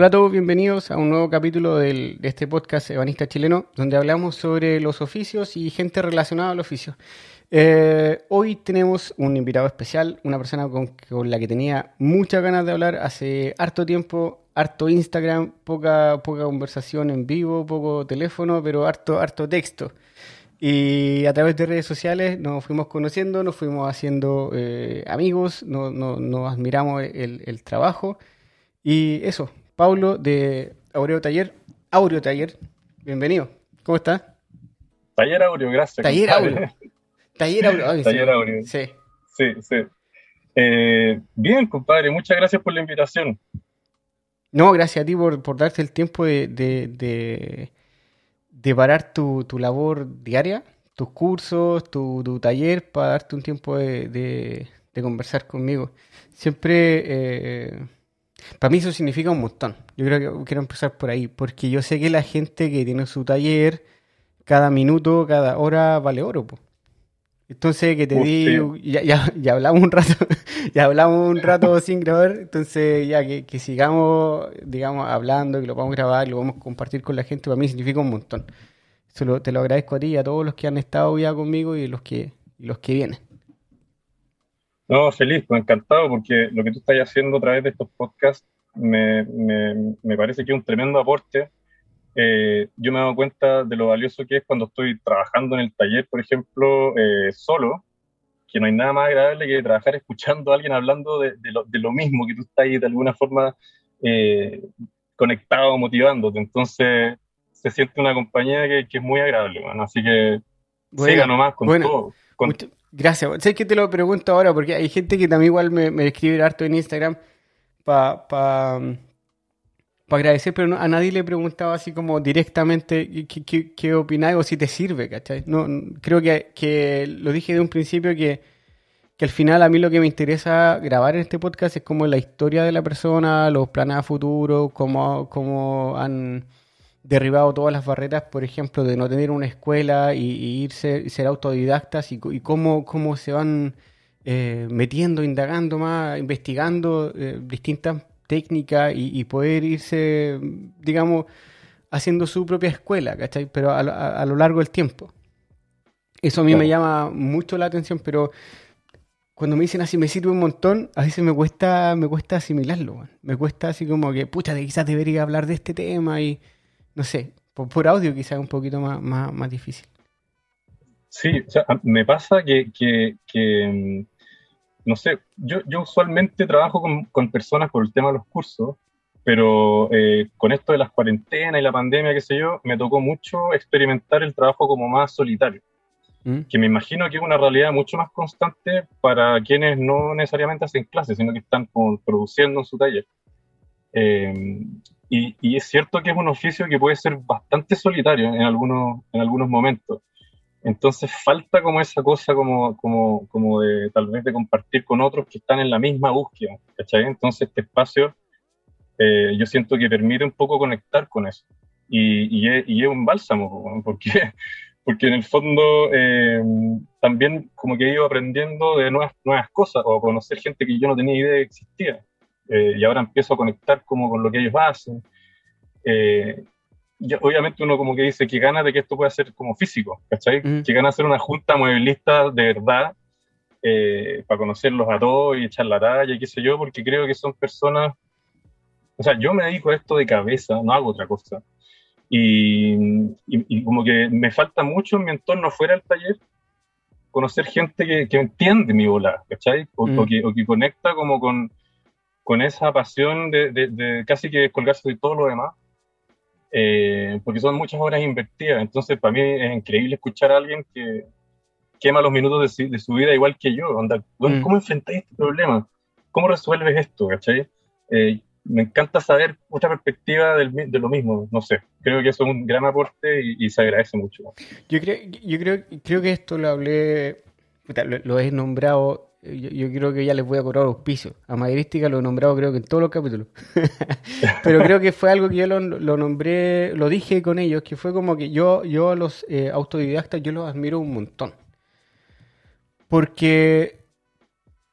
Hola a todos, bienvenidos a un nuevo capítulo del- de este podcast Ebanista Chileno, donde hablamos sobre los oficios y gente relacionada al oficio. Eh, hoy tenemos un invitado especial, una persona con, con la que tenía muchas ganas de hablar hace harto tiempo, harto Instagram, poca, poca conversación en vivo, poco teléfono, pero harto, harto texto. Y a través de redes sociales nos fuimos conociendo, nos fuimos haciendo eh, amigos, no- no- nos admiramos el, el trabajo. Y eso, Paulo de Aureo Taller, Aureo Taller, bienvenido. ¿Cómo estás? Taller Aureo, gracias. Taller. Aureo. Taller Aureo. ay, Taller sí. Aureo. Sí. Sí, sí. Eh, bien, compadre, muchas gracias por la invitación. No, gracias a ti por, por darte el tiempo de, de, de, de parar tu, tu labor diaria, tus cursos, tu, tu taller, para darte un tiempo de, de- de conversar conmigo. Siempre, eh, para mí eso significa un montón. Yo creo que quiero empezar por ahí, porque yo sé que la gente que tiene su taller, cada minuto, cada hora vale oro, po. Entonces, que te Uf, di, ya, ya, ya hablamos un rato, ya hablamos un rato sin grabar, entonces ya que, que sigamos, digamos, hablando, que lo podamos grabar, lo vamos a compartir con la gente, para mí significa un montón. Eso lo- te lo agradezco a ti y a todos los que han estado ya conmigo y los que, y los que vienen. No, feliz, encantado, porque lo que tú estás haciendo a través de estos podcasts me, me- me parece que es un tremendo aporte. Eh, yo me he dado cuenta de lo valioso que es cuando estoy trabajando en el taller, por ejemplo, eh, solo, que no hay nada más agradable que trabajar escuchando a alguien hablando de, de lo, de lo mismo, que tú estás ahí de alguna forma eh, conectado, motivándote. Entonces, se siente una compañía que, que es muy agradable, mano. Así que Bueno, siga nomás con bueno, todo. Con- Mucho- gracias. Sé que te lo pregunto ahora porque hay gente que también igual me, me escribe harto en Instagram para pa, pa agradecer, pero no- a nadie le he preguntado así como directamente qué, qué, qué opináis o si te sirve, ¿cachai? No, creo que, que lo dije de un principio que, que al final a mí lo que me interesa grabar en este podcast es como la historia de la persona, los planes a futuro, cómo, cómo han derribado todas las barreras, por ejemplo, de no tener una escuela y, y irse y ser autodidactas y, cómo, cómo se van eh, metiendo, indagando más, investigando eh, distintas técnicas y, poder irse, digamos, haciendo su propia escuela, ¿cachai? Pero a, lo- a- a lo largo del tiempo. Eso a mí me llama mucho la atención, pero cuando me dicen así me sirve un montón, a veces me cuesta, me cuesta asimilarlo. Me cuesta así como que, pucha, quizás debería hablar de este tema y no sé, por, por audio quizás es un poquito más, más, más difícil. Sí, o sea, me pasa que, que- que, mm, no sé, yo, yo usualmente trabajo con, con personas por el tema de los cursos, pero eh, con esto de las cuarentenas y la pandemia, qué sé yo, me tocó mucho experimentar el trabajo como más solitario, ¿Mm? que me imagino que es una realidad mucho más constante para quienes no necesariamente hacen clases, sino que están como produciendo en su taller. Eh, y, y es cierto que es un oficio que puede ser bastante solitario en algunos, en algunos momentos. Entonces falta como esa cosa como, como, como de tal vez de compartir con otros que están en la misma búsqueda, ¿cachai? Entonces este espacio eh, yo siento que permite un poco conectar con eso. Y, y, es, y es un bálsamo, po, porque, porque en el fondo eh, también como que he ido aprendiendo de nuevas, nuevas cosas o conocer gente que yo no tenía idea que existía. Eh, y ahora empiezo a conectar como con lo que ellos hacen. Eh, y obviamente uno como que dice que gana de que esto pueda ser como físico, ¿cachai? Mm. Que gana hacer una junta mueblista de verdad eh, para conocerlos a todos y echar la talla y qué sé yo, porque creo que son personas, o sea, yo me dedico a esto de cabeza, no hago otra cosa. Y, y- y como que me falta mucho en mi entorno fuera del taller conocer gente que, que entiende mi bola, ¿cachai? O, Mm. o que, o que conecta como con, con esa pasión de, de- de casi que colgarse de todo lo demás, eh, porque son muchas horas invertidas. Entonces, para mí es increíble escuchar a alguien que quema los minutos de, su- de su vida igual que yo. Onda, Mm. ¿Cómo enfrentáis este problema? ¿Cómo resuelves esto? ¿cachai? Eh, me encanta saber otra perspectiva del de lo mismo, no sé. Creo que eso es un gran aporte y, y se agradece mucho. Yo creo, yo creo, creo que esto lo hablé, lo, lo he nombrado, yo, yo creo que ya les voy a cobrar auspicio. A Maderística lo he nombrado creo que en todos los capítulos. Pero creo que fue algo que yo lo, nombré, lo dije con ellos, que fue como que yo, yo a los eh, autodidactas, yo los admiro un montón. Porque,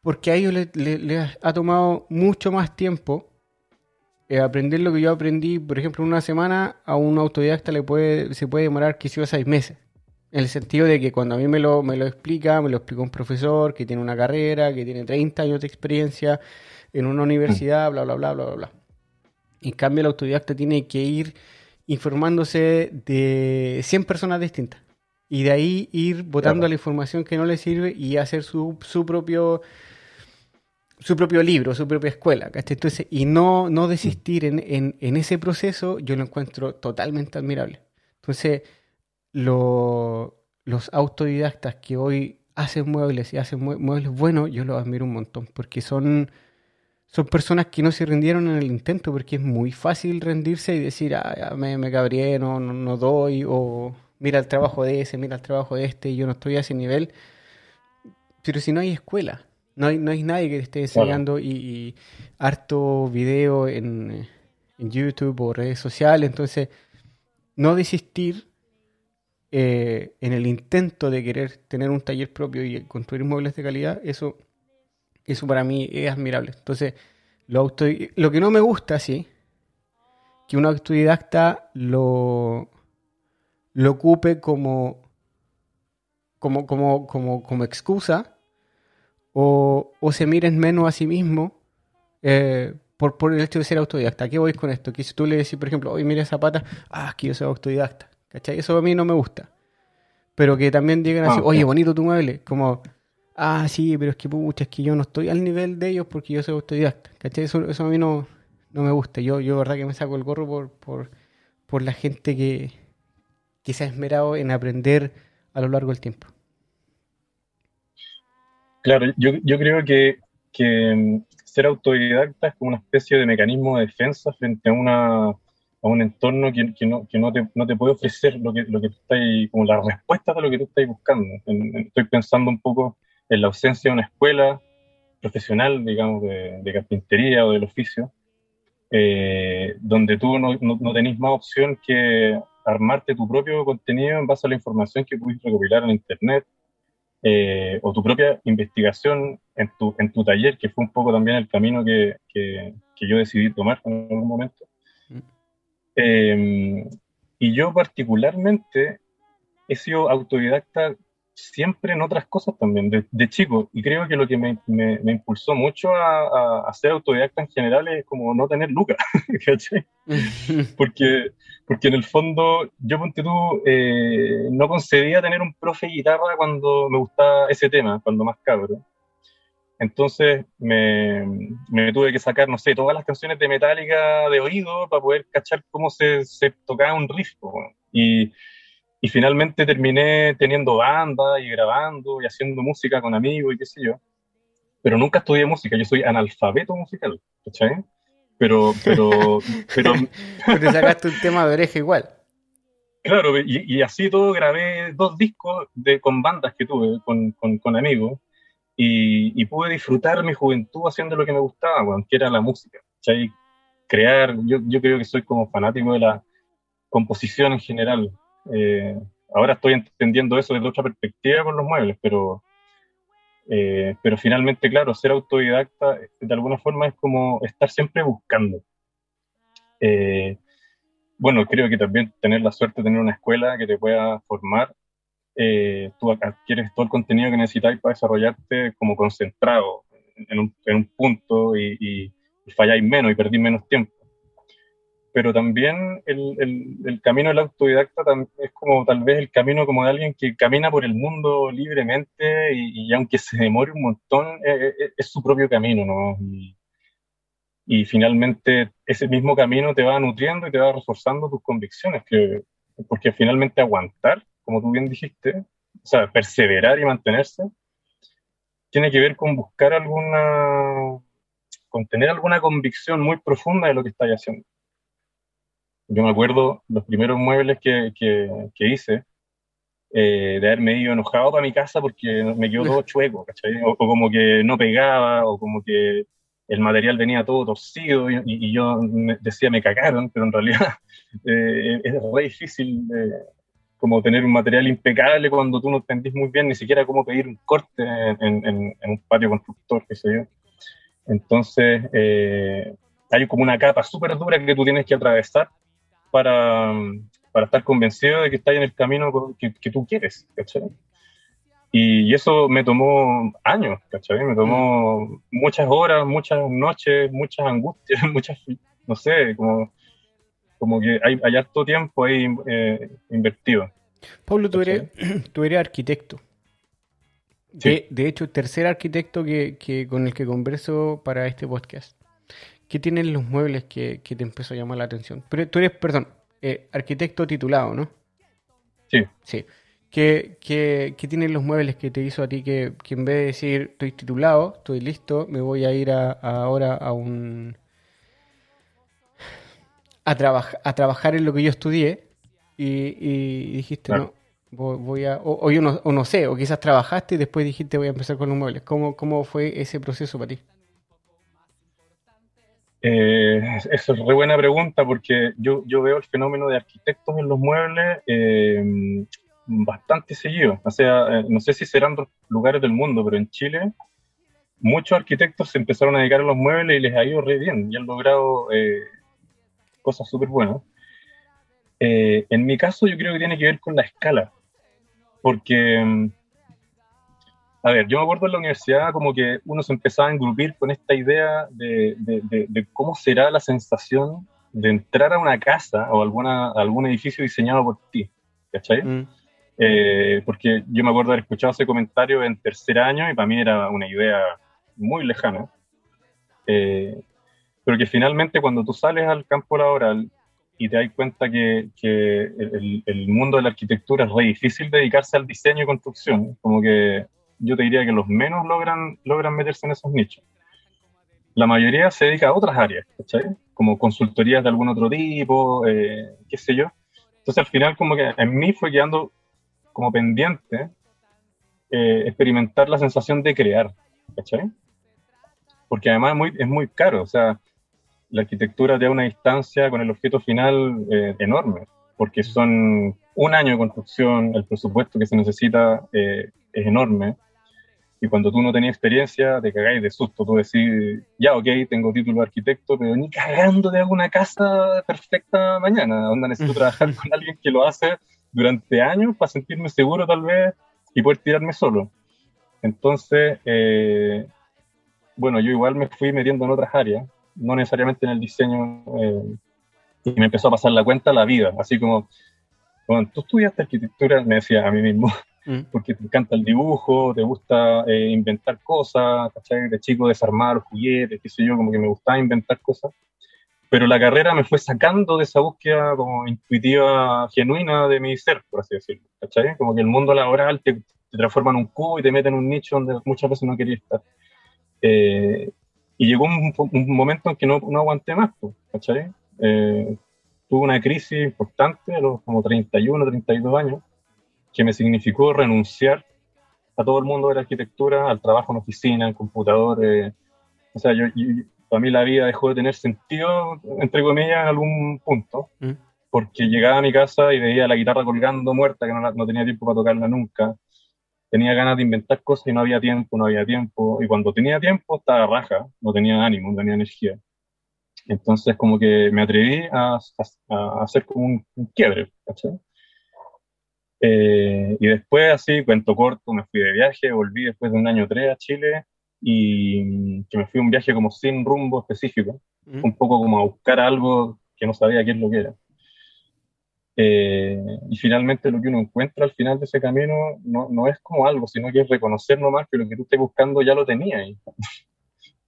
porque a ellos les ha tomado mucho más tiempo eh, aprender lo que yo aprendí, por ejemplo, en una semana, a un autodidacta le puede, se puede demorar quizás seis meses. En el sentido de que cuando a mí me lo, me lo explica, me lo explica un profesor que tiene una carrera, que tiene 30 años de experiencia en una universidad, bla, bla, bla, bla, bla, bla. En cambio, el autodidacta tiene que ir informándose de 100 personas distintas. Y de ahí ir votando la información que no le sirve y hacer su, su propio su propio libro, su propia escuela, Entonces, y no, no desistir en, en, ese proceso, yo lo encuentro totalmente admirable. Entonces, los autodidactas que hoy hacen muebles y hacen muebles buenos, yo los admiro un montón, porque son, son personas que no se rindieron en el intento, porque es muy fácil rendirse y decir, ah, me, me cabré, no, no, doy, o mira el trabajo de ese, mira el trabajo de este, y yo no estoy a ese nivel. Pero si no hay escuela, no hay, no hay nadie que te esté enseñando y, harto video en, en, YouTube o redes sociales. Entonces, no desistir eh, en el intento de querer tener un taller propio y construir muebles de calidad, eso, eso para mí es admirable. Entonces, lo, lo que no me gusta, sí, que un autodidacta lo, lo ocupe como, como, como, como, como excusa o, se miren menos a sí mismo eh, por, por el hecho de ser autodidacta. qué voy con esto? Que si tú le decís, por ejemplo, oye, mira esa pata, ah, que yo soy autodidacta, ¿cachai? Eso a mí no me gusta. Pero que también digan así, ah, oye, bonito tu mueble, como, ah, sí, pero es que pucha, es que yo no estoy al nivel de ellos porque yo soy autodidacta, ¿cachai? Eso, eso a mí no, no me gusta. Yo, yo, verdad que me saco el gorro por, por, por la gente que, que se ha esmerado en aprender a lo largo del tiempo. Claro, yo, yo creo que, que, mm, ser autodidacta es como una especie de mecanismo de defensa frente a, una, a un entorno que, que, no, que no, te, no, te, puede ofrecer lo que, lo que tú estás, como la respuesta de lo que tú estás buscando. estoy pensando un poco en la ausencia de una escuela profesional, digamos, de, de carpintería o del oficio, eh, donde tú no, no, tenés más opción que armarte tu propio contenido en base a la información que pudiste recopilar en Internet eh, o tu propia investigación en tu, en tu taller, que fue un poco también el camino que, que, yo decidí tomar en algún momento. Eh, y yo particularmente he sido autodidacta siempre en otras cosas también, de, chico. Y creo que lo que me, me, impulsó mucho a, a, ser autodidacta en general es como no tener lucas, porque, porque en el fondo yo, ponte tú, eh, no concedía tener un profe de guitarra cuando me gustaba ese tema, cuando más cabro. Entonces me, me, tuve que sacar, no sé, todas las canciones de Metallica de oído para poder cachar cómo se, se tocaba un riff. Y y finalmente terminé teniendo banda y grabando y haciendo música con amigos y qué sé yo. Pero nunca estudié música, yo soy analfabeto musical, ¿cachai? Pero, pero, pero... te sacaste un tema de oreja igual. Claro, y, y, así todo grabé dos discos de, con bandas que tuve, con, con, con amigos, y, y, pude disfrutar mi juventud haciendo lo que me gustaba, bueno, que era la música. Crear, yo, yo creo que soy como fanático de la composición en general, eh, ahora estoy entendiendo eso desde otra perspectiva con los muebles, pero, eh, pero finalmente, claro, ser autodidacta de alguna forma es como estar siempre buscando. Eh, bueno, creo que también tener la suerte de tener una escuela que te pueda formar, tú adquieres todo el contenido que necesitáis para desarrollarte como concentrado en un, en un punto y, y, y falláis menos y perdís menos tiempo pero también el, el, camino del autodidacta es como tal vez el camino como de alguien que camina por el mundo libremente y, aunque se demore un montón, eh, eh, es, su propio camino, ¿no? Y, y, finalmente ese mismo camino te va nutriendo y te va reforzando tus convicciones, que, porque finalmente aguantar, como tú bien dijiste, o sea, perseverar y mantenerse, tiene que ver con buscar alguna, con tener alguna convicción muy profunda de lo que estás haciendo yo me acuerdo los primeros muebles que, que, hice, eh, de haberme ido enojado para mi casa porque me quedó todo chueco, ¿cachai? O, como que no pegaba, o como que el material venía todo torcido y, yo decía me cagaron, pero en realidad eh, es re difícil eh, como tener un material impecable cuando tú no entendís muy bien ni siquiera cómo pedir un corte en, en, un patio constructor, qué sé yo. Entonces, hay como una capa súper dura que tú tienes que atravesar para, para estar convencido de que estás en el camino que, que tú quieres, ¿cachai? Y, eso me tomó años, ¿cachai? Me tomó muchas horas, muchas noches, muchas angustias, muchas, no sé, como, como que hay, hay harto tiempo ahí eh, invertido. Pablo, tú eres, tú eres arquitecto. De, de, hecho, tercer arquitecto que, que, con el que converso para este podcast. ¿Qué tienen los muebles que, que te empezó a llamar la atención? Pero tú eres, perdón, eh, arquitecto titulado, ¿no? Sí. Sí. ¿Qué, qué, qué tienen los muebles que te hizo a ti que, que, en vez de decir estoy titulado, estoy listo, me voy a ir a, ahora a un... A, a trabajar en lo que yo estudié y, dijiste, no, voy, a... O, yo no, o no sé, o quizás trabajaste y después dijiste voy a empezar con los muebles. ¿Cómo, cómo fue ese proceso para ti? Eh, eso es re buena pregunta porque yo, yo veo el fenómeno de arquitectos en los muebles eh, bastante seguido. O sea, eh, no sé si serán dos lugares del mundo, pero en Chile muchos arquitectos se empezaron a dedicar a los muebles y les ha ido re bien y han logrado eh, cosas súper buenas. Eh, en mi caso yo creo que tiene que ver con la escala, porque, mm, a ver, yo me acuerdo en la universidad como que uno se empezaba a engrupir con esta idea de, de, cómo será la sensación de entrar a una casa o alguna, algún edificio diseñado por ti, ¿cachai? Mm. Eh, porque yo me acuerdo haber escuchado ese comentario en tercer año y para mí era una idea muy lejana. Eh, pero que finalmente cuando tú sales al campo laboral y te das cuenta que, que el, el, mundo de la arquitectura es re difícil dedicarse al diseño y construcción, como que yo te diría que los menos logran, logran meterse en esos nichos. La mayoría se dedica a otras áreas, ¿cachai? Como consultorías de algún otro tipo, eh, qué sé yo. Entonces al final como que en mí fue quedando como pendiente eh, experimentar la sensación de crear, ¿cachai? Porque además es muy, es muy caro, o sea, la arquitectura te da una distancia con el objeto final eh, enorme, porque son un año de construcción, el presupuesto que se necesita eh, es enorme, y cuando tú no tenías experiencia, te cagáis de susto. Tú decís, ya, ok, tengo título de arquitecto, pero ni cagando de alguna casa perfecta mañana. Donde necesito trabajar con alguien que lo hace durante años para sentirme seguro tal vez y poder tirarme solo. Entonces, eh, bueno, yo igual me fui metiendo en otras áreas, no necesariamente en el diseño, eh, y me empezó a pasar la cuenta la vida, así como, cuando tú estudiaste arquitectura, me decía a mí mismo, mm. porque te encanta el dibujo, te gusta eh, inventar cosas, ¿cachai? De chico desarmar juguetes, qué sé yo, como que me gustaba inventar cosas pero la carrera me fue sacando de esa búsqueda como intuitiva, genuina de mi ser, por así decirlo, ¿cachai? Como que el mundo laboral te, transforma en un cubo y te mete en un nicho donde muchas veces no quería estar. Eh, y llegó un, momento en que no, no aguanté más, ¿cachai? Eh, tuve una crisis importante a los como 31, 32 años, que me significó renunciar a todo el mundo de la arquitectura, al trabajo en oficina, en computador. o sea, yo para mí la vida dejó de tener sentido, entre comillas, en algún punto, mm. porque llegaba a mi casa y veía la guitarra colgando muerta, que no, no, tenía tiempo para tocarla nunca. Tenía ganas de inventar cosas y no había tiempo, no había tiempo. Y cuando tenía tiempo estaba raja, no tenía ánimo, no tenía energía. Entonces como que me atreví a, a, hacer como un, quiebre, ¿cachai? Eh, y después, así, cuento corto, me fui de viaje, volví después de un año o tres a Chile y que me fui a un viaje como sin rumbo específico, un poco como a buscar algo que no sabía qué es lo que era. Eh, y finalmente lo que uno encuentra al final de ese camino no, no, es como algo, sino que es reconocer nomás que lo que tú estés buscando ya lo tenías.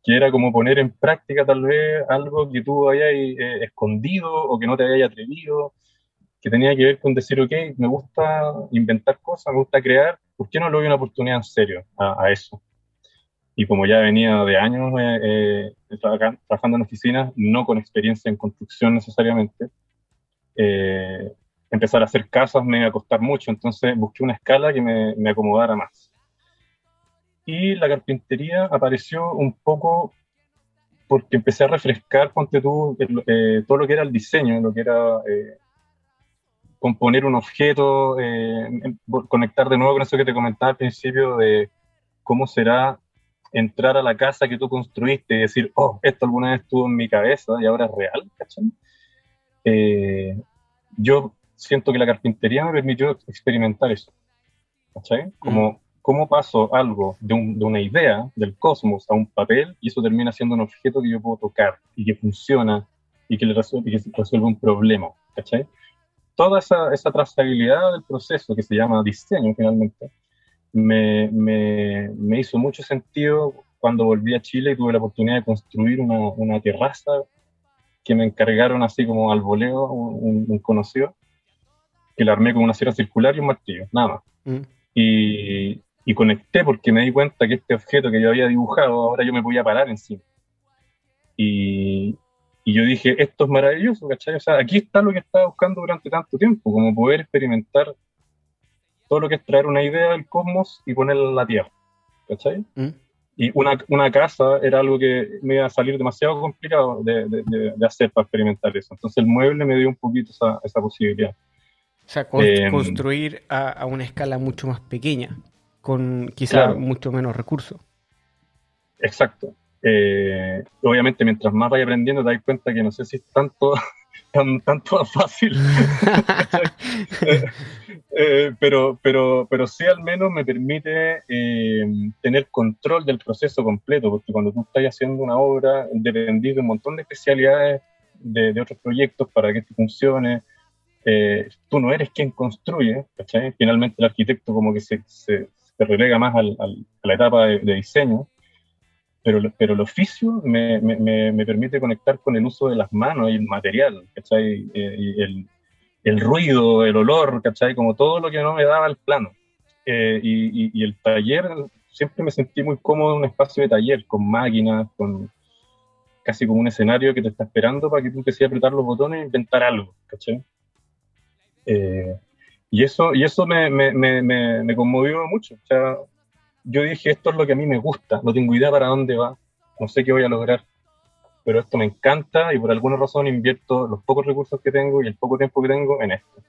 que era como poner en práctica tal vez algo que tú habías eh, escondido o que no te habías atrevido, que tenía que ver con decir, ok, me gusta inventar cosas, me gusta crear, ¿por qué no le doy una oportunidad en serio a eso? y como ya venía de años eh, eh, trabajando en oficinas, no con experiencia en construcción necesariamente, eh, empezar a hacer casas me iba a costar mucho, entonces busqué una escala que me, me acomodara más. Y la carpintería apareció un poco porque empecé a refrescar, ponte tú, todo lo que era el diseño, lo que era componer un objeto, conectar de nuevo con eso que te comentaba al principio de cómo será entrar a la casa que tú construiste y decir, oh, esto alguna vez estuvo en mi cabeza y ahora es real, ¿cachai? Yo siento que la carpintería me permitió experimentar eso, ¿cachai? Como, mm. ¿Cómo paso algo de, una idea del cosmos a un papel y eso termina siendo un objeto que yo puedo tocar y que funciona y que, le resuelve, que resuelve un problema, ¿cachai? Toda esa, esa trazabilidad del proceso que se llama diseño finalmente, me, me, me, hizo mucho sentido cuando volví a Chile y tuve la oportunidad de construir una, una terraza que me encargaron así como al voleo, un, conocido, que la armé con una sierra circular y un martillo, nada más. Mm. Y, y, conecté porque me di cuenta que este objeto que yo había dibujado, ahora yo me podía parar encima. Y, y yo dije, esto es maravilloso, ¿cachai? O sea, aquí está lo que estaba buscando durante tanto tiempo, como poder experimentar todo lo que es traer una idea del cosmos y ponerla en la Tierra. ¿Cachai? ¿Mm? Y una, una, casa era algo que me iba a salir demasiado complicado de, de, hacer para experimentar eso. Entonces el mueble me dio un poquito esa, esa posibilidad. O sea, em, construir a, a, una escala mucho más pequeña, con quizá mucho menos recursos. Exacto. Eh, obviamente, mientras más vaya aprendiendo, te das cuenta que no sé si es tanto tan, tanto fácil. Eh, eh, pero, pero, pero sí al menos me permite eh, tener control del proceso completo, porque cuando tú estás haciendo una obra, dependís de un montón de especialidades de, otros proyectos para que esto funcione. tú no eres quien construye, Finalmente el arquitecto como que se, se, relega más al, a la etapa de diseño pero, pero el oficio me, me, me, permite conectar con el uso de las manos y el material, ¿cachai? Eh, y el, el, ruido, el olor, ¿cachai? Como todo lo que no me daba el plano. Eh, y, y, el taller, siempre me sentí muy cómodo en un espacio de taller, con máquinas, con casi como un escenario que te está esperando para que tú empieces a apretar los botones e inventar algo, ¿cachai? Eh, y eso, y eso me, me, me, me, conmovió mucho. O sea, yo dije, esto es lo que a mí me gusta, no tengo idea para dónde va, no sé qué voy a lograr, pero esto me encanta y por alguna razón invierto los pocos recursos que tengo y el poco tiempo que tengo en esto.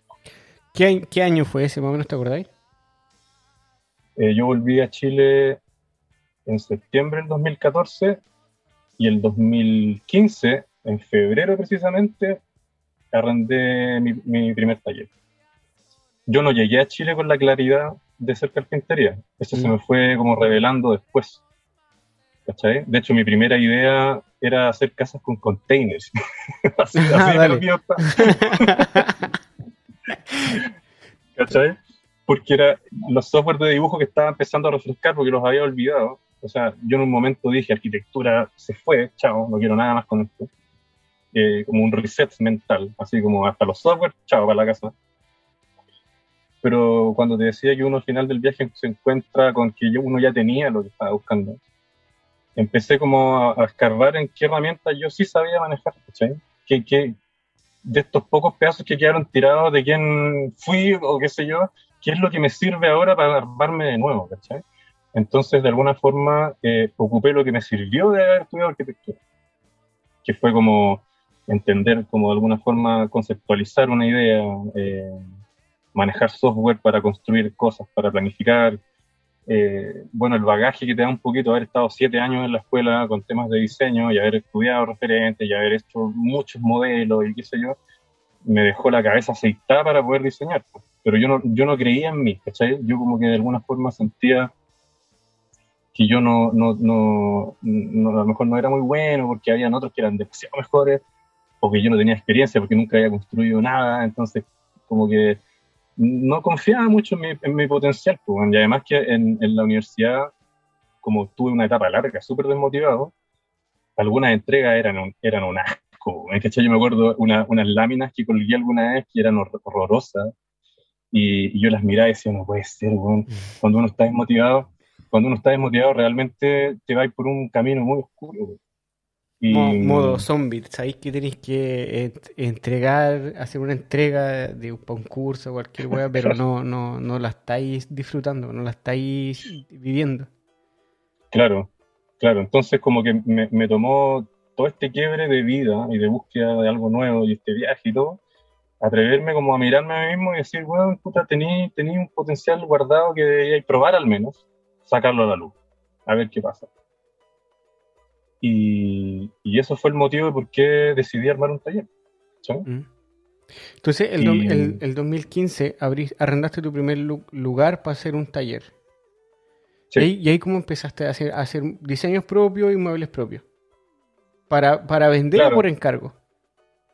¿Qué, año fue ese, más o menos, te acordáis? Eh, yo volví a Chile en septiembre del 2014 y el 2015, en febrero precisamente, arrendé mi, mi primer taller. Yo no llegué a Chile con la claridad de ser carpintería. Eso se mm. me fue como revelando después. ¿Cachai? De hecho, mi primera idea era hacer casas con containers. así, ah, ¿Cachai? Porque era los software de dibujo que estaba empezando a refrescar porque los había olvidado. O sea, yo en un momento dije, arquitectura se fue, chao, no quiero nada más con esto. Eh, como un reset mental, así como hasta los software, chao, para la casa pero cuando te decía que uno al final del viaje se encuentra con que uno ya tenía lo que estaba buscando, empecé como a, escarbar en qué herramientas yo sí sabía manejar, ¿cachai? Que, que, de estos pocos pedazos que quedaron tirados de quién fui o qué sé yo, qué es lo que me sirve ahora para armarme de nuevo, ¿cachai? Entonces, de alguna forma, eh, ocupé lo que me sirvió de haber estudiado arquitectura, que fue como entender, como de alguna forma conceptualizar una idea, eh, manejar software para construir cosas, para planificar. Eh, bueno, el bagaje que te da un poquito haber estado siete años en la escuela con temas de diseño y haber estudiado referentes y haber hecho muchos modelos y qué sé yo, me dejó la cabeza aceitada para poder diseñar. Pero yo no, yo no creía en mí, ¿cachai? Yo como que de alguna forma sentía que yo no, no, no, no, a lo mejor no era muy bueno porque habían otros que eran demasiado mejores o que yo no tenía experiencia porque nunca había construido nada, entonces como que no confiaba mucho en mi, potencial, pues, y además que en, la universidad, como tuve una etapa larga, súper desmotivado, algunas entregas eran un, eran un asco, Yo me acuerdo una, unas láminas que colgué alguna vez que eran horrorosas, y, yo las miraba y decía, no puede ser, mm. cuando uno está desmotivado, cuando uno está desmotivado realmente te va por un camino muy oscuro, Modo zombie, sabéis que tenéis que entregar, hacer una entrega de un concurso o cualquier weá, pero no, no, no la estáis disfrutando, no la estáis viviendo. Claro, claro, entonces como que me, tomó todo este quiebre de vida y de búsqueda de algo nuevo y este viaje y todo, atreverme como a mirarme a mí mismo y decir, bueno, puta, tenéis un potencial guardado que deberíais probar al menos, sacarlo a la luz, a ver qué pasa. Y, eso fue el motivo de por qué decidí armar un taller. Mm. Entonces, el, el, 2015 arrendaste tu primer lugar para hacer un taller. ¿Y, ahí, ¿Y, cómo empezaste a hacer, hacer diseños propios y muebles propios? ¿Para, para vender o por encargo?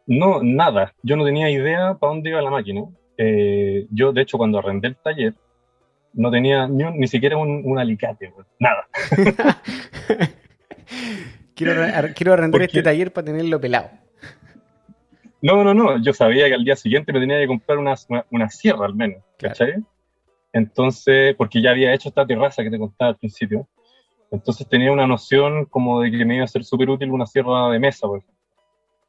No, nada. Yo no tenía idea para dónde iba la máquina. Eh, yo, de hecho, cuando arrendé el taller, no tenía ni, ni siquiera un, alicate, nada. quiero, quiero arrendar este taller para tenerlo pelado. No, no, no. Yo sabía que al día siguiente me tenía que comprar una, una, sierra al menos. ¿Cachai? Entonces, porque ya había hecho esta terraza que te contaba al principio. Entonces tenía una noción como de que me iba a ser súper útil una sierra de mesa, por ejemplo.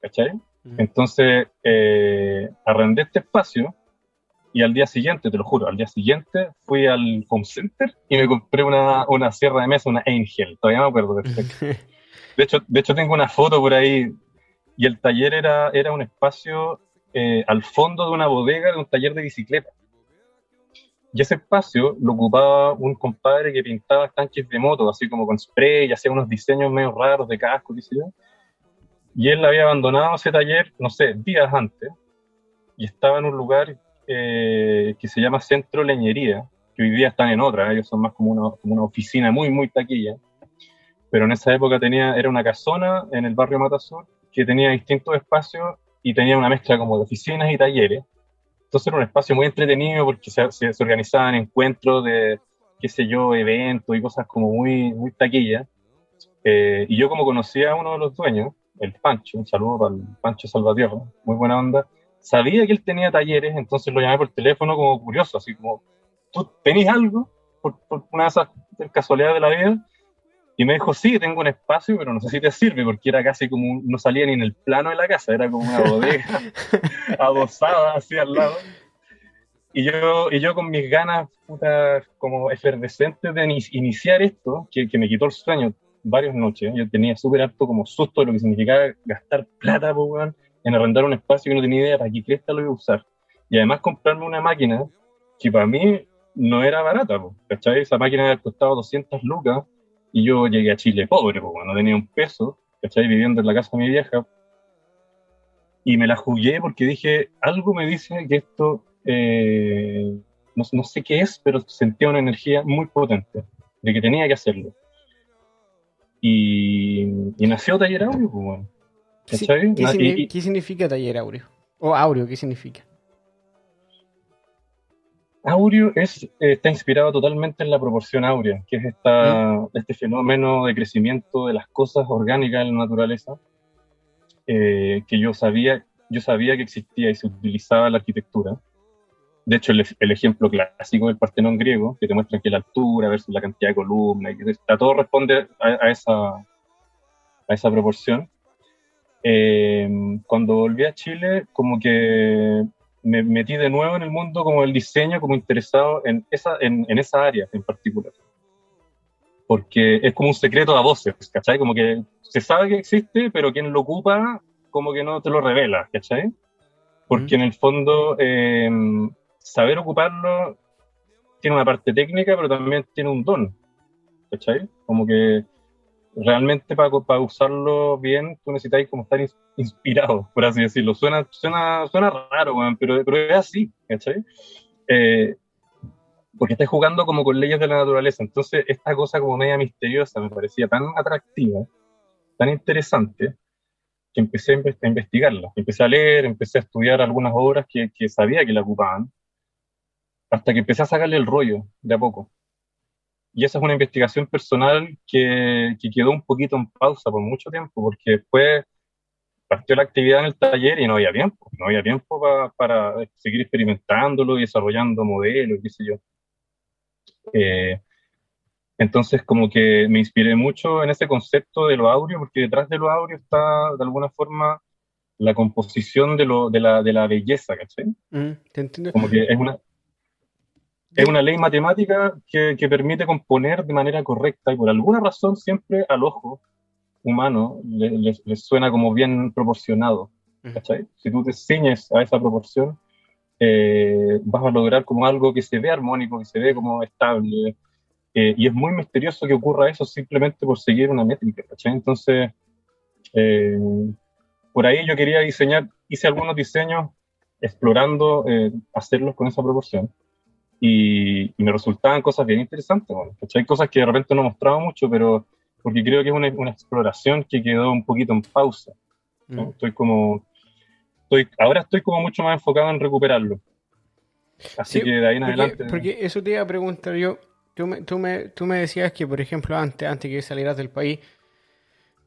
¿Cachai? Entonces, eh, arrendé este espacio y al día siguiente, te lo juro, al día siguiente fui al home center y me compré una, una sierra de mesa, una Angel. Todavía me acuerdo perfecto. De hecho, de hecho, tengo una foto por ahí y el taller era, era un espacio eh, al fondo de una bodega de un taller de bicicleta. Y ese espacio lo ocupaba un compadre que pintaba tanques de moto, así como con spray, y hacía unos diseños medio raros de casco, qué sé yo. Y él había abandonado ese taller, no sé, días antes, y estaba en un lugar eh, que se llama Centro Leñería, que hoy día están en otra, ellos son más como una, como una oficina muy, muy taquilla. Pero en esa época tenía, era una casona en el barrio Matasur que tenía distintos espacios y tenía una mezcla como de oficinas y talleres. Entonces era un espacio muy entretenido porque se, organizaban encuentros de, qué sé yo, eventos y cosas como muy, muy taquillas. Eh, y yo como conocía a uno de los dueños, el Pancho, un saludo para el Pancho Salvatierra, muy buena onda, sabía que él tenía talleres, entonces lo llamé por teléfono como curioso, así como, ¿tú tenés algo? Por, por una de esas casualidades de la vida. Y me dijo, sí, tengo un espacio, pero no sé si te sirve, porque era casi como, no salía ni en el plano de la casa, era como una bodega adosada así al lado. Y yo, y yo con mis ganas puta, como efervescentes de iniciar esto, que, que me quitó el sueño varias noches, yo tenía súper harto como susto de lo que significaba gastar plata en arrendar un espacio que no tenía idea para qué cresta lo iba a usar. Y además comprarme una máquina que para mí no era barata, ¿cachai? Esa máquina había costado 200 lucas y yo llegué a Chile pobre, porque no tenía un peso, ¿cachai? Viviendo en la casa de mi vieja. Y me la jugué porque dije, algo me dice que esto, eh, no, no, sé qué es, pero sentía una energía muy potente, de que tenía que hacerlo. Y, y nació Taller Aureo, pues, bueno. ¿Cachai? ¿Qué, ¿Qué significa Taller Aureo? O Aureo, ¿qué significa? Aureo es, eh, está inspirado totalmente en la proporción áurea, que es esta, este fenómeno de crecimiento de las cosas orgánicas en la naturaleza, eh, que yo sabía, yo sabía que existía y se utilizaba en la arquitectura. De hecho, el, ejemplo clásico del Partenón griego, que te muestra que la altura versus la cantidad de columnas, y está, todo responde a, esa, a esa proporción. Eh, cuando volví a Chile, como que me metí de nuevo en el mundo como el diseño, como interesado en esa, en, en esa área en particular. Porque es como un secreto a voces, ¿cachai? Como que se sabe que existe, pero quien lo ocupa como que no te lo revela, ¿cachai? Porque en el fondo eh, saber ocuparlo tiene una parte técnica, pero también tiene un don, ¿cachai? Como que realmente para, para usarlo bien, tú necesitas como estar inspirado, por así decirlo. Suena, suena, suena raro, pero, pero es así, ¿cachai? Eh, porque estás jugando como con leyes de la naturaleza. Entonces, esta cosa como media misteriosa me parecía tan atractiva, tan interesante, que empecé a investigarla. Empecé a leer, empecé a estudiar algunas obras que, que sabía que la ocupaban, hasta que empecé a sacarle el rollo de a poco. Y esa es una investigación personal que, que, quedó un poquito en pausa por mucho tiempo, porque después partió la actividad en el taller y no había tiempo, no había tiempo para seguir experimentándolo y desarrollando modelos, qué sé yo. Eh, entonces, como que me inspiré mucho en ese concepto de lo áureo, porque detrás de lo áureo está, de alguna forma, la composición de, lo, de, la, de la belleza, ¿cachai? Mm, te entiendo. Como que es una, es una ley matemática que, que, permite componer de manera correcta y por alguna razón siempre al ojo humano le, le, suena como bien proporcionado. ¿cachai? Si tú te ciñes a esa proporción, eh, vas a lograr como algo que se ve armónico, que se ve como estable. Eh, y es muy misterioso que ocurra eso simplemente por seguir una métrica, ¿cachai? Entonces, eh, por ahí yo quería diseñar, hice algunos diseños explorando eh, hacerlos con esa proporción y, me resultaban cosas bien interesantes, ¿cachai? Cosas que de repente no mostraba mucho, pero porque creo que es una, una exploración que quedó un poquito en pausa. Mm. Estoy como, estoy, ahora estoy como mucho más enfocado en recuperarlo. Así que de ahí en adelante. Porque eso te iba a preguntar yo. Tú me, tú, me, tú me decías que, por ejemplo, antes, antes que salieras del país,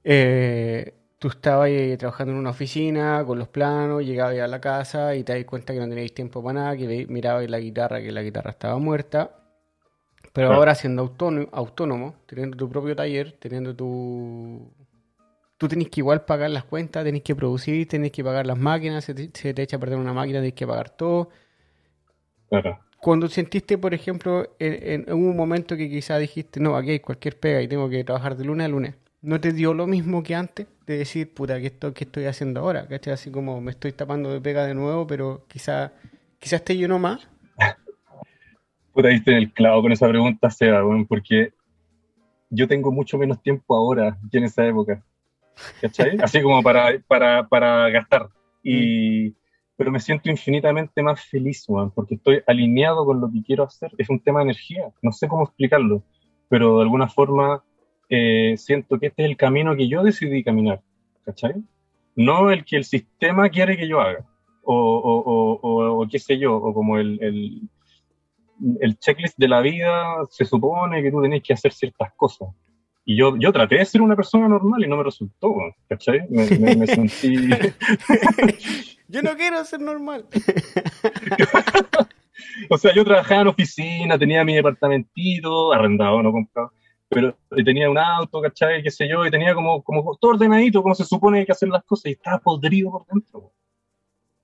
eh, tú estabas ahí trabajando en una oficina con los planos, llegabas a la casa y te das cuenta que no teníais tiempo para nada, que mirabas la guitarra, que la guitarra estaba muerta. Pero ahora siendo autónomo, autónomo, teniendo tu propio taller, teniendo tu... Tú tenés que igual pagar las cuentas, tenés que producir, tenés que pagar las máquinas, se te, echa a perder una máquina, tenés que pagar todo. Cuando sentiste, por ejemplo, en, un momento que quizás dijiste, no, aquí hay cualquier pega y tengo que trabajar de lunes a lunes, ¿no te dio lo mismo que antes? De decir, puta, ¿qué, esto, qué estoy haciendo ahora? ¿Cachai? Así como me estoy tapando de pega de nuevo, pero quizás quizá esté yo más. puta, diste en el clavo con esa pregunta, Seba, porque yo tengo mucho menos tiempo ahora que en esa época. ¿Cachai? Así como para, para, para gastar. Y, pero me siento infinitamente más feliz, porque estoy alineado con lo que quiero hacer. Es un tema de energía, no sé cómo explicarlo, pero de alguna forma eh, siento que este es el camino que yo decidí caminar, ¿cachai? No el que el sistema quiere que yo haga, o, o, o, o qué sé yo, o como el, el, el, checklist de la vida se supone que tú tenés que hacer ciertas cosas. Y yo, yo traté de ser una persona normal y no me resultó, ¿cachai? Me, me sentí... Yo no quiero ser normal. o sea, yo trabajaba en oficina, tenía mi departamentito, arrendado, no comprado, pero tenía un auto, ¿cachai? Qué sé yo, y tenía como, como todo ordenadito, como se supone que hacer las cosas, y estaba podrido por dentro.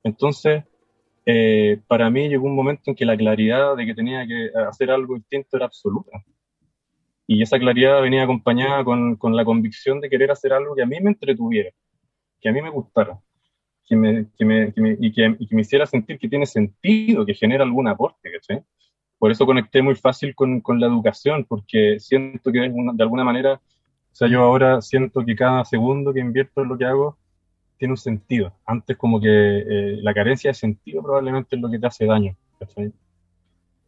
Entonces, eh, para mí llegó un momento en que la claridad de que tenía que hacer algo distinto era absoluta. Y esa claridad venía acompañada con, con la convicción de querer hacer algo que a mí me entretuviera, que a mí me gustara que me, que me, que me, y, que, y, que me, hiciera sentir que tiene sentido, que genera algún aporte, ¿cachai? Por eso conecté muy fácil con, con la educación, porque siento que de alguna manera, o sea, yo ahora siento que cada segundo que invierto en lo que hago tiene un sentido. Antes como que eh, la carencia de sentido probablemente es lo que te hace daño.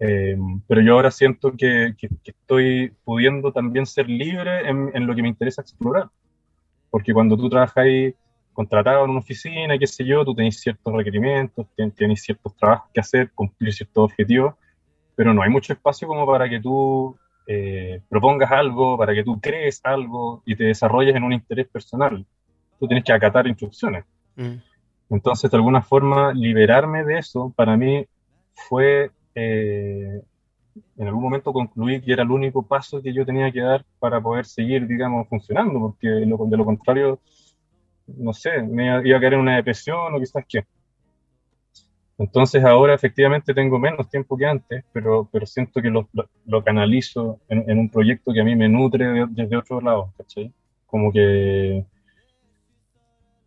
Eh, pero yo ahora siento que, que, que, estoy pudiendo también ser libre en, en, lo que me interesa explorar. Porque cuando tú trabajas ahí contratado en una oficina, qué sé yo, tú tenés ciertos requerimientos, tenés ciertos trabajos que hacer, cumplir ciertos objetivos, pero no hay mucho espacio como para que tú eh, propongas algo, para que tú crees algo y te desarrolles en un interés personal. Tú tienes que acatar instrucciones. Mm. Entonces, de alguna forma, liberarme de eso, para mí fue, eh, en algún momento concluí que era el único paso que yo tenía que dar para poder seguir, digamos, funcionando, porque de lo contrario no sé, me iba a caer en una depresión o quizás qué. Entonces ahora efectivamente tengo menos tiempo que antes, pero, pero siento que lo, lo, canalizo en, un proyecto que a mí me nutre desde otro lado, ¿cachai? Como que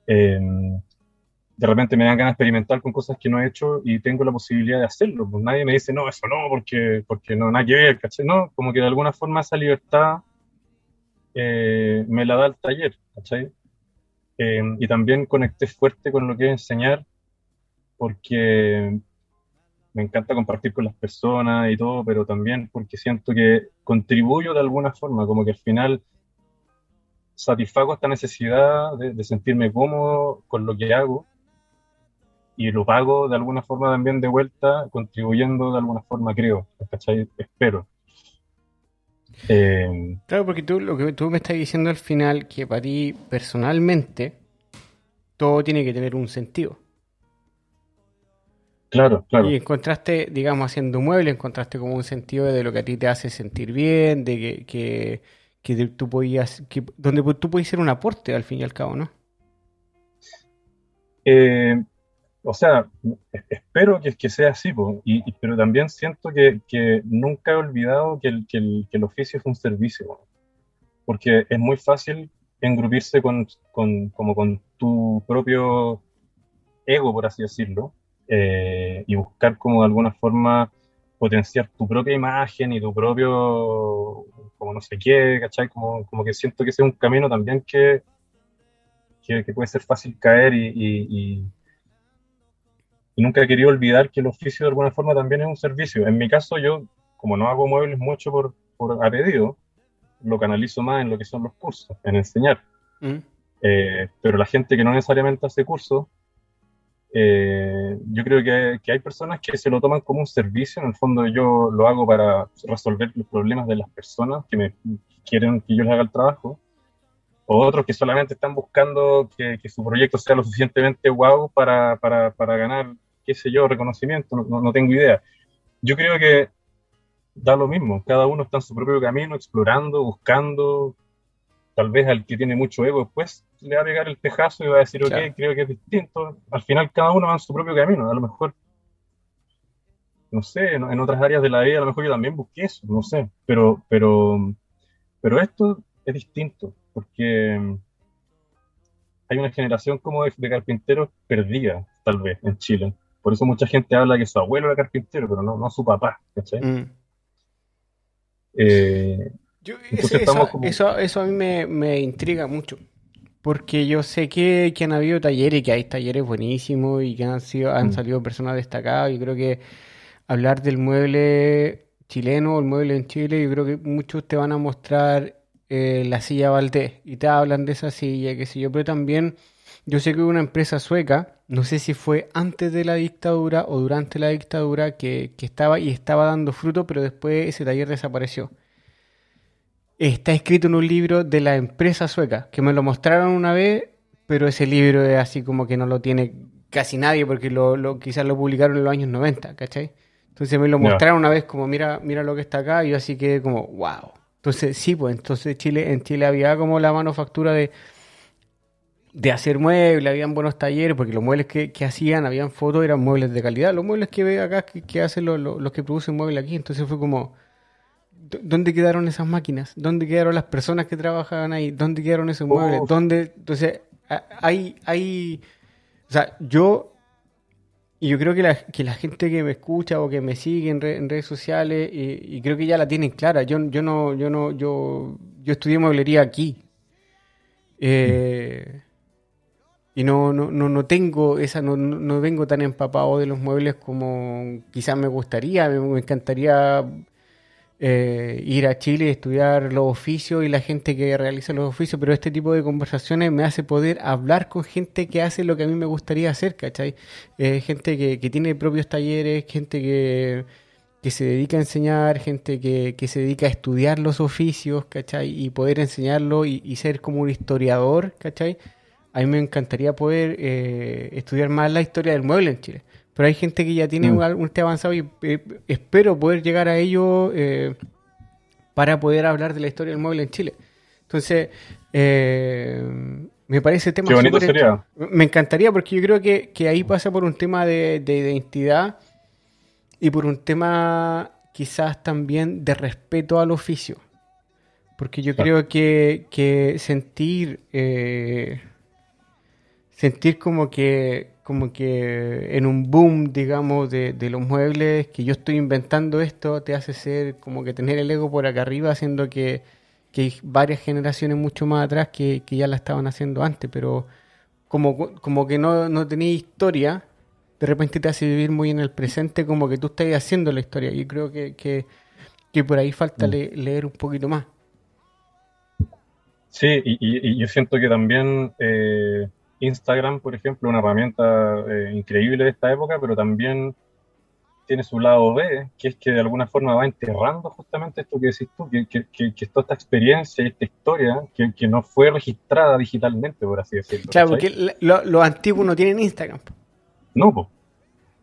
em, de repente me dan ganas de experimentar con cosas que no he hecho y tengo la posibilidad de hacerlo. Pues nadie me dice, no, eso no, porque, porque no, nada que ver, ¿cachai? No, como que de alguna forma esa libertad eh, me la da el taller, ¿cachai? Eh, y también conecté fuerte con lo que es enseñar, porque me encanta compartir con las personas y todo, pero también porque siento que contribuyo de alguna forma, como que al final satisfago esta necesidad de, sentirme cómodo con lo que hago y lo pago de alguna forma también de vuelta, contribuyendo de alguna forma, creo, ¿cachai? Espero. Eh, claro, porque tú lo que tú me estás diciendo al final, que para ti personalmente todo tiene que tener un sentido. Claro, claro. Y encontraste, digamos, haciendo muebles, encontraste como un sentido de lo que a ti te hace sentir bien, de que, que, que tú podías, que, donde tú podías ser un aporte al fin y al cabo, ¿no? Eh, o sea, espero que, que sea así, y, pero también siento que, que nunca he olvidado que el, que, el, que el, oficio es un servicio, porque es muy fácil engrupirse con, con, como con tu propio ego, por así decirlo, eh, y buscar como de alguna forma potenciar tu propia imagen y tu propio, como no sé qué, ¿cachai? Como, como que siento que ese es un camino también que, que, puede ser fácil caer y, y, y, nunca he querido olvidar que el oficio de alguna forma también es un servicio. En mi caso, yo, como no hago muebles mucho por, por a pedido, lo canalizo más en lo que son los cursos, en enseñar. Mm. Eh, pero la gente que no necesariamente hace cursos, eh, yo creo que, que, hay personas que se lo toman como un servicio, en el fondo yo lo hago para resolver los problemas de las personas que me quieren que yo les haga el trabajo, o otros que solamente están buscando que, que su proyecto sea lo suficientemente guau para, para, para, ganar, qué sé yo, reconocimiento, no, no, tengo idea. Yo creo que da lo mismo, cada uno está en su propio camino, explorando, buscando, tal vez al que tiene mucho ego después le va a pegar el tejazo y va a decir, ok, creo que es distinto. Al final cada uno va en su propio camino. A lo mejor, no sé, en, otras áreas de la vida a lo mejor yo también busqué eso, no sé. Pero, pero, pero esto es distinto porque hay una generación como de, carpinteros perdida, tal vez, en Chile. Por eso mucha gente habla que su abuelo era carpintero, pero no, no su papá, ¿cachai? Mm. Eh, eso, eso, a mí me, intriga mucho. Porque yo sé que, han habido talleres, que hay talleres buenísimos y que han sido, han mm. salido personas destacadas. Y creo que hablar del mueble chileno, el mueble en Chile, yo creo que muchos te van a mostrar eh, la silla Valdés y te hablan de esa silla, qué sé yo. Pero también yo sé que hubo una empresa sueca, no sé si fue antes de la dictadura o durante la dictadura, que, que estaba y estaba dando fruto, pero después ese taller desapareció está escrito en un libro de la empresa sueca, que me lo mostraron una vez, pero ese libro es así como que no lo tiene casi nadie, porque lo, lo quizás lo publicaron en los años 90, ¿cachai? Entonces me lo mostraron una vez como, mira, mira lo que está acá, y yo así que como, wow. Entonces, sí, pues entonces Chile, en Chile había como la manufactura de, de hacer muebles, habían buenos talleres, porque los muebles que, hacían, habían fotos, eran muebles de calidad. Los muebles que ve acá, que, hacen los que producen muebles aquí, entonces fue como, ¿Dónde quedaron esas máquinas? ¿Dónde quedaron las personas que trabajaban ahí? ¿Dónde quedaron esos muebles? ¿Dónde? Entonces, hay, hay, o sea, yo, y yo creo que la, que la gente que me escucha o que me sigue en, redes sociales, y, creo que ya la tienen clara. Yo, yo no, yo no, yo, yo estudié mueblería aquí. Eh, y no, no, no, no tengo esa, no, no vengo tan empapado de los muebles como quizás me gustaría. me encantaría eh, ir a Chile y estudiar los oficios y la gente que realiza los oficios, pero este tipo de conversaciones me hace poder hablar con gente que hace lo que a mí me gustaría hacer, ¿cachai? Eh, gente que, que, tiene propios talleres, gente que, que se dedica a enseñar, gente que, que, se dedica a estudiar los oficios, ¿cachai? Y poder enseñarlo y, ser como un historiador, ¿cachai? A mí me encantaría poder eh, estudiar más la historia del mueble en Chile pero hay gente que ya tiene mm. un, un avanzado y eh, espero poder llegar a ello eh, para poder hablar de la historia del mueble en Chile. Entonces, eh, me parece tema Qué sería. Me encantaría porque yo creo que, ahí pasa por un tema de, identidad y por un tema quizás también de respeto al oficio. Porque yo creo que, que sentir, sentir como que como que en un boom, digamos, de, los muebles, que yo estoy inventando esto, te hace ser como que tener el ego por acá arriba, haciendo que, hay varias generaciones mucho más atrás que, ya la estaban haciendo antes, pero como, como que no, no tenía historia, de repente te hace vivir muy en el presente, como que tú estás haciendo la historia. y creo que, que, por ahí falta mm. leer un poquito más. Sí, y, yo siento que también... Eh Instagram, por ejemplo, una herramienta eh, increíble de esta época, pero también tiene su lado B, que es que de alguna forma va enterrando justamente esto que decís tú, que, que, que, toda esta experiencia y esta historia que, no fue registrada digitalmente, por así decirlo. Claro, porque los antiguos no tienen Instagram. No, pues.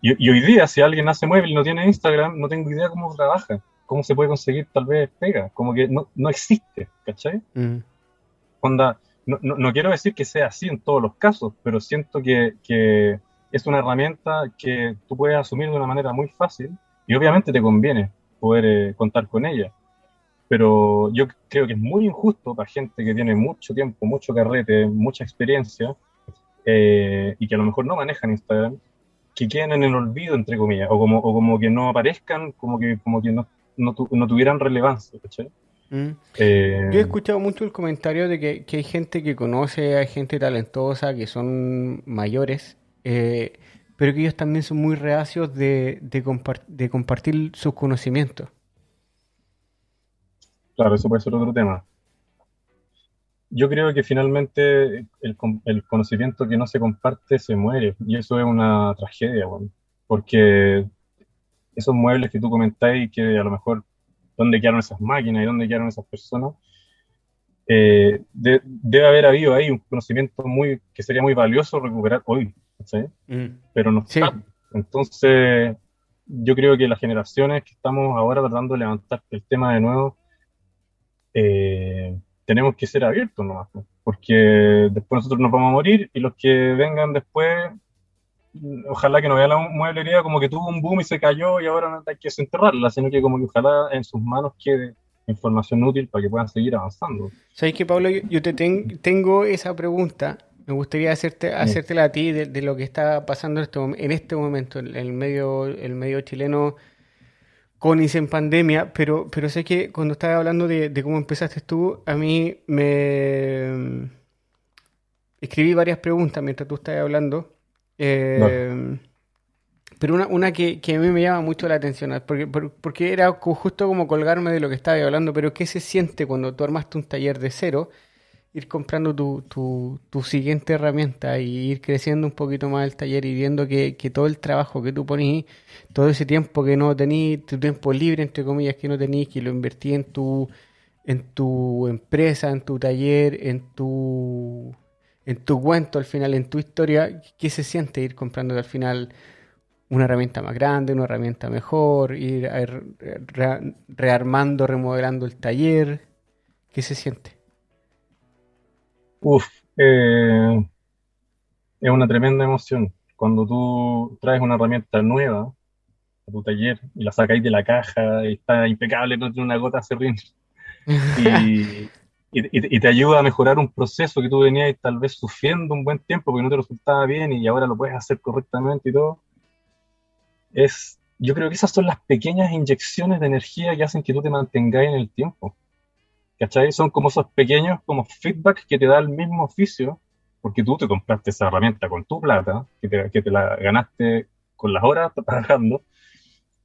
Y, hoy día, si alguien hace mueble y no tiene Instagram, no tengo idea cómo trabaja, cómo se puede conseguir tal vez pega, como que no, no existe, ¿cachai? Mm no, quiero decir que sea así en todos los casos, pero siento que, es una herramienta que tú puedes asumir de una manera muy fácil y obviamente te conviene poder eh, contar con ella. Pero yo creo que es muy injusto para gente que tiene mucho tiempo, mucho carrete, mucha experiencia eh, y que a lo mejor no manejan Instagram, que queden en el olvido, entre comillas, o como, o como que no aparezcan, como que, como que no, no, tuvieran relevancia. Mm. Eh, Yo he escuchado mucho el comentario de que, hay gente que conoce, hay gente talentosa, que son mayores, eh, pero que ellos también son muy reacios de, de compartir sus conocimientos. Claro, eso puede ser otro tema. Yo creo que finalmente el, conocimiento que no se comparte se muere y eso es una tragedia, porque esos muebles que tú comentáis que a lo mejor dónde quedaron esas máquinas y dónde quedaron esas personas, eh, debe haber habido ahí un conocimiento muy que sería muy valioso recuperar hoy, ¿sí? Mm. pero no está. Entonces, yo creo que las generaciones que estamos ahora tratando de levantar el tema de nuevo, eh, tenemos que ser abiertos nomás, porque después nosotros nos vamos a morir y los que vengan después, ojalá que no vean la mueblería como que tuvo un boom y se cayó y ahora no hay que desenterrarla, sino que como que ojalá en sus manos quede información útil para que puedan seguir avanzando. ¿Sabes que Pablo? Yo, te tengo esa pregunta. Me gustaría hacerte, hacértela a ti de, lo que está pasando en este, en este momento, el medio, el medio chileno con y en pandemia, pero, pero sé que cuando estaba hablando de, cómo empezaste tú, a mí me mm, escribí varias preguntas mientras tú estabas hablando. Eh, pero una, una que, a mí me llama mucho la atención, porque, porque era justo como colgarme de lo que estaba hablando, pero ¿qué se siente cuando tú armaste un taller de cero? ir comprando tu, tu, tu, siguiente herramienta y ir creciendo un poquito más el taller y viendo que, que todo el trabajo que tú ponís, todo ese tiempo que no tenís, tu tiempo libre, entre comillas, que no tenís, que lo invertí en tu, en tu empresa, en tu taller, en tu, en tu cuento al final, en tu historia, ¿qué se siente ir comprando al final una herramienta más grande, una herramienta mejor, ir rearmando, remodelando el taller? ¿Qué se siente? Uf, eh, es una tremenda emoción. Cuando tú traes una herramienta nueva a tu taller y la sacáis de la caja y está impecable, no tiene una gota de y, y, te ayuda a mejorar un proceso que tú venías tal vez sufriendo un buen tiempo porque no te resultaba bien y ahora lo puedes hacer correctamente y todo. Es, yo creo que esas son las pequeñas inyecciones de energía que hacen que tú te mantengáis en el tiempo. ¿Cachai? Son como esos pequeños como feedback que te da el mismo oficio, porque tú te compraste esa herramienta con tu plata, que te, que te la ganaste con las horas trabajando,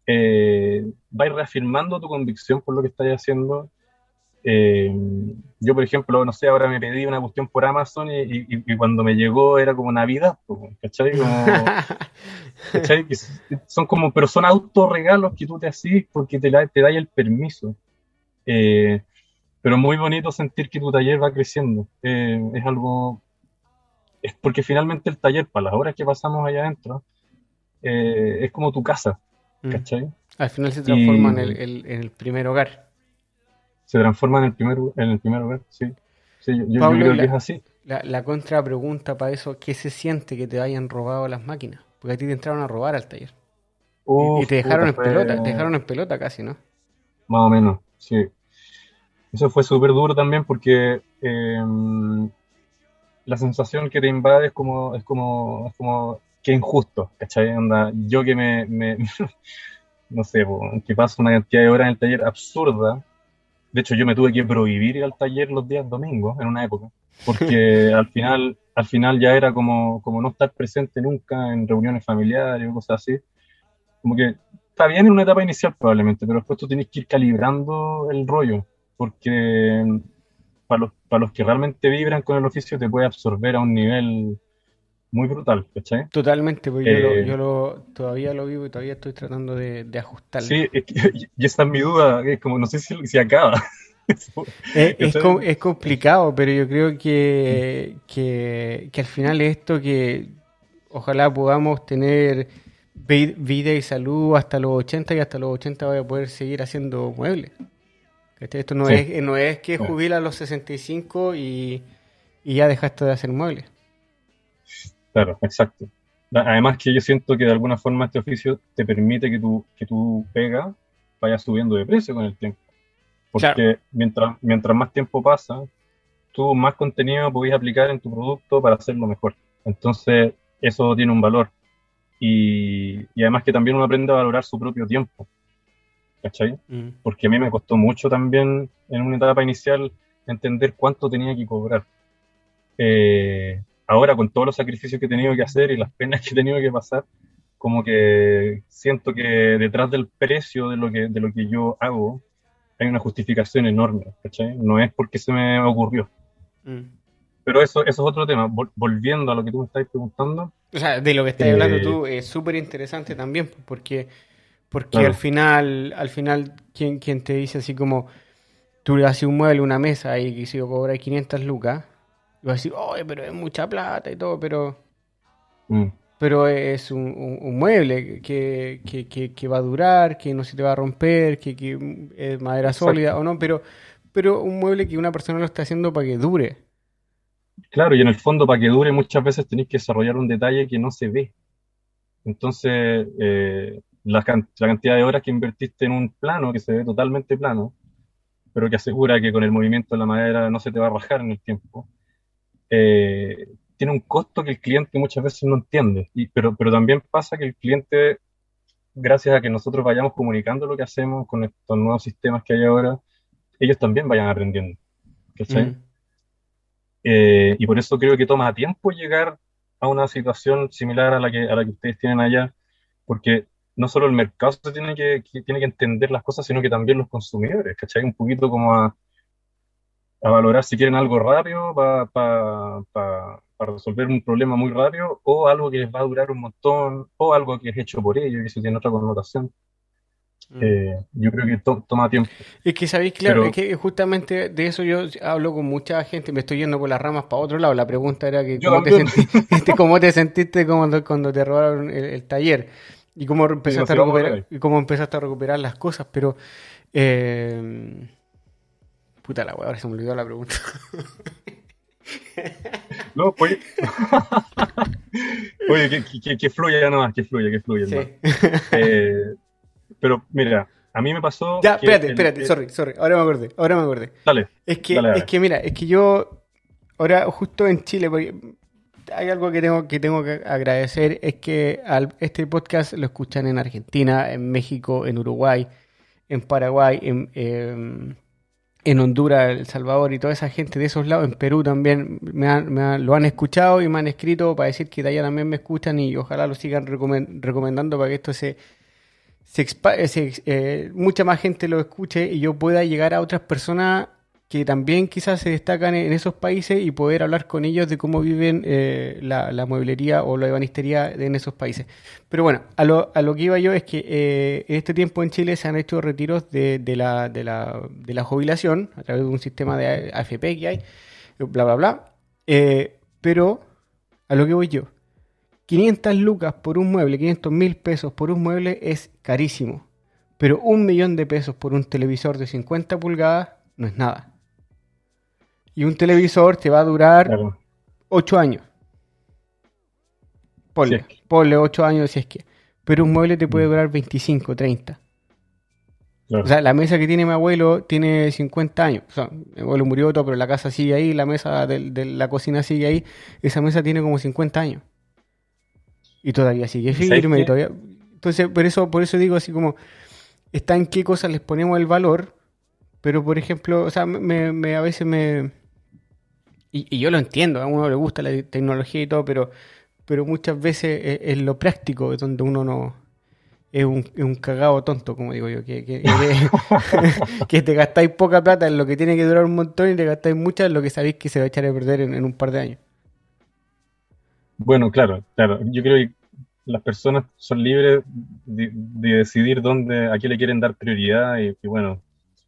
eh, vais reafirmando tu convicción por lo que estás haciendo. Eh, yo, por ejemplo, no sé, ahora me pedí una cuestión por Amazon y, cuando me llegó era como Navidad, ¿cachai? ¿cachai? son como, pero son autorregalos que tú te haces porque te, te da el permiso. Eh, pero muy bonito sentir que tu taller va creciendo. Eh, es algo, es porque finalmente el taller, para las horas que pasamos allá adentro, eh, es como tu casa, mm. ¿cachai? Al final se transforma en, el, primer hogar. Se transforma en el primer, en el primer hogar, sí. sí yo, creo que es así. La, la contra pregunta para eso, ¿qué se siente que te hayan robado las máquinas? Porque a ti te entraron a robar al taller. y, te dejaron en pelota, te dejaron en pelota casi, ¿no? Más o menos, sí. Eso fue súper duro también porque em, la sensación que te invade es como, es como, es como que injusto, ¿cachai? Onda, yo que me, no sé, que paso una cantidad de horas en el taller absurda. De hecho, yo me tuve que prohibir ir al taller los días domingos en una época, porque al final, al final ya era como, como no estar presente nunca en reuniones familiares o cosas así. Como que está bien en una etapa inicial probablemente, pero después tú tienes que ir calibrando el rollo porque mm, para los, para los que realmente vibran con el oficio te puede absorber a un nivel muy brutal, ¿cachai? Totalmente, porque yo, lo, eh, yo lo, todavía lo vivo y todavía estoy tratando de, de ajustarlo. Sí, y esa es mi duda, es como no sé si, si acaba. es, es, complicado, pero yo creo que, que, que, al final esto que ojalá podamos tener vida y salud hasta los 80 y hasta los 80 voy a poder seguir haciendo muebles. Esto no, es, no es que jubila a los 65 y, y ya dejaste de hacer muebles. Claro, exacto. Además que yo siento que de alguna forma este oficio te permite que tu, que tu pega vaya subiendo de precio con el tiempo. Porque mientras, mientras más tiempo pasa, tú más contenido podés aplicar en tu producto para hacerlo mejor. Entonces, eso tiene un valor. y, además que también uno aprende a valorar su propio tiempo. ¿Cachai? Mm. Porque a mí me costó mucho también en una etapa inicial entender cuánto tenía que cobrar. Eh, ahora con todos los sacrificios que he tenido que hacer y las penas que he tenido que pasar, como que siento que detrás del precio de lo que, de lo que yo hago hay una justificación enorme, ¿cachai? No es porque se me ocurrió. Mm. Pero eso, eso es otro tema. volviendo a lo que tú me estás preguntando. O sea, de lo que estás hablando eh, tú es súper interesante también, porque, porque al final, al final, quien, quien te dice así como, tú le haces un mueble, una mesa y que si yo cobrar 500 lucas, y vas a decir, oye, pero es mucha plata y todo, pero... Mm. Pero es un, mueble que, que, va a durar, que no se te va a romper, que, es madera sólida o no, pero, pero un mueble que una persona lo está haciendo para que dure. Claro, y en el fondo para que dure muchas veces tenéis que desarrollar un detalle que no se ve. Entonces, eh, la, cantidad de horas que invertiste en un plano que se ve totalmente plano, pero que asegura que con el movimiento de la madera no se te va a rajar en el tiempo, eh, tiene un costo que el cliente muchas veces no entiende. Y, pero, pero también pasa que el cliente, gracias a que nosotros vayamos comunicando lo que hacemos con estos nuevos sistemas que hay ahora, ellos también vayan aprendiendo. ¿Cachai? Eh, y por eso creo que toma tiempo llegar a una situación similar a la que, a la que ustedes tienen allá, porque no solo el mercado se tiene que, tiene que entender las cosas, sino que también los consumidores, ¿cachai? Un poquito como a, a valorar si quieren algo rápido para resolver un problema muy rápido, o algo que les va a durar un montón, o algo que es hecho por ellos y eso tiene otra connotación. Mm. Eh, yo creo que toma tiempo. Es que sabéis, claro, es que justamente de eso yo hablo con mucha gente, me estoy yendo por las ramas para otro lado. La pregunta era que cómo te, sentiste, cómo te, sentiste cuando, cuando te robaron el, taller y cómo empezaste a recuperar y cómo empezaste a recuperar las cosas, pero eh... puta la wea, ahora se me olvidó la pregunta. No, pues. Oye, que, que, que, fluya nomás, que fluya, que fluya. Eh, pero mira, a mí me pasó. Ya, espérate, espérate, sorry, sorry. Ahora me acordé, ahora me acordé. Dale. Es que, es que mira, es que yo. Ahora, justo en Chile, hay algo que tengo que, tengo que agradecer: es que al, este podcast lo escuchan en Argentina, en México, en Uruguay, en Paraguay, en en Honduras, El Salvador y toda esa gente de esos lados, en Perú también me, lo han escuchado y me han escrito para decir que de allá también me escuchan y ojalá lo sigan recomendando para que esto se, se, se eh, mucha más gente lo escuche y yo pueda llegar a otras personas que también quizás se destacan en esos países y poder hablar con ellos de cómo viven eh, la, mueblería o la ebanistería en esos países. Pero bueno, a lo, a lo que iba yo es que eh, en este tiempo en Chile se han hecho retiros de, la, de, la, de la jubilación a través de un sistema de AFP que hay, bla, bla, bla. Eh, pero a lo que voy yo, 500 lucas por un mueble, 500 mil pesos por un mueble es carísimo. Pero un millón de pesos por un televisor de 50 pulgadas no es nada. Y un televisor te va a durar 8 años. Ponle, 8 años si es que. Pero un mueble te puede mm. durar 25, 30. O sea, la mesa que tiene mi abuelo tiene 50 años. O sea, mi abuelo murió todo, pero la casa sigue ahí, la mesa de, la cocina sigue ahí. Esa mesa tiene como 50 años. Y todavía sigue firme y todavía... Entonces, por eso, por eso digo así como, está en qué cosas les ponemos el valor, pero por ejemplo, o sea, me, a veces me y, yo lo entiendo, a uno le gusta la tecnología y todo, pero, pero muchas veces es, lo práctico es donde uno no es un, es un cagado tonto, como digo yo, que, que, te gastáis poca plata en lo que tiene que durar un montón y te gastáis mucha en lo que sabéis que se va a echar a perder en, un par de años. Bueno, claro, claro. Yo creo que las personas son libres de, decidir dónde, a qué le quieren dar prioridad y, y bueno,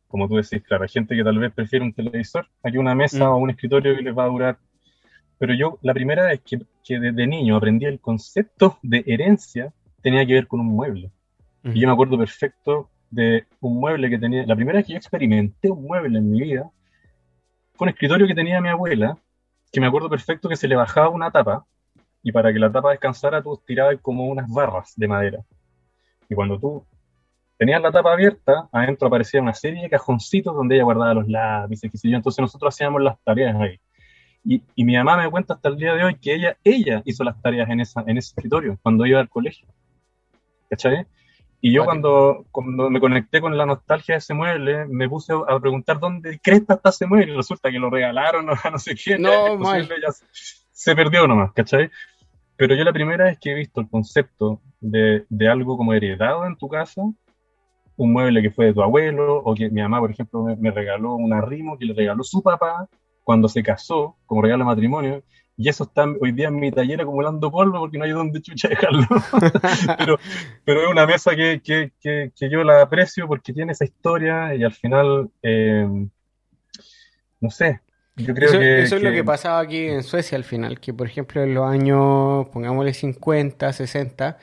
como tú decís, claro, hay gente que tal vez prefiere un televisor hay una mesa mm. o un escritorio que les va a durar. Pero yo, la primera es que, que desde niño aprendí el concepto de herencia tenía que ver con un mueble. Y yo me acuerdo perfecto de un mueble que tenía, la primera vez que yo experimenté un mueble en mi vida, fue un escritorio que tenía mi abuela, que me acuerdo perfecto que se le bajaba una tapa, y para que la tapa descansara tú tirabas como unas barras de madera. Y cuando tú tenían la tapa abierta, adentro aparecía una serie de cajoncitos donde ella guardaba los lápices, qué sé yo, entonces nosotros hacíamos las tareas ahí. Y, y, mi mamá me cuenta hasta el día de hoy que ella, ella hizo las tareas en, esa, en ese escritorio cuando iba al colegio. ¿Cachai? Y yo cuando, cuando me conecté con la nostalgia de ese mueble, me puse a preguntar dónde cresta está ese mueble y resulta que lo regalaron a no sé quién. No, ya se, se, perdió nomás, ¿cachai? Pero yo la primera vez que he visto el concepto de, de, algo como heredado en tu casa, un mueble que fue de tu abuelo, o que mi mamá, por ejemplo, me, me regaló un arrimo que le regaló su papá cuando se casó, como regalo de matrimonio, y eso está hoy día en mi taller acumulando polvo porque no hay donde chucha dejarlo. pero, pero es una mesa que, que, que, yo la aprecio porque tiene esa historia y al final, eh, no sé. Yo creo eso, que, eso es lo que pasaba aquí en Suecia al final, que por ejemplo en los años, pongámosle 50, 60,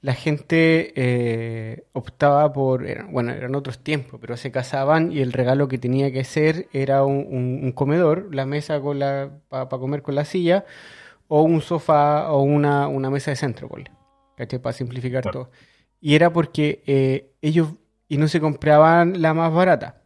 la gente eh, optaba por, bueno, eran otros tiempos, pero se casaban y el regalo que tenía que ser era un, comedor, la mesa con la para comer con la silla, o un sofá o una, una mesa de centro, Para simplificar todo. Y era porque eh, ellos, y no se compraban la más barata,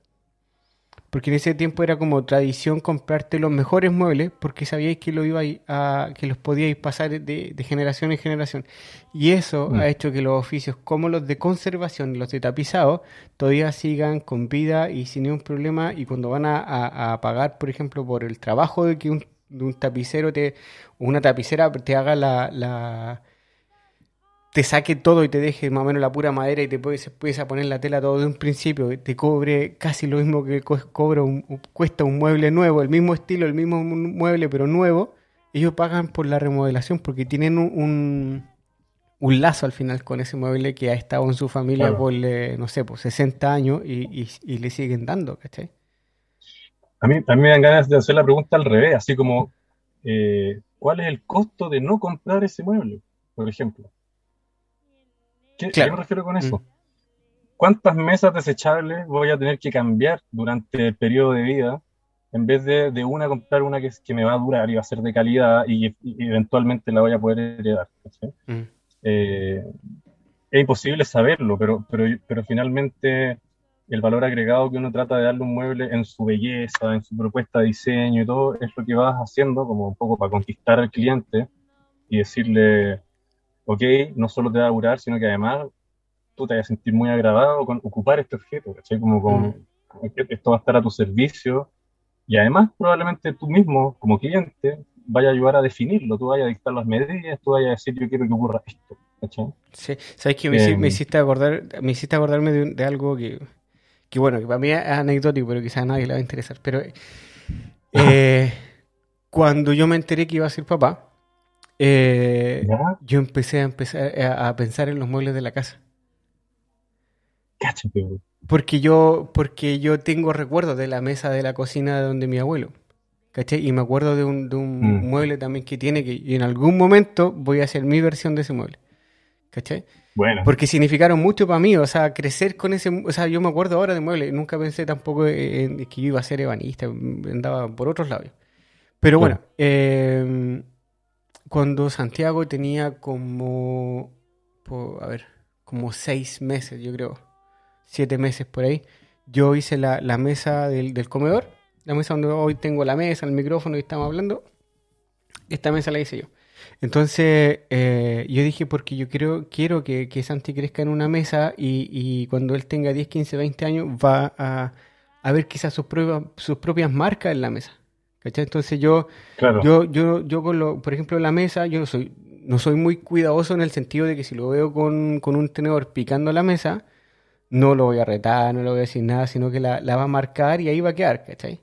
porque en ese tiempo era como tradición comprarte los mejores muebles porque sabíais que lo iba a, que los podíais pasar de, generación en generación. Y eso mm. ha hecho que los oficios como los de conservación y los de tapizado todavía sigan con vida y sin ningún problema. Y cuando van a, pagar, por ejemplo, por el trabajo de que un, un tapicero te, una tapicera te haga la te saque todo y te deje más o menos la pura madera y te puedes, puedes a poner la tela todo de un principio, te cobre casi lo mismo que cobra un, cuesta un mueble nuevo, el mismo estilo, el mismo mueble pero nuevo, ellos pagan por la remodelación porque tienen un, un, lazo al final con ese mueble que ha estado en su familia por, no sé, por 60 años y, y, le siguen dando, ¿cachai? A mí, a mí me dan ganas de hacer la pregunta al revés, así como, eh, ¿cuál es el costo de no comprar ese mueble, por ejemplo? ¿Qué, me refiero con eso? Mm. ¿Cuántas mesas desechables voy a tener que cambiar durante el periodo de vida en vez de, de una comprar una que, que, me va a durar y va a ser de calidad y, eventualmente la voy a poder heredar? Mm. Eh, es imposible saberlo, pero, pero, pero finalmente el valor agregado que uno trata de darle a un mueble en su belleza, en su propuesta de diseño y todo, es lo que vas haciendo como un poco para conquistar al cliente y decirle, ok, no solo te va a durar, sino que además tú te vas a sentir muy agradado con ocupar este objeto, ¿cachai? Como, con, mm. esto va a estar a tu servicio y además probablemente tú mismo, como cliente, vaya a ayudar a definirlo, tú vayas a dictar las medidas, tú vayas a decir yo quiero que ocurra esto, ¿cachai? Sí, sabes que me, em. hiciste acordar, me hiciste acordarme de, algo que, que, bueno, que para mí es anecdótico, pero quizás a nadie le va a interesar, pero eh, cuando yo me enteré que iba a ser papá, eh, yo empecé a empezar a, pensar en los muebles de la casa. Porque yo, porque yo tengo recuerdos de la mesa de la cocina de donde mi abuelo. ¿Cachai? Y me acuerdo de un, mm. mueble también que tiene que y en algún momento voy a hacer mi versión de ese mueble. ¿Cachai? Bueno. Porque significaron mucho para mí, o sea, crecer con ese, o sea, yo me acuerdo ahora de muebles, nunca pensé tampoco en, que yo iba a ser ebanista, andaba por otros lados. Pero bueno, eh, cuando Santiago tenía como, a ver, como seis meses, yo creo, siete meses por ahí, yo hice la, mesa del, comedor, la mesa donde hoy tengo la mesa, el micrófono y estamos hablando, esta mesa la hice yo. Entonces eh, yo dije, porque yo quiero, quiero que, que Santi crezca en una mesa y, cuando él tenga 10, 15, 20 años va a, a ver quizás sus propias, sus propias marcas en la mesa. Entonces yo, yo, yo, yo con lo, por ejemplo, la mesa, yo soy, no soy muy cuidadoso en el sentido de que si lo veo con, un tenedor picando la mesa, no lo voy a retar, no le voy a decir nada, sino que la, va a marcar y ahí va a quedar, ¿cachai?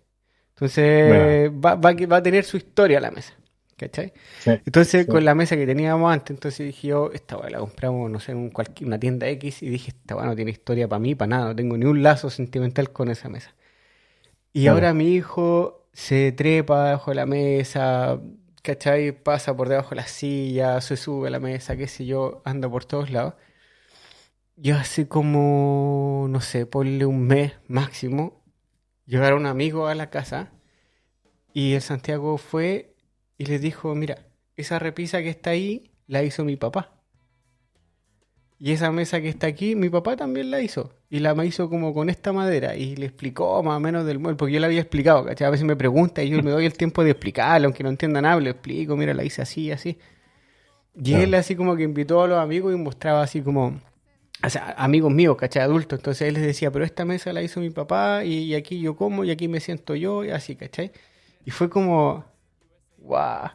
Entonces va, va, va, a tener su historia la mesa, ¿cachai? entonces con la mesa que teníamos antes, entonces dije yo, esta weá la compramos, no sé, en una tienda X y dije, esta weá no tiene historia para mí, para nada, no tengo ni un lazo sentimental con esa mesa. Y ahora mi hijo se trepa debajo de la mesa, ¿cachai? Pasa por debajo de la silla, se sube a la mesa, qué sé yo, anda por todos lados. Yo hace como, no sé, ponle un mes máximo, llegaron un amigo a la casa y el Santiago fue y le dijo, mira, esa repisa que está ahí la hizo mi papá. Y esa mesa que está aquí, mi papá también la hizo. Y la hizo como con esta madera. Y le explicó más o menos del mueble, porque yo le había explicado, ¿cachai? A veces me pregunta y yo me doy el tiempo de explicarle, aunque no entienda nada, le explico, mira, la hice así, así. Y él así como que invitó a los amigos y mostraba así como, o sea, amigos míos, ¿cachai? Adultos. Entonces él les decía, pero esta mesa la hizo mi papá y, aquí yo como y aquí me siento yo y así, ¿cachai? Y fue como, guau.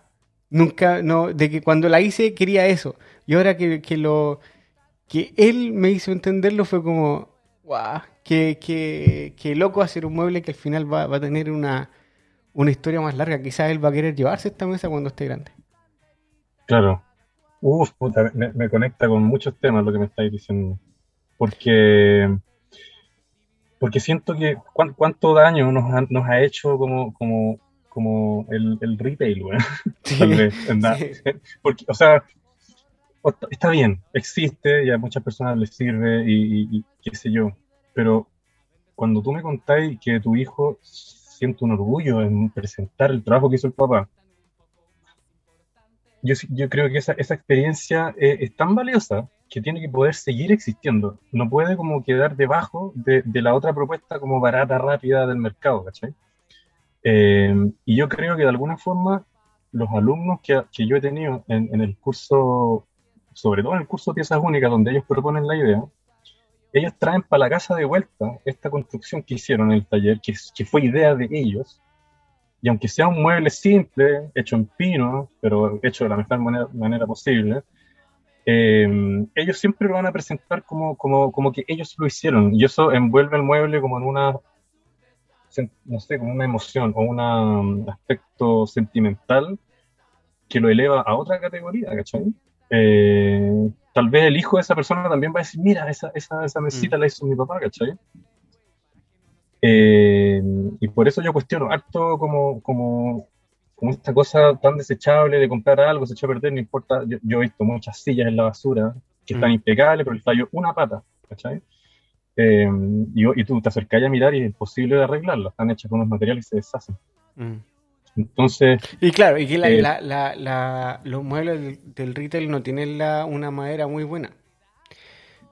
Nunca, no, de que cuando la hice quería eso. Y ahora que, que lo, que él me hizo entenderlo fue como, guau, que, que, que loco hacer un mueble que al final va, va a tener una, una historia más larga. Quizás él va a querer llevarse esta mesa cuando esté grande. Claro, Uf, puta, me, conecta con muchos temas lo que me estáis diciendo. Porque, porque siento que cuánto daño nos ha, nos ha hecho como, como, como el, el retail, güey. Porque, o sea, está bien, existe y a muchas personas les sirve y, y, qué sé yo. Pero cuando tú me contáis que tu hijo siente un orgullo en presentar el trabajo que hizo el papá, yo, creo que esa, experiencia eh, es tan valiosa que tiene que poder seguir existiendo. No puede como quedar debajo de, la otra propuesta como barata, rápida del mercado, ¿cachai? Eh, y yo creo que de alguna forma los alumnos que, yo he tenido en, el curso, sobre todo en el curso de piezas únicas, donde ellos proponen la idea, ellos traen para la casa de vuelta esta construcción que hicieron en el taller, que, que fue idea de ellos, y aunque sea un mueble simple, hecho en pino, pero hecho de la mejor manera, posible, eh, ellos siempre lo van a presentar como, como, como, que ellos lo hicieron. Y eso envuelve el mueble como en una, no sé, como una emoción o un um, aspecto sentimental que lo eleva a otra categoría, ¿cachai? Eh, tal vez el hijo de esa persona también va a decir, mira, esa, esa, esa mesita mm. la hizo mi papá, ¿cachai? Eh, y por eso yo cuestiono harto como, como, como, esta cosa tan desechable de comprar algo, se echó a perder, no importa. Yo, he visto muchas sillas en la basura que están mm. impecables, pero les falló una pata, ¿cachai? Eh, y, y, tú te acercás a mirar y es imposible de arreglarlas, están hechas con unos materiales y se deshacen. Mm. Entonces. Y claro, y que eh, la, la, los muebles del, retail no tienen una madera muy buena.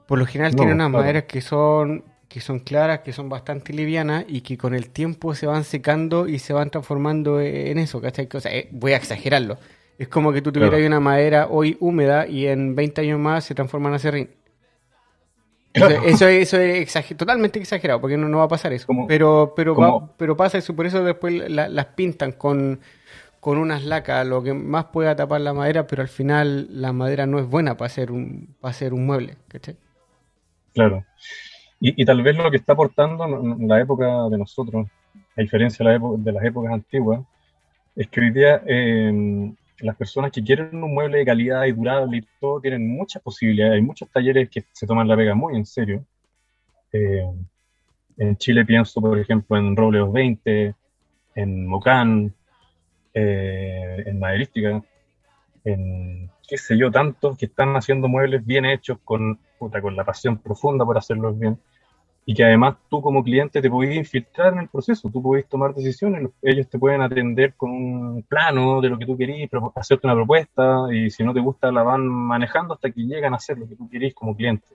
Por lo general tienen unas maderas que son que son claras, que son bastante livianas y que con el tiempo se van secando y se van transformando en eso, ¿cachai? O sea, eh, voy a exagerarlo. Es como que tú tuvieras una madera hoy húmeda y en 20 años más se transforma en acerrín. Eso, eso, es, totalmente exagerado, porque no, no va a pasar eso. pero pero pero pasa eso, por eso después las pintan con, con unas lacas, lo que más pueda tapar la madera, pero al final la madera no es buena para hacer un, para hacer un mueble, ¿cachai? Y, y, tal vez lo que está aportando la época de nosotros, a diferencia de, la de las épocas antiguas, es que hoy día em, las personas que quieren un mueble de calidad y durable y todo tienen muchas posibilidades. Hay muchos talleres que se toman la pega muy en serio. Eh, en Chile pienso, por ejemplo, en Robleos 20, en Mocán, eh, en Maderística, en qué sé yo, tantos que están haciendo muebles bien hechos con, con la pasión profunda por hacerlos bien y que además tú como cliente te podés infiltrar en el proceso, tú podés tomar decisiones, ellos te pueden atender con un plano de lo que tú querís, hacerte una propuesta y si no te gusta la van manejando hasta que llegan a hacer lo que tú querís como cliente.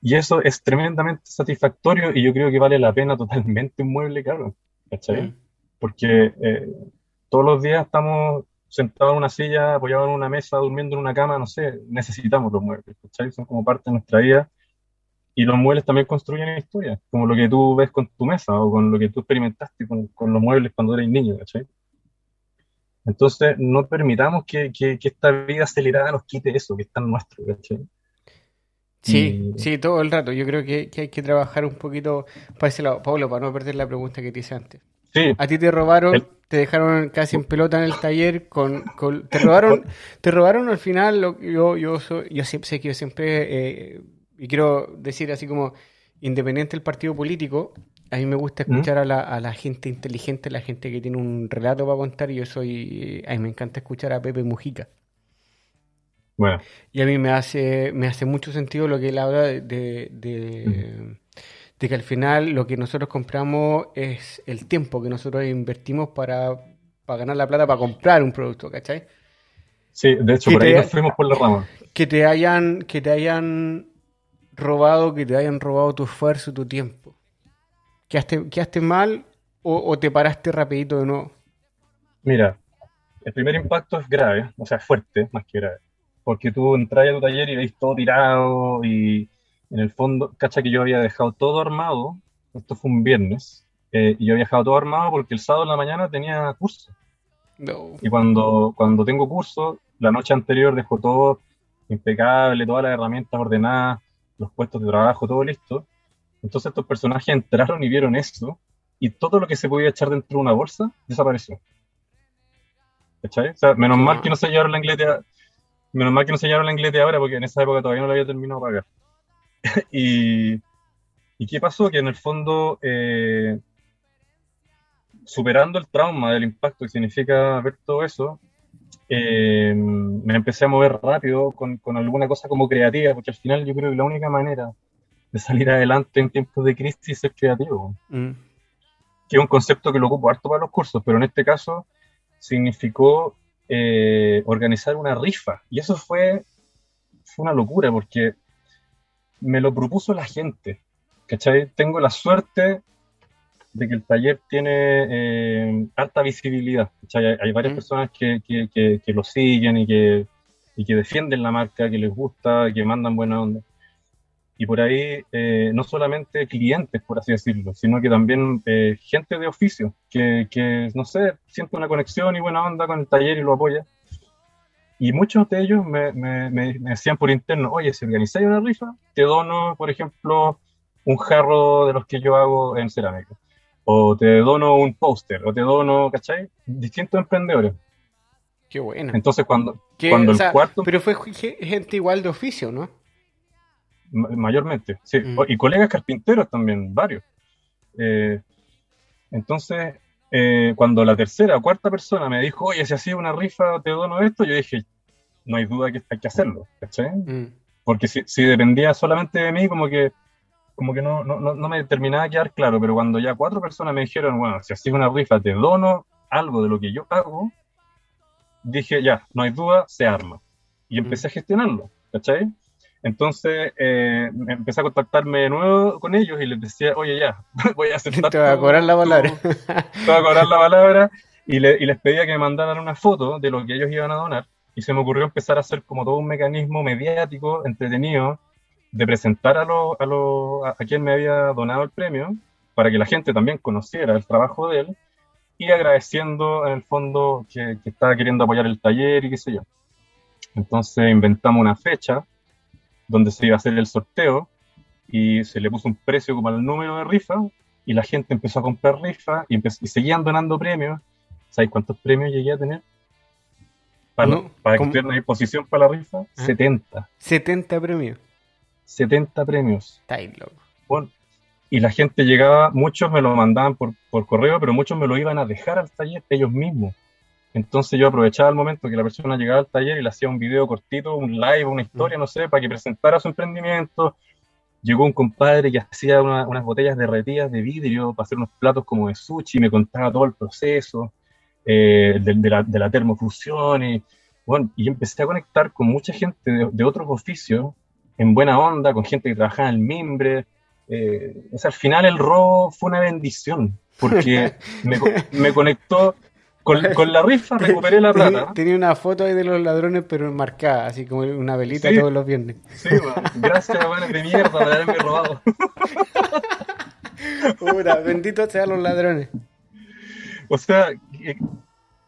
Y eso es tremendamente satisfactorio y yo creo que vale la pena totalmente un mueble caro, ¿cachai? Mm. Porque eh, todos los días estamos sentados en una silla, apoyados en una mesa, durmiendo en una cama, no sé, necesitamos los muebles, ¿cachai? Son como parte de nuestra vida y los muebles también construyen historias, como lo que tú ves con tu mesa o con lo que tú experimentaste con, con los muebles cuando eres niño, ¿cachai? Entonces, no permitamos que, que, esta vida acelerada nos quite eso, que es tan nuestro, ¿cachai? Sí, sí, todo el rato. Yo creo que, que, hay que trabajar un poquito para ese lado. Pablo, para no perder la pregunta que te hice antes. Sí. A ti te robaron, te dejaron casi en pelota en el taller con, con te robaron, te robaron al final. Lo, yo, yo, soy, yo sé que yo siempre eh, y quiero decir así como, independiente del partido político, a mí me gusta ¿Mm? escuchar a, la, a, la, gente inteligente, a la gente que tiene un relato para contar, y yo soy, a mí me encanta escuchar a Pepe Mujica. Bueno. Y a mí me hace, me hace mucho sentido lo que él habla de, de, de, que al final lo que nosotros compramos es el tiempo que nosotros invertimos para, para ganar la plata para comprar un producto, ¿cachai? Sí, de hecho, por ahí nos fuimos por la rama que te hayan, que te hayan robado, que te hayan robado tu esfuerzo, tu tiempo. ¿Quedaste, quedaste mal o, o te paraste rapidito de nuevo? Mira, el primer impacto es grave, o sea, fuerte, más que grave. Porque tú entras a tu taller y veis todo tirado y en el fondo, cacha que yo había dejado todo armado, esto fue un viernes, eh, y yo había dejado todo armado porque el sábado en la mañana tenía curso. No. Y cuando, cuando tengo curso, la noche anterior dejo todo impecable, todas las herramientas ordenadas, los puestos de trabajo, todo listo. Entonces estos personajes entraron y vieron eso, y todo lo que se podía echar dentro de una bolsa desapareció. ¿Cachai? O sea, menos mal que no se llevaron la inglete, menos mal que no se llevaron la inglete ahora, porque en esa época todavía no lo había terminado de pagar. y, ¿Y qué pasó? Que en el fondo, eh, superando el trauma del impacto que significa ver todo eso, eh, me empecé a mover rápido con, con, alguna cosa como creativa, porque al final yo creo que la única manera de salir adelante en tiempos de crisis es creativo. Mm. Que es un concepto que lo ocupo harto para los cursos, pero en este caso significó eh, organizar una rifa. Y eso fue, fue una locura, porque me lo propuso la gente. ¿Cachai? Tengo la suerte de que el taller tiene eh, alta visibilidad. Hay, hay, varias personas que, que, que, lo siguen y que, y que defienden la marca, que les gusta, que mandan buena onda. Y por ahí, eh, no solamente clientes, por así decirlo, sino que también eh, gente de oficio, que, que, no sé, siente una conexión y buena onda con el taller y lo apoya. Y muchos de ellos me, me, me decían por interno, oye, si organizáis una rifa, te dono, por ejemplo, un jarro de los que yo hago en cerámica o te dono un póster, o te dono, ¿cachai? Distintos emprendedores. Qué bueno. Entonces, cuando, cuando el cuarto. Pero fue gente igual de oficio, ¿no? Mayormente, sí. Mm. Y colegas carpinteros también, varios. Eh, entonces, eh, cuando la tercera o cuarta persona me dijo, oye, si hacía una rifa, te dono esto, yo dije, no hay duda que hay que hacerlo, ¿cachai? Mm. Porque si, si dependía solamente de mí, como que como que no, no, no, me terminaba de quedar claro, pero cuando ya cuatro personas me dijeron, bueno, si haces una rifa, te dono algo de lo que yo hago, dije, ya, no hay duda, se arma. Y empecé a gestionarlo, ¿cachai? Entonces eh, empecé a contactarme de nuevo con ellos y les decía, oye, ya, voy a aceptar. Te voy a cobrar la palabra. te voy a cobrar la palabra. Y, y les pedía que me mandaran una foto de lo que ellos iban a donar. Y se me ocurrió empezar a hacer como todo un mecanismo mediático, entretenido, de presentar a, lo, a, lo, a, quien me había donado el premio, para que la gente también conociera el trabajo de él, y agradeciendo en el fondo que, que estaba queriendo apoyar el taller y qué sé yo. Entonces inventamos una fecha donde se iba a hacer el sorteo y se le puso un precio como al número de rifa y la gente empezó a comprar rifa y, y seguían donando premios. ¿Sabes cuántos premios llegué a tener? Para, para que estuvieran a disposición para la rifa, 70. 70 premios. 70 premios. Está ahí, loco. Bueno, y la gente llegaba, muchos me lo mandaban por, por, correo, pero muchos me lo iban a dejar al taller ellos mismos. Entonces yo aprovechaba el momento que la persona llegaba al taller y le hacía un video cortito, un live, una historia, mm. no sé, para que presentara su emprendimiento. Llegó un compadre que hacía unas botellas derretidas de vidrio para hacer unos platos como de sushi, y me contaba todo el proceso eh, de, la, de, la, termofusión. Y, bueno, y empecé a conectar con mucha gente de, de otros oficios en buena onda, con gente que trabajaba en el mimbre. Eh, o sea, al final el robo fue una bendición, porque me, me conectó con, con, la rifa, recuperé la plata. Tenía una foto ahí de los ladrones, pero marcada, así como una velita todos los viernes. Sí, gracias, bueno, de mierda, por haberme robado. Bendito sean los ladrones. O sea,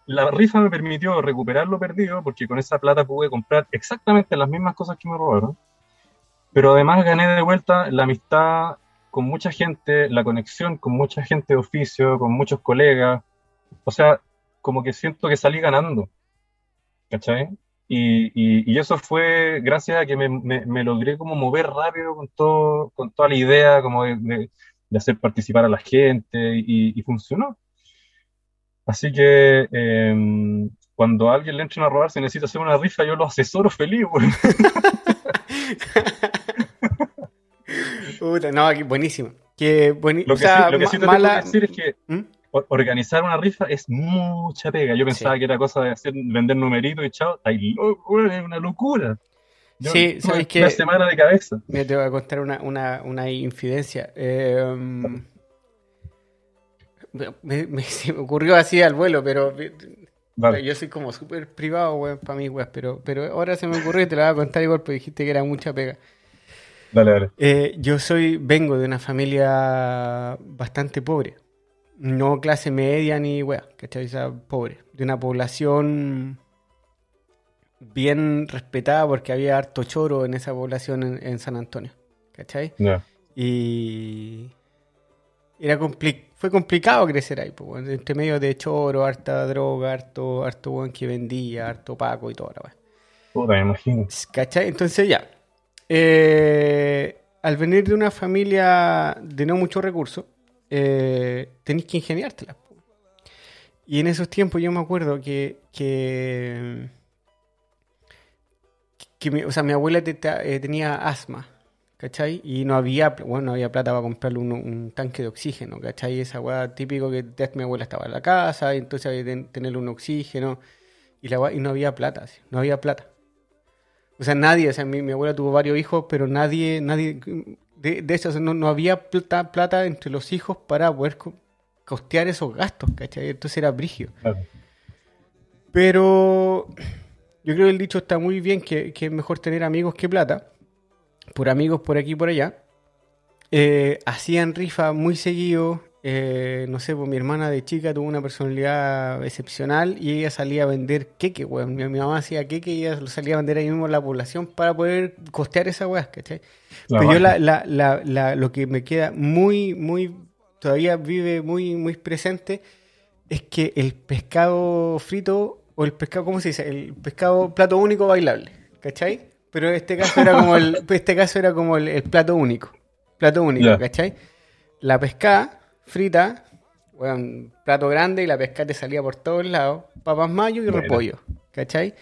la rifa me permitió recuperar lo perdido, porque con esa plata pude comprar exactamente las mismas cosas que me robaron pero además gané de vuelta la amistad con mucha gente, la conexión con mucha gente de oficio, con muchos colegas. O sea, como que siento que salí ganando. ¿Cachai? Y, y, eso fue gracias a que me, me, logré como mover rápido con, todo, con toda la idea como de, de, hacer participar a la gente y, y funcionó. Así que em, cuando a alguien le entren a robar, se necesita hacer una rifa, yo lo asesoro feliz. no, aquí, buenísimo. Que Lo que, sí, lo que sí te mala... decir es que ¿Mm? organizar una rifa es mucha pega. Yo pensaba que era cosa de hacer, vender numeritos y chao. Ay, es una locura. sí, ¿sabes qué? Una semana de cabeza. Mira, te voy a contar una, una, una infidencia. Eh, me, me, se me ocurrió así al vuelo, pero Vale. yo soy como súper privado, weón, para mí, weón. Pero, pero ahora se me ocurrió y te lo voy a contar igual porque dijiste que era mucha pega. Dale, dale. Eh, yo soy, vengo de una familia bastante pobre. No clase media ni weá, ¿cachai? O sea, pobre. De una población bien respetada porque había harto choro en esa población en, en San Antonio, ¿cachai? Y era compli- fue complicado crecer ahí, pues, entre medio de choro, harta droga, harto, harto weón que vendía, harto paco y toda la weá. Puta, me imagino. ¿Cachai? Entonces ya. eh, al venir de una familia de no muchos recursos, eh, tenéis que ingeniártela. po. Y en esos tiempos yo me acuerdo que, que, que mi, o sea, mi abuela te- te- eh, tenía asma, ¿cachai? Y no había, bueno, no había plata para comprarle un, un tanque de oxígeno, ¿cachai? Esa weá típico que mi abuela estaba en la casa y entonces había que tenerle un oxígeno y, la weá- y no había plata, no había plata. O sea, nadie, o sea, mi, mi abuela tuvo varios hijos, pero nadie, nadie, de, de eso, o sea, no, no había plata, plata entre los hijos para poder co- costear esos gastos, ¿cachai? Entonces era brigio. Claro. Pero yo creo que el dicho está muy bien, que, que es mejor tener amigos que plata. Por amigos por aquí y por allá. Eh, hacían rifa muy seguido. eh, no sé, pues mi hermana de chica tuvo una personalidad excepcional y ella salía a vender queque, weón. Mi, mi mamá hacía queque y ella lo salía a vender ahí mismo en la población para poder costear esa weá, ¿cachai? La Pero yo la, magia. la, la, la- lo que me queda muy, muy, todavía vive muy, muy presente es que el pescado frito, o el pescado, ¿cómo se dice? El pescado plato único bailable, ¿cachai? Pero este caso era como el, este caso era como el, el plato único, plato único. ¿cachai? La pescada frita, weón, plato grande y la pescada te salía por todos lados, papas mayo y repollo, ¿cachai?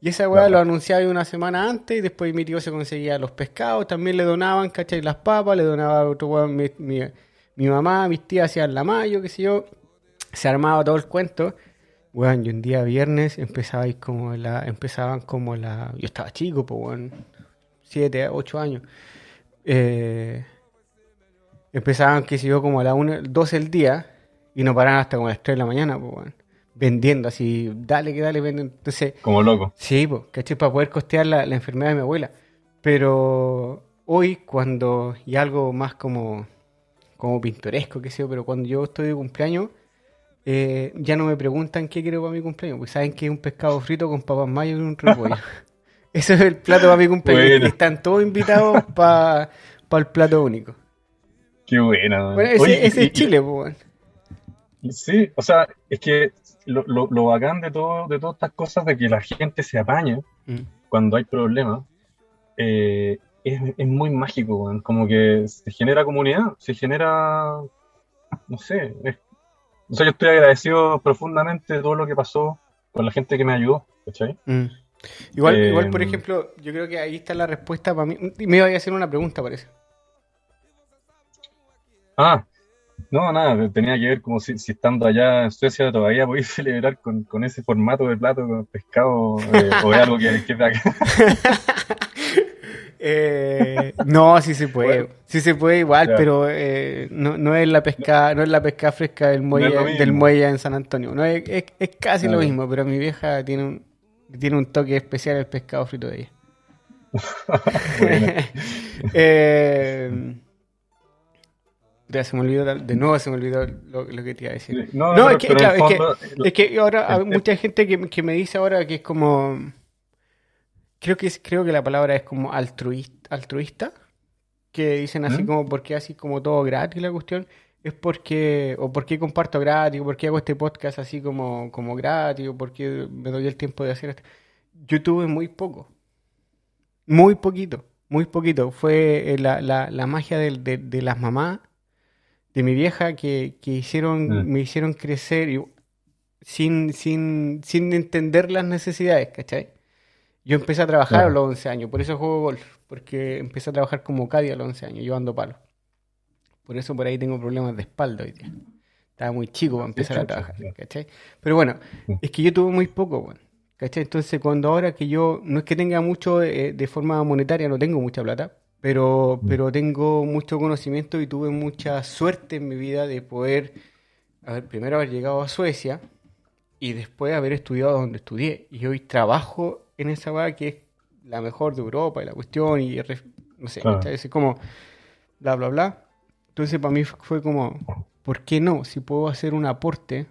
Y esa weá Claro. lo anunciaba una semana antes y después mi tío se conseguía los pescados, también le donaban, ¿cachai? Las papas, le donaba a otro weón, mi, mi, mi mamá, mis tías hacían la mayo, qué sé yo. Se armaba todo el cuento. Weón, y un día viernes empezaba ahí como la, empezaban como la, yo estaba chico, pues weón, siete, ocho años. Eh, empezaban, qué sé yo, como a las 1, 12 del día y no paraban hasta como a las 3 de la mañana, pues weón. Vendiendo así, dale que dale, venden. Entonces, Como loco. Sí, pues, ¿cachai? Para poder costear la, la enfermedad de mi abuela. Pero hoy, cuando, y algo más como, como pintoresco, qué sé yo, pero cuando yo estoy de cumpleaños, eh, ya no me preguntan qué quiero para mi cumpleaños, pues saben que es un pescado frito con papas mayo y un repollo. Ese es el plato para mi cumpleaños. Bueno. Están todos invitados para el plato único. Qué buena. man. Bueno, ese, Oye, ese y- es Chile, pues. Sí, o sea, es que lo, lo, lo bacán de todo, de todas estas cosas de que la gente se apaña Mm. cuando hay problemas, eh, es, es muy mágico, weón. Como que se genera comunidad, se genera, no sé, es- o sea, yo estoy agradecido profundamente de todo lo que pasó con la gente que me ayudó, ¿cachai? Mm. Igual, Eh, igual, por ejemplo, yo creo que ahí está la respuesta para mí. Me iba a hacer una pregunta, parece. Ah, no, nada, tenía que ver como si, si estando allá en Suecia todavía podéis celebrar con, con ese formato de plato con pescado eh, o algo que, que de acá. Eh, no, sí se puede, Bueno. sí se puede igual, Ya. pero eh, no, no es la pesca, no es la pesca fresca del muelle, del muelle en San Antonio. No es, es, es casi lo Claro. mismo, pero mi vieja tiene un, tiene un toque especial el pescado frito de ella. Eh, ya se me olvidó, de nuevo se me olvidó lo, lo que te iba a decir. No, No, pero- es que, es que- fondo, Es que ahora hay mucha gente que, que me dice ahora que es como. Creo que es, creo que la palabra es como altruista, altruista. Que dicen así ¿Mm? como porque así como todo gratis la cuestión. Es porque. O porque comparto gratis, o porque hago este podcast así como, como gratis, o porque me doy el tiempo de hacer esto. Yo tuve muy poco. Muy poquito. Muy poquito. Fue eh, la, la, la magia de, de las mamás, de mi vieja, que, que hicieron, Mm. me hicieron crecer y- sin, sin, sin entender las necesidades, ¿cachai? Yo empecé a trabajar Claro. a los 11 años, por eso juego golf, porque empecé a trabajar como caddy a los 11 años, llevando palos. Por eso por ahí tengo problemas de espalda hoy día. Estaba muy chico para empezar a trabajar. ¿cachai? Pero bueno, es que yo tuve muy poco. ¿Cachai? Entonces, cuando ahora que yo, no es que tenga mucho eh, de forma monetaria, no tengo mucha plata, pero, Mm. pero tengo mucho conocimiento y tuve mucha suerte en mi vida de poder, a ver, primero haber llegado a Suecia y después haber estudiado donde estudié. Y hoy trabajo en esa weá que es la mejor de Europa y la cuestión y no sé, Claro. Es como bla, bla, bla. Entonces para mí fu- fue como, ¿por qué no? Si puedo hacer un aporte,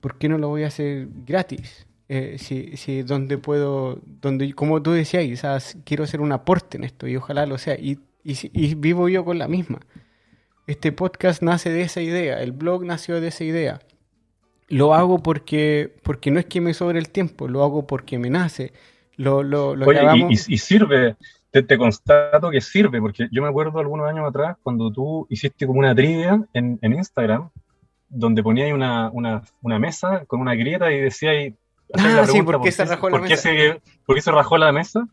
¿por qué no lo voy a hacer gratis? Eh, si, si donde puedo, donde, como tú decías, quizás quiero hacer un aporte en esto y ojalá lo sea. Y, y, y vivo yo con la misma. Este podcast nace de esa idea, el blog nació de esa idea. Lo hago porque, porque no es que me sobre el tiempo, lo hago porque me nace. Lo, lo, lo Oye, y, grabamos- y- y sirve, te, te constato que sirve, porque yo me acuerdo algunos años atrás cuando tú hiciste como una trivia en, en Instagram, donde ponías una, una, una mesa con una grieta y decías... Ah, sí, ¿por qué se rajó la mesa? ¿Por qué se rajó la mesa?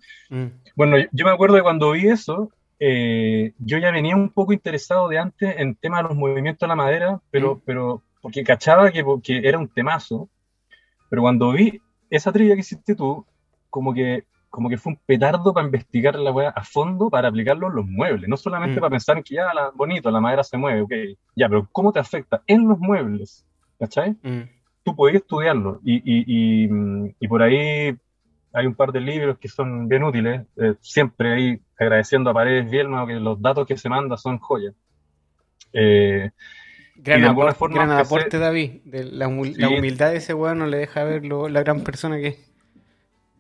Bueno, yo- yo me acuerdo de cuando vi eso, eh, yo ya venía un poco interesado de antes en tema de los movimientos de la madera, pero, Mm. pero porque cachaba que, que era un temazo, pero cuando vi esa trivia que hiciste tú, como que, como que fue un petardo para investigar la weá a fondo, para aplicarlo en los muebles, no solamente Mm. para pensar en que ya, la, bonito, la madera se mueve, ok, ya, pero ¿cómo te afecta en los muebles? ¿Cachai? mm. tú podías estudiarlo. Y, y, y, y por ahí hay un par de libros que son bien útiles. eh, siempre ahí agradeciendo a Paredes Bielma que los datos que se manda son joyas. Eh, Gran, aporte, forma gran aporte, David. De la, humil- Sí. la humildad de ese weón no le deja ver lo- la gran persona que es.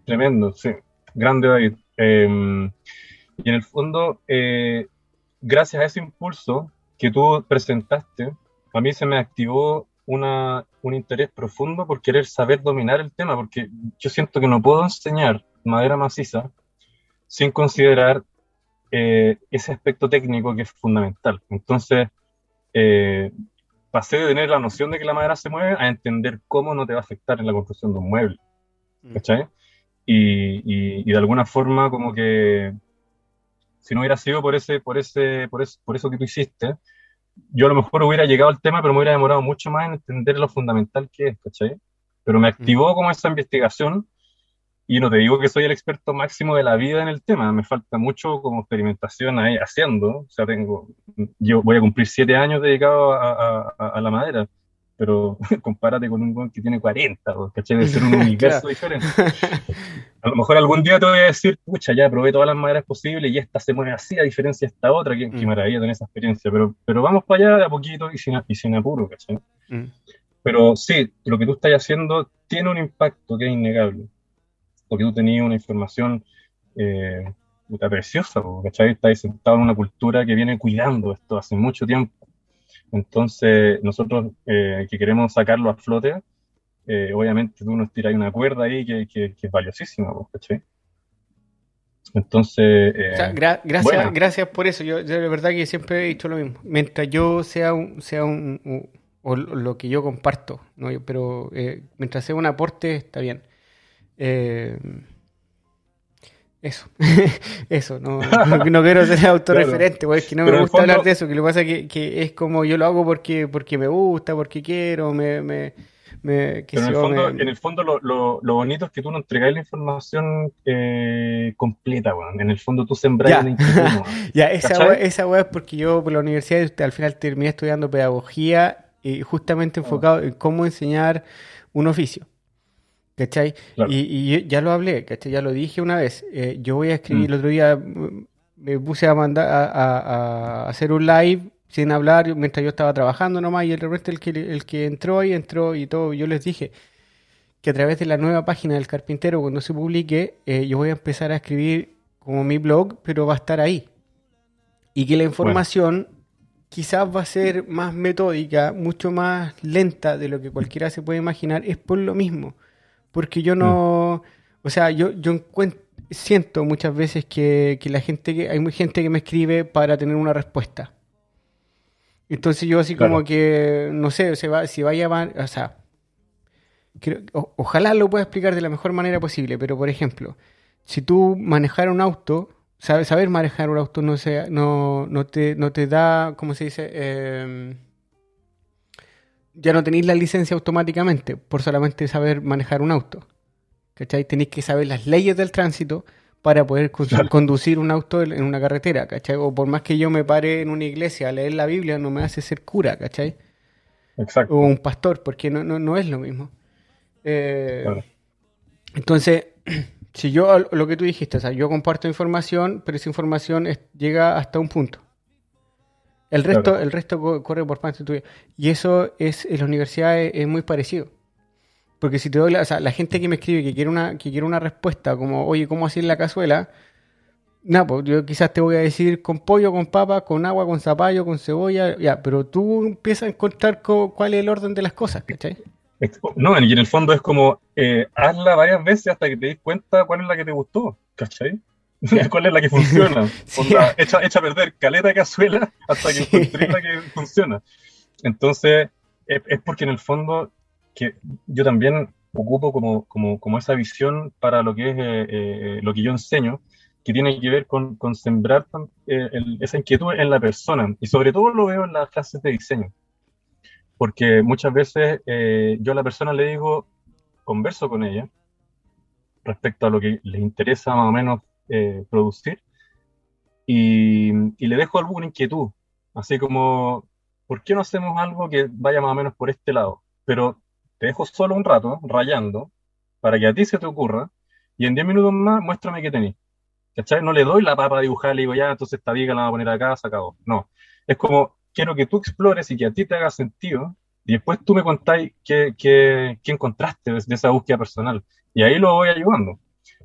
tremendo, sí. Grande David. Eh, y en el fondo, eh, gracias a ese impulso que tú presentaste, a mí se me activó una, un interés profundo por querer saber dominar el tema, porque yo siento que no puedo enseñar madera maciza sin considerar eh, ese aspecto técnico que es fundamental. Entonces, eh, pasé de tener la noción de que la madera se mueve a entender cómo no te va a afectar en la construcción de un mueble. ¿cachai? Y, y- y de alguna forma como que si no hubiera sido por ese, por ese, por eso, por eso que tú hiciste, yo a lo mejor hubiera llegado al tema, pero me hubiera demorado mucho más en entender lo fundamental que es, ¿cachai? Pero me activó como esa investigación y no te digo que soy el experto máximo de la vida en el tema, me falta mucho como experimentación ahí haciendo, o sea, tengo, yo voy a cumplir siete años dedicado a, a- a- la madera, pero compárate con un que tiene 40, pues, ¿cachai? Debe ser un universo diferente. A lo mejor algún día te voy a decir, pucha, ya probé todas las maderas posibles y esta se mueve así, a diferencia de esta otra, qué, qué Mm. maravilla tener esa experiencia, pero, pero vamos para allá de a poquito y sin, y sin apuro, ¿cachai? Mm. Pero sí, lo que tú estás haciendo tiene un impacto que es innegable, porque tú tenías una información eh, puta, preciosa, ¿cachai? Estás sentado en una cultura que viene cuidando esto hace mucho tiempo. Entonces, nosotros eh, que queremos sacarlo a flote, eh, obviamente tú nos tiras una cuerda ahí que, que- que es valiosísima, ¿cachai? Entonces, eh, O sea, gra- gracias, bueno. gracias por eso. Yo, yo de verdad que siempre he dicho lo mismo. Mientras yo sea un, sea un, un- o lo que yo comparto, ¿no? Pero eh, mientras sea un aporte está bien. Eh, eso, eso, no, no, no quiero ser autorreferente, pues, es que no Pero me gusta hablar de eso, que lo que pasa es que, que es como yo lo hago porque, porque me gusta, porque quiero, me, me, me, Pero en el yo, fondo, me- en el fondo lo, lo- lo bonito es que tú no entregáis la información eh, completa, weón. En el fondo tú sembras Ya. una inquietud. Ya, esa ¿Cachai? wea, esa wea es porque yo por la universidad al final terminé estudiando pedagogía y justamente Ah. enfocado en cómo enseñar un oficio. ¿Cachai? Claro. Y, y ya lo hablé, ¿cachai? Ya lo dije una vez. Eh, yo voy a escribir, Mm. el otro día mm, me puse a mandar a, a- a hacer un live sin hablar mientras yo estaba trabajando nomás y el repente el que, el que entró ahí entró y todo. Yo les dije que a través de la nueva página del carpintero, cuando se publique, eh, yo voy a empezar a escribir como mi blog, pero va a estar ahí. Y que la información quizás va a ser más metódica, mucho más lenta de lo que cualquiera se puede imaginar, es por lo mismo. Porque yo no, o sea, yo, yo siento muchas veces que, que la gente, que hay muy gente que me escribe para tener una respuesta. Entonces yo así como que, no sé, se va, si vaya, a- o sea, creo- o- ojalá lo pueda explicar de la mejor manera posible, pero por ejemplo, si tú manejar un auto, saber, saber manejar un auto no, sea, no, no, te, no te da, ¿cómo se dice? Em, ya no tenéis la licencia automáticamente por solamente saber manejar un auto. ¿cachai? Tenéis que saber las leyes del tránsito para poder conducir un auto en una carretera, ¿cachai? O por más que yo me pare en una iglesia a leer la Biblia, no me hace ser cura, ¿cachai? Exacto. O un pastor, porque no, no, no es lo mismo. Eh, entonces, si yo, lo que tú dijiste, o sea, yo comparto información, pero esa información llega hasta un punto. El resto, el resto corre por parte tuya. Y eso es, en la universidad es, muy parecido. Porque si te doy la, o sea, la gente que me escribe que quiere una, que quiere una respuesta como, oye, ¿cómo hacer la cazuela? Nada, pues yo quizás te voy a decir con pollo, con papa, con agua, con zapallo, con cebolla, ya, pero tú empiezas a encontrar cuál es el orden de las cosas, ¿cachai? No, y en el fondo es como, eh, hazla varias veces hasta que te des cuenta cuál es la que te gustó, ¿cachai? ¿Cuál es la que funciona? echa, a perder caleta de cazuela hasta que encuentres la que funciona. Entonces, es, porque en el fondo que yo también ocupo como, como, como esa visión para lo que es eh, eh, lo que yo enseño, que tiene que ver con, con sembrar esa inquietud en la persona. Y sobre todo lo veo en las clases de diseño porque muchas veces eh, yo a la persona le digo, converso con ella respecto a lo que le interesa más o menos eh, producir y, le dejo alguna inquietud, así como, ¿por qué no hacemos algo que vaya más o menos por este lado? Pero te dejo solo un rato rayando para que a ti se te ocurra y en 10 minutos más muéstrame qué tenés. ¿Cachai? No le doy la papa a dibujar, le digo, ya, entonces esta viga la voy a poner acá, se acabó. No. Es como, quiero que tú explores y que a ti te haga sentido, y después tú me contáis qué, qué, qué encontraste de, esa búsqueda personal. Y ahí lo voy ayudando.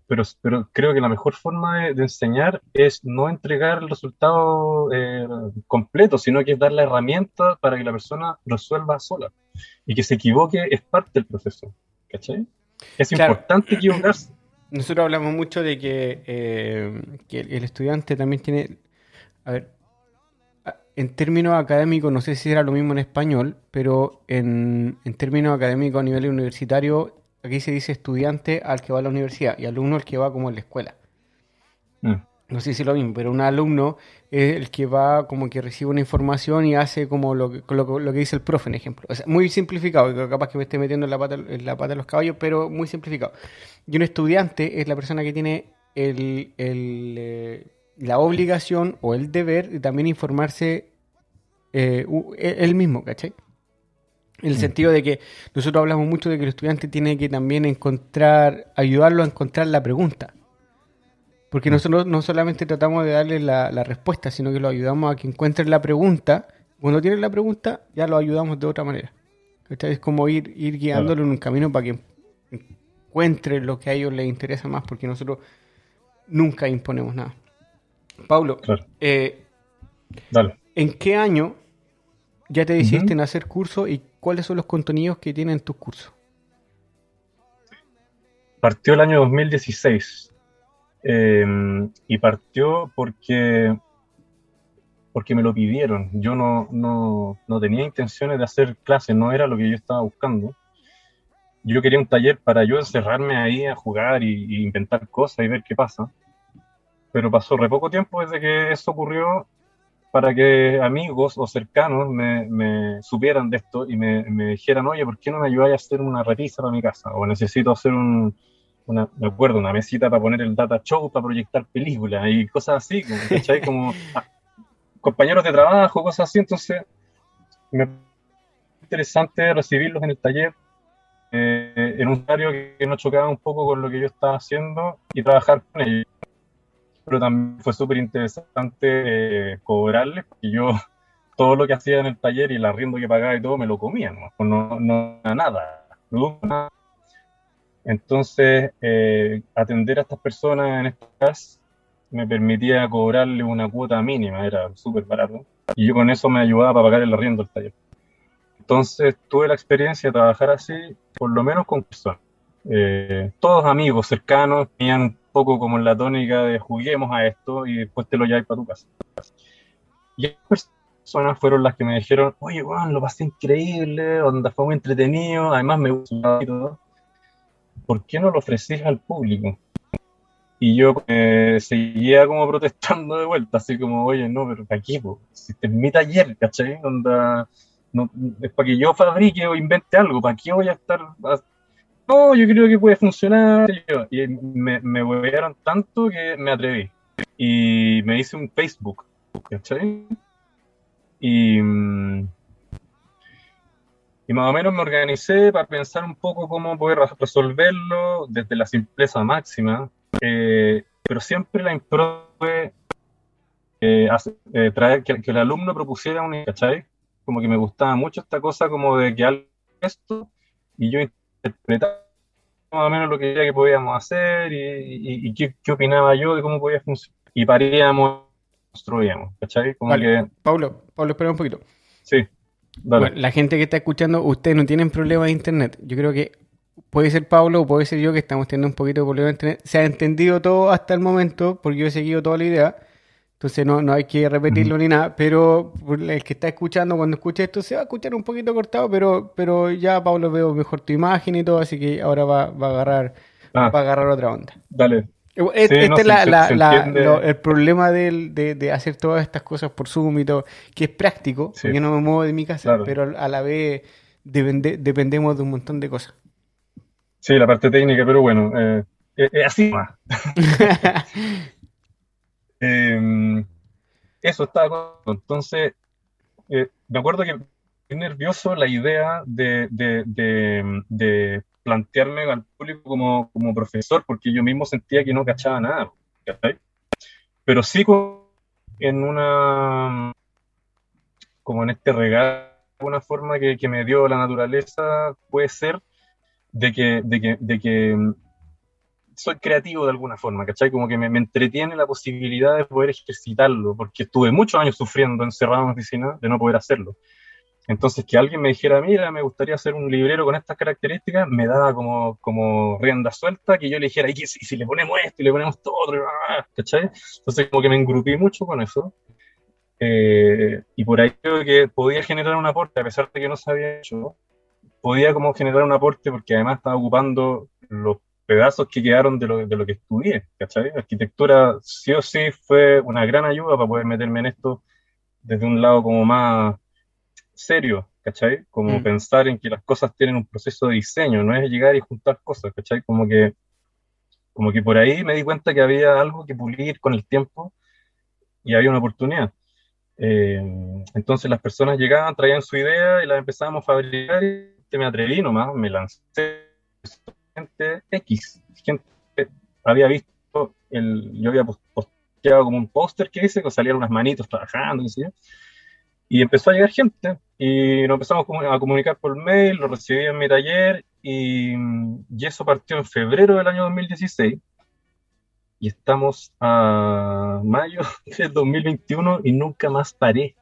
Pero, pero creo que la mejor forma de, enseñar es no entregar el resultado eh, completo, sino que es dar la herramienta para que la persona resuelva sola. Y que se equivoque es parte del proceso. ¿Cachai? Es importante equivocarse. Nosotros hablamos mucho de que, eh, que el estudiante también tiene. A ver, en términos académicos, no sé si era lo mismo en español, pero en, términos académicos a nivel universitario, aquí se dice estudiante al que va a la universidad y alumno al que va como en la escuela. Mm. No sé si es lo mismo, pero un alumno es el que va como que recibe una información y hace como lo que, lo, que dice el profe, en ejemplo. muy simplificado, capaz que me esté metiendo en la, pata, en la pata de los caballos, pero muy simplificado. Y un estudiante es la persona que tiene el, el eh, la obligación o el deber de también informarse eh, e, él mismo, ¿cachai? En el mm. sentido de que nosotros hablamos mucho de que el estudiante tiene que también encontrar, ayudarlo a encontrar la pregunta. Porque mm. nosotros no solamente tratamos de darle la, respuesta, sino que lo ayudamos a que encuentre la pregunta. Cuando tiene la pregunta, ya lo ayudamos de otra manera. ¿Cachai? Es como ir, ir guiándolo en un camino para que encuentre lo que a ellos les interesa más, porque nosotros nunca imponemos nada. Paulo, eh, ¿en qué año ya te decidiste en hacer curso y cuáles son los contenidos que tienen tus cursos? Partió el año 2016 em, y partió porque, porque me lo pidieron. Yo no, no, tenía intenciones de hacer clases, no era lo que yo estaba buscando. Yo quería un taller para yo encerrarme ahí a jugar y inventar cosas y ver qué pasa pero pasó re poco tiempo desde que eso ocurrió para que amigos o cercanos me, supieran de esto y me, dijeran, oye, ¿por qué no me ayudáis a hacer una repisa para mi casa? O necesito hacer un, una, me acuerdo, una mesita para poner el data show, para proyectar películas y cosas así, como, Como ah, compañeros de trabajo, cosas así. Entonces, me interesante recibirlos en el taller, eh, en un horario que no chocaba un poco con lo que yo estaba haciendo y trabajar con ellos pero también fue súper interesante eh, cobrarles, porque yo todo lo que hacía en el taller y el arriendo que pagaba y todo me lo comía, no, pues no, no nada, nada. Entonces, eh, atender a estas personas en estas me permitía cobrarle una cuota mínima, era súper barato, y yo con eso me ayudaba para pagar el arriendo del taller. Entonces, tuve la experiencia de trabajar así, por lo menos con personas. Eh, todos amigos cercanos, tenían poco como en la tónica de juguemos a esto y después te lo lleváis para tu casa. Y esas personas fueron las que me dijeron, oye, Juan, lo pasé increíble, onda fue muy entretenido, además me gustó y todo. ¿Por qué no lo ofrecís al público? Y yo eh, seguía como protestando de vuelta, así como, oye, no, pero ¿para qué? Si este es mi taller, ¿cachai? Onda, no, es para que yo fabrique o invente algo, ¿para qué voy a estar no, yo creo que puede funcionar. Y me, me tanto que me atreví. Y me hice un Facebook, ¿cachai? Y, mm, y más o menos me organicé para pensar un poco cómo poder resolverlo desde la simpleza máxima, eh, pero siempre la impro fue eh, eh, traer, que, el alumno propusiera un, ¿cachai? Como que me gustaba mucho esta cosa como de que algo esto y yo interpretaba más o menos lo que que podíamos hacer y, qué, opinaba yo de cómo podía funcionar. Y paríamos, construíamos, ¿cachai? Como que... Pablo, Pablo, espera un poquito. Sí la gente que está escuchando, ustedes no tienen problemas de internet. Yo creo que puede ser Pablo o puede ser yo que estamos teniendo un poquito de problema de internet. Se ha entendido todo hasta el momento porque yo he seguido toda la idea. Entonces no, no hay que repetirlo ni nada, pero el que está escuchando, cuando escuche esto, se va a escuchar un poquito cortado, pero, pero ya Pablo veo mejor tu imagen y todo, así que ahora va, va a agarrar ah. va a agarrar otra onda. Dale. Este, es el problema de, hacer todas estas cosas por Zoom y todo, que es práctico, yo no me muevo de mi casa, pero a la vez dependemos de un montón de cosas. Sí, la parte técnica, pero bueno, eh, eh, eh así más. Em, eso estaba. Entonces, eh, me acuerdo que nervioso la idea de, plantearme al público como, como, profesor, porque yo mismo sentía que no cachaba nada. Pero sí en una, como en este regalo, una forma que, me dio la naturaleza, puede ser de que, de que, de soy creativo de alguna forma, ¿cachai? Como que me, entretiene la posibilidad de poder ejercitarlo, porque estuve muchos años sufriendo encerrado en la oficina de no poder hacerlo. Entonces, que alguien me dijera, mira, me gustaría hacer un librero con estas características, me daba como, como rienda suelta que yo le dijera, y, si, le ponemos esto y le ponemos todo otro, ah", ¿cachai? Entonces, como que me engrupí mucho con eso. Eh, y por ahí creo que podía generar un aporte, a pesar de que no se había hecho, podía como generar un aporte porque además estaba ocupando los pedazos que quedaron de lo, de lo que estudié, ¿cachai? Arquitectura sí o sí fue una gran ayuda para poder meterme en esto desde un lado como más serio, ¿cachai? Como mm. pensar en que las cosas tienen un proceso de diseño, no es llegar y juntar cosas, ¿cachai? Como que, como que por ahí me di cuenta que había algo que pulir con el tiempo y había una oportunidad. Eh, entonces las personas llegaban, traían su idea y la empezábamos a fabricar y me atreví nomás, me lancé gente X, gente había visto, el, yo había posteado como un póster que dice que salían unas manitos trabajando, y empezó a llegar gente y nos empezamos a comunicar por mail, lo recibí en mi taller y, y eso partió en febrero del año 2016 y estamos a mayo del 2021 y nunca más paré.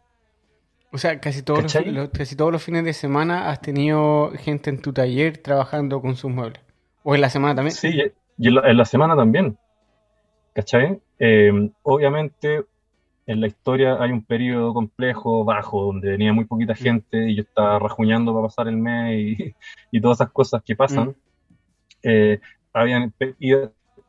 O sea, casi todos, los, casi todos los fines de semana has tenido gente en tu taller trabajando con sus muebles. ¿O en la semana también? Sí, y en la, semana también. ¿Cachai? Eh, obviamente en la historia hay un periodo complejo, bajo, donde venía muy poquita gente y yo estaba rajuñando para pasar el mes y, todas esas cosas que pasan. Mm. Eh, habían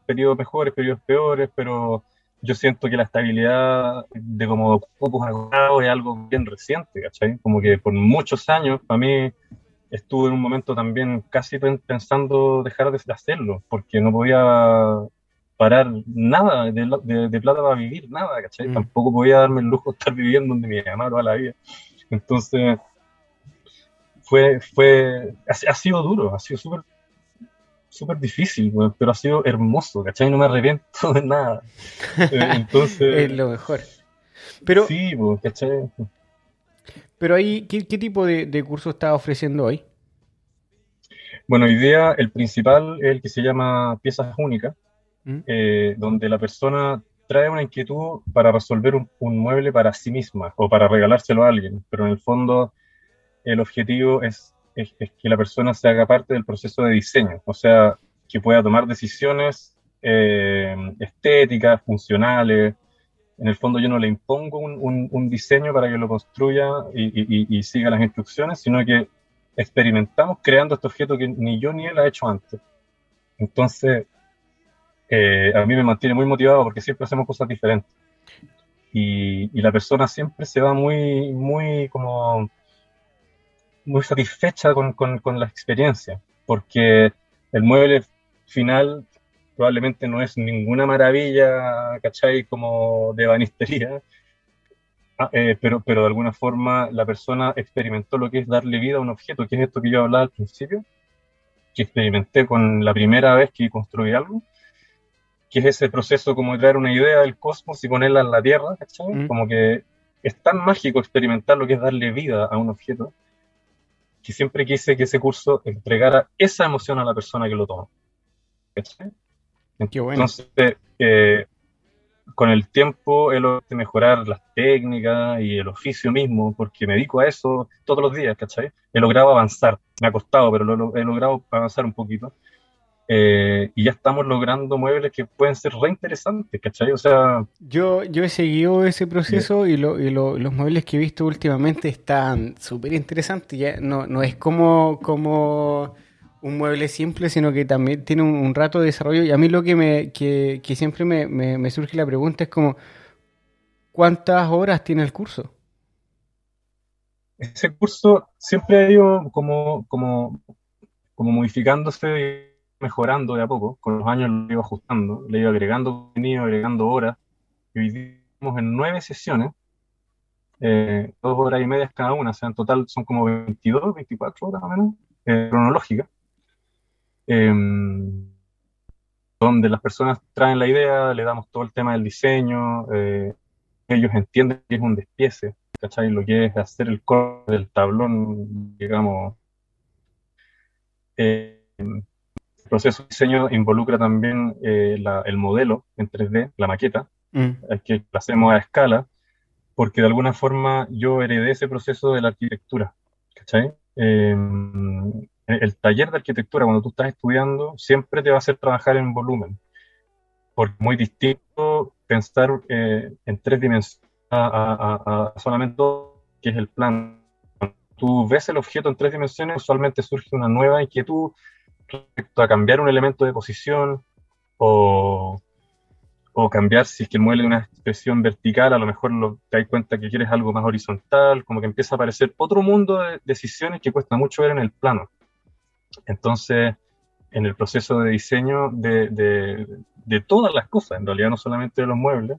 periodos mejores, periodos peores, pero yo siento que la estabilidad de como pocos agotados es algo bien reciente, ¿cachai? Como que por muchos años, para mí, estuve en un momento también casi pensando dejar de hacerlo, porque no podía parar nada de, plata para vivir, nada, ¿cachai? Mm. Tampoco podía darme el lujo de estar viviendo donde mi mamá toda la vida. Entonces, fue, fue, ha, sido duro, ha sido súper súper difícil, pero ha sido hermoso, ¿cachai? No me arrepiento de nada. Eh, entonces... es lo mejor. Pero, sí, ¿cachai? Pero ahí, ¿qué, tipo de, de curso está ofreciendo hoy? Bueno, hoy día el principal es el que se llama Piezas Únicas, ¿Mm? Eh, donde la persona trae una inquietud para resolver un, mueble para sí misma o para regalárselo a alguien, pero en el fondo el objetivo es, es, que la persona se haga parte del proceso de diseño, o sea, que pueda tomar decisiones eh, estéticas, funcionales. En el fondo yo no le impongo un, un, diseño para que lo construya y, siga las instrucciones, sino que experimentamos creando este objeto que ni yo ni él ha hecho antes. Entonces, eh, a mí me mantiene muy motivado porque siempre hacemos cosas diferentes. Y, la persona siempre se va muy, muy como muy satisfecha con, con, la experiencia, porque el mueble final probablemente no es ninguna maravilla, ¿cachai? Como de banistería, ah, eh, pero, pero de alguna forma la persona experimentó lo que es darle vida a un objeto, que es esto que yo hablaba al principio, que experimenté con la primera vez que construí algo, que es ese proceso como de traer una idea del cosmos y ponerla en la Tierra, ¿cachai? Mm. Como que es tan mágico experimentar lo que es darle vida a un objeto, que siempre quise que ese curso entregara esa emoción a la persona que lo toma. ¿Cachai? Entonces, eh, con el tiempo he logrado mejorar las técnicas y el oficio mismo, porque me dedico a eso todos los días, ¿cachai? He logrado avanzar, me ha costado, pero lo, he logrado avanzar un poquito. Eh, y ya estamos logrando muebles que pueden ser reinteresantes, ¿cachai? O sea... Yo, yo he seguido ese proceso y, lo, y los muebles que he visto últimamente están súper interesantes. Ya no, no es como... como un mueble simple, sino que también tiene un, rato de desarrollo. Y a mí lo que me que, siempre me, surge la pregunta es como, ¿cuántas horas tiene el curso? Ese curso siempre ha ido como, como, como modificándose mejorando de a poco. Con los años lo ido ajustando, le ido agregando contenido, agregando horas. Y hoy estamos en nueve sesiones, eh, dos horas y media cada una, o sea, en total son como 22, 24 horas o menos, eh, cronológicas. Em, donde las personas traen la idea, le damos todo el tema del diseño, eh, ellos entienden que es un despiece, ¿cachai? Lo que es hacer el corte del tablón, digamos. Eh, el proceso de diseño involucra también eh, el modelo en 3D, la maqueta, mm. que lo hacemos a escala, porque de alguna forma yo heredé ese proceso de la arquitectura, ¿cachai? Em, el taller de arquitectura, cuando tú estás estudiando, siempre te va a hacer trabajar en volumen. Porque es muy distinto pensar eh, en tres dimensiones a, solamente dos, que es el plan. Cuando tú ves el objeto en tres dimensiones, usualmente surge una nueva inquietud respecto a cambiar un elemento de posición o, cambiar si es que muele una expresión vertical, a lo mejor lo, te das cuenta que quieres algo más horizontal, como que empieza a aparecer otro mundo de decisiones que cuesta mucho ver en el plano. Entonces, en el proceso de diseño de, todas las cosas, en realidad no solamente de los muebles,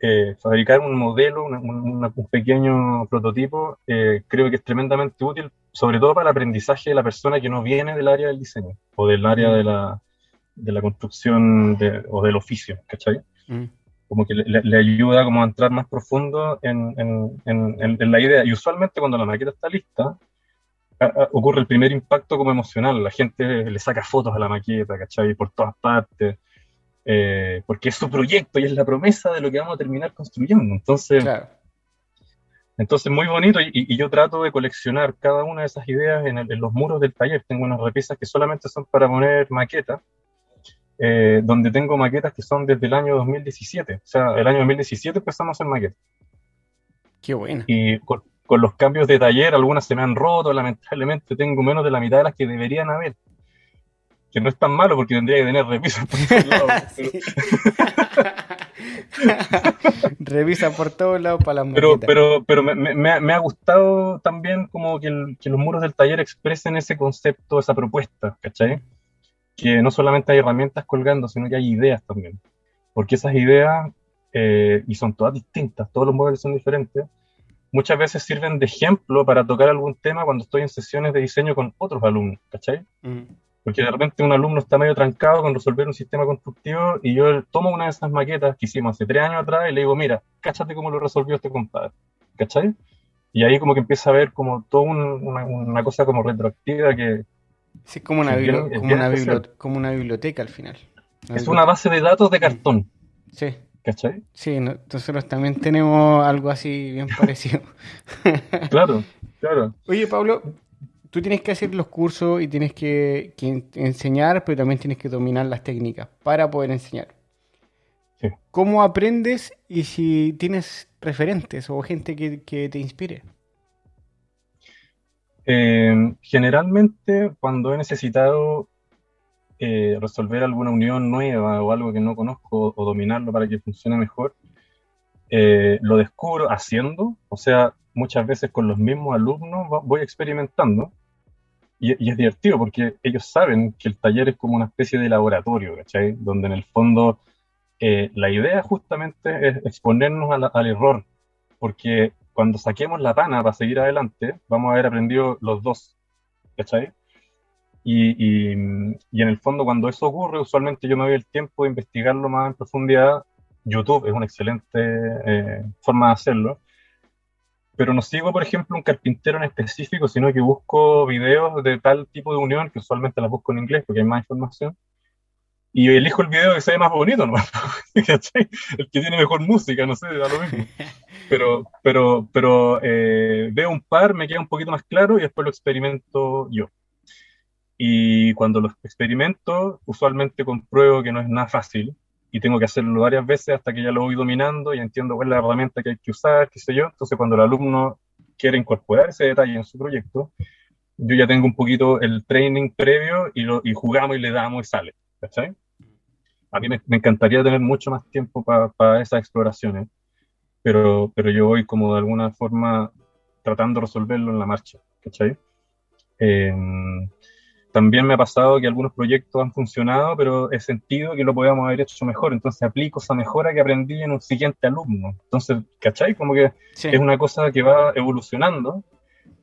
eh, fabricar un modelo, un pequeño prototipo, eh, creo que es tremendamente útil, sobre todo para el aprendizaje de la persona que no viene del área del diseño o del área de la, construcción o del oficio, ¿cachai? Mm. Como que le, ayuda como a entrar más profundo en, en, la idea. Y usualmente cuando la maqueta está lista, ocurre el primer impacto como emocional. La gente le saca fotos a la maqueta, ¿cachai? Por todas partes. Eh, porque es su proyecto y es la promesa de lo que vamos a terminar construyendo. Entonces, entonces muy bonito y, yo trato de coleccionar cada una de esas ideas en, los muros del taller. Tengo unas repisas que solamente son para poner maquetas, eh, donde tengo maquetas que son desde el año 2017. O sea, el año 2017 empezamos a hacer maquetas. Qué bueno. Y con los cambios de taller, algunas se me han roto, lamentablemente tengo menos de la mitad de las que deberían haber. Que no es tan malo porque tendría que tener revisas por todos lados. Revisa por todos lados para las Pero, pero, pero me, ha, gustado también como que, los muros del taller expresen ese concepto, esa propuesta, ¿cachai? Que no solamente hay herramientas colgando, sino que hay ideas también. Porque esas ideas, eh, y son todas distintas, todos los muebles son diferentes, muchas veces sirven de ejemplo para tocar algún tema cuando estoy en sesiones de diseño con otros alumnos, ¿cachai? Mm. Porque de repente un alumno está medio trancado con resolver un sistema constructivo y yo tomo una de esas maquetas que hicimos hace tres años atrás y le digo, mira, cáchate cómo lo resolvió este compadre, ¿cachai? Y ahí como que empieza a ver como toda una, cosa como retroactiva que... Sí, como una, como, una biblioteca al final. es una base de datos de cartón. Sí. ¿Cachai? Sí, nosotros también tenemos algo así bien parecido. claro, claro. Oye, Pablo, tú tienes que hacer los cursos y tienes que, enseñar, pero también tienes que dominar las técnicas para poder enseñar. Sí. ¿Cómo aprendes y si tienes referentes o gente que, te inspire? Eh, generalmente, cuando he necesitado eh, resolver alguna unión nueva o algo que no conozco o dominarlo para que funcione mejor, eh, lo descubro haciendo, o sea, muchas veces con los mismos alumnos voy experimentando y, es divertido porque ellos saben que el taller es como una especie de laboratorio, ¿cachai? Donde en el fondo eh, la idea justamente es exponernos al error, porque cuando saquemos la pana para seguir adelante, vamos a haber aprendido los dos, ¿cachai? Y, y, y, en el fondo, cuando eso ocurre, usualmente yo me doy el tiempo de investigarlo más en profundidad. YouTube es una excelente eh, forma de hacerlo. Pero no sigo, por ejemplo, un carpintero en específico, sino que busco videos de tal tipo de unión, que usualmente las busco en inglés porque hay más información. Y elijo el video que se ve más bonito, ¿no? El que tiene mejor música, no sé, da lo mismo. Pero, pero, pero eh, veo un par, me queda un poquito más claro y después lo experimento yo. Y cuando lo experimento, usualmente compruebo que no es nada fácil y tengo que hacerlo varias veces hasta que ya lo voy dominando y entiendo cuál es la herramienta que hay que usar, qué sé yo. Entonces, cuando el alumno quiere incorporar ese detalle en su proyecto, yo ya tengo un poquito el training previo y, lo, y jugamos y le damos y sale. ¿Cachai? A mí me, encantaría tener mucho más tiempo para esas exploraciones, pero, pero yo voy como de alguna forma tratando de resolverlo en la marcha. ¿Cachai? Eh, también me ha pasado que algunos proyectos han funcionado, pero he sentido que lo podíamos haber hecho mejor. Entonces aplico esa mejora que aprendí en un siguiente alumno. Entonces, ¿cachai? Como que es una cosa que va evolucionando.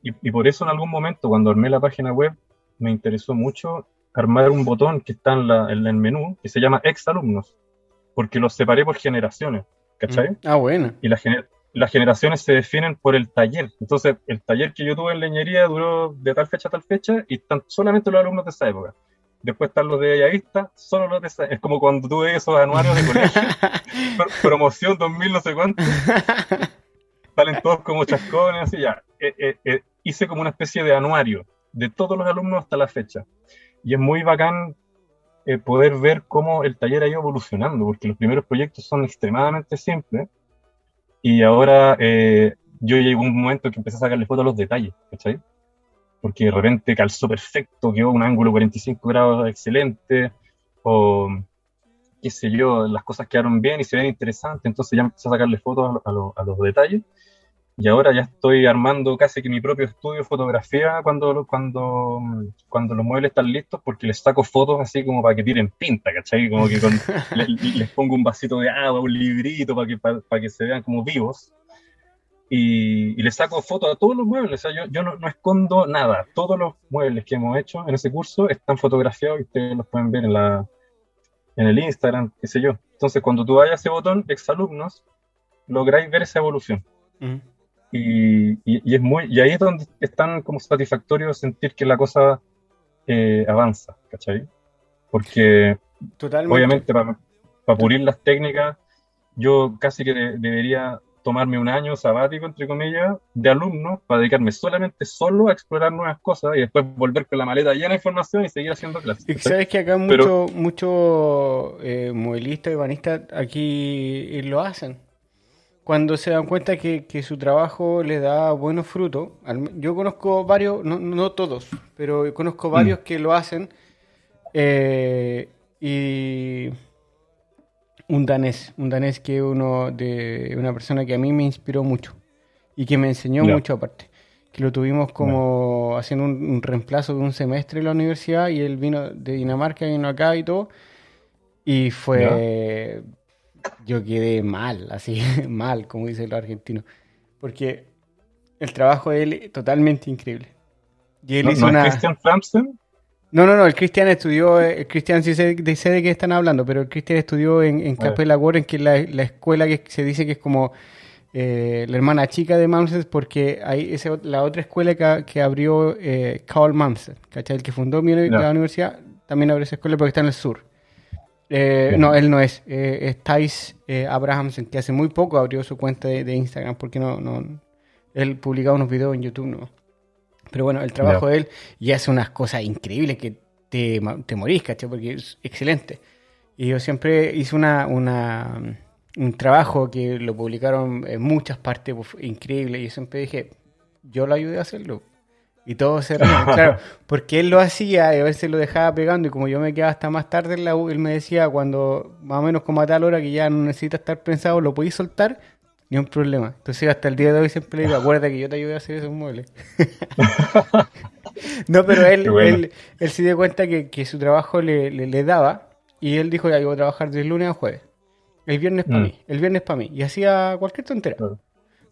Y, por eso en algún momento, cuando armé la página web, me interesó mucho armar un botón que está en, la, en el menú, que se llama ex alumnos, porque los separé por generaciones. ¿Cachai? Mm. Ah, bueno. Y la, las generaciones se definen por el taller. Entonces, el taller que yo tuve en leñería duró de tal fecha a tal fecha y están solamente los alumnos de esa época. Después están los de Ayavista, solo los de esa Es como cuando tuve esos anuarios de colegio, promoción 2000 no sé cuánto. Salen todos como chascones, así ya. Eh, eh, eh, hice como una especie de anuario de todos los alumnos hasta la fecha. Y es muy bacán poder ver cómo el taller ha ido evolucionando, porque los primeros proyectos son extremadamente simples y ahora eh, yo llegó un momento que empecé a sacarle fotos a los detalles, ¿cachai? Porque de repente calzó perfecto, quedó un ángulo 45 grados excelente, o qué sé yo, las cosas quedaron bien y se ven interesantes, entonces ya empecé a sacarle fotos a, a los detalles y ahora ya estoy armando casi que mi propio estudio de fotografía cuando, cuando, cuando los muebles están listos, porque les saco fotos así como para que tiren pinta, ¿cachai? Como que les, pongo un vasito de agua, un librito para que, para, que se vean como vivos. Y, y, les saco fotos a todos los muebles. O sea, yo, yo no, no, escondo nada. Todos los muebles que hemos hecho en ese curso están fotografiados y ustedes los pueden ver en, la, en el Instagram, qué sé yo. Entonces, cuando tú vayas a ese botón, exalumnos, lográis ver esa evolución. Y, y, es muy, y ahí es donde es tan como satisfactorio sentir que la cosa eh, avanza, ¿cachai? Porque obviamente para, pulir las técnicas, yo casi que debería tomarme un año sabático, entre comillas, de alumno para dedicarme solamente solo a explorar nuevas cosas y después volver con la maleta llena de información y seguir haciendo clases. Y sabes que acá muchos mucho, eh, modelistas y banistas aquí lo hacen cuando se dan cuenta que, su trabajo le da buenos frutos. Yo conozco varios, no, todos, pero conozco mm. varios que lo hacen. Eh, y un danés, un danés que uno de una persona que a mí me inspiró mucho y que me enseñó mucho aparte. Que lo tuvimos como haciendo un, reemplazo de un semestre en la universidad y él vino de Dinamarca, vino acá y todo. Y fue yo quedé mal, así, mal, como dicen los argentinos. Porque el trabajo de él es totalmente increíble. Y él hizo una... Christian? No, no, no, el Cristian estudió, el Cristian sí sé, de qué están hablando, pero el Cristian estudió en, en Capella Warren, que es la, escuela que se dice que es como eh, la hermana chica de Mamsen, porque hay esa, la otra escuela que, que abrió eh, Carl Mamsen, ¿cachai? El que fundó mi, la universidad, también abrió esa escuela porque está en el sur. Eh, no, él no es. Eh, es Thais eh, Abrahamsen, que hace muy poco abrió su cuenta de, Instagram, porque no, no. Él publicaba unos videos en YouTube, ¿no? Pero bueno, el trabajo de él y hace unas cosas increíbles que te, te morís, ¿cachai? Porque es excelente. Y yo siempre hice una, una, un trabajo que lo publicaron en muchas partes, increíble. Y yo siempre dije, yo lo ayudé a hacerlo. Y todo se claro, porque él lo hacía y a veces lo dejaba pegando y como yo me quedaba hasta más tarde en la U, él me decía cuando más o menos como a tal hora que ya no necesita estar pensado, lo podéis soltar, ni un problema. Entonces hasta el día de hoy siempre le digo, acuérdate que yo te ayudé a hacer esos muebles. no, pero él, él, él, se dio cuenta que, que su trabajo le, le, daba y él dijo, ya, yo voy a trabajar de lunes a jueves. El viernes para mm. mí, el viernes para mí. Y hacía cualquier tontera.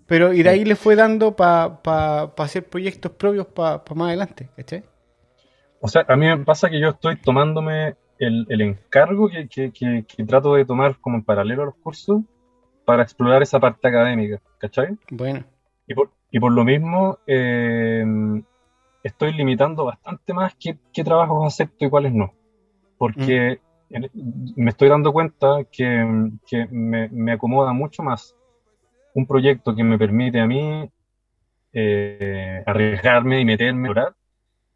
Pero y de ahí le fue dando para pa, pa hacer proyectos propios para más adelante, ¿cachai? O sea, a mí me pasa que yo estoy tomándome el, el encargo que, que, que, trato de tomar como en paralelo a los cursos para explorar esa parte académica, ¿cachai? Bueno. Y por, y por lo mismo eh, estoy limitando bastante más qué, qué, trabajos acepto y cuáles no. Porque mm. me estoy dando cuenta que, que me, me, acomoda mucho más un proyecto que me permite a mí eh, arriesgarme y meterme,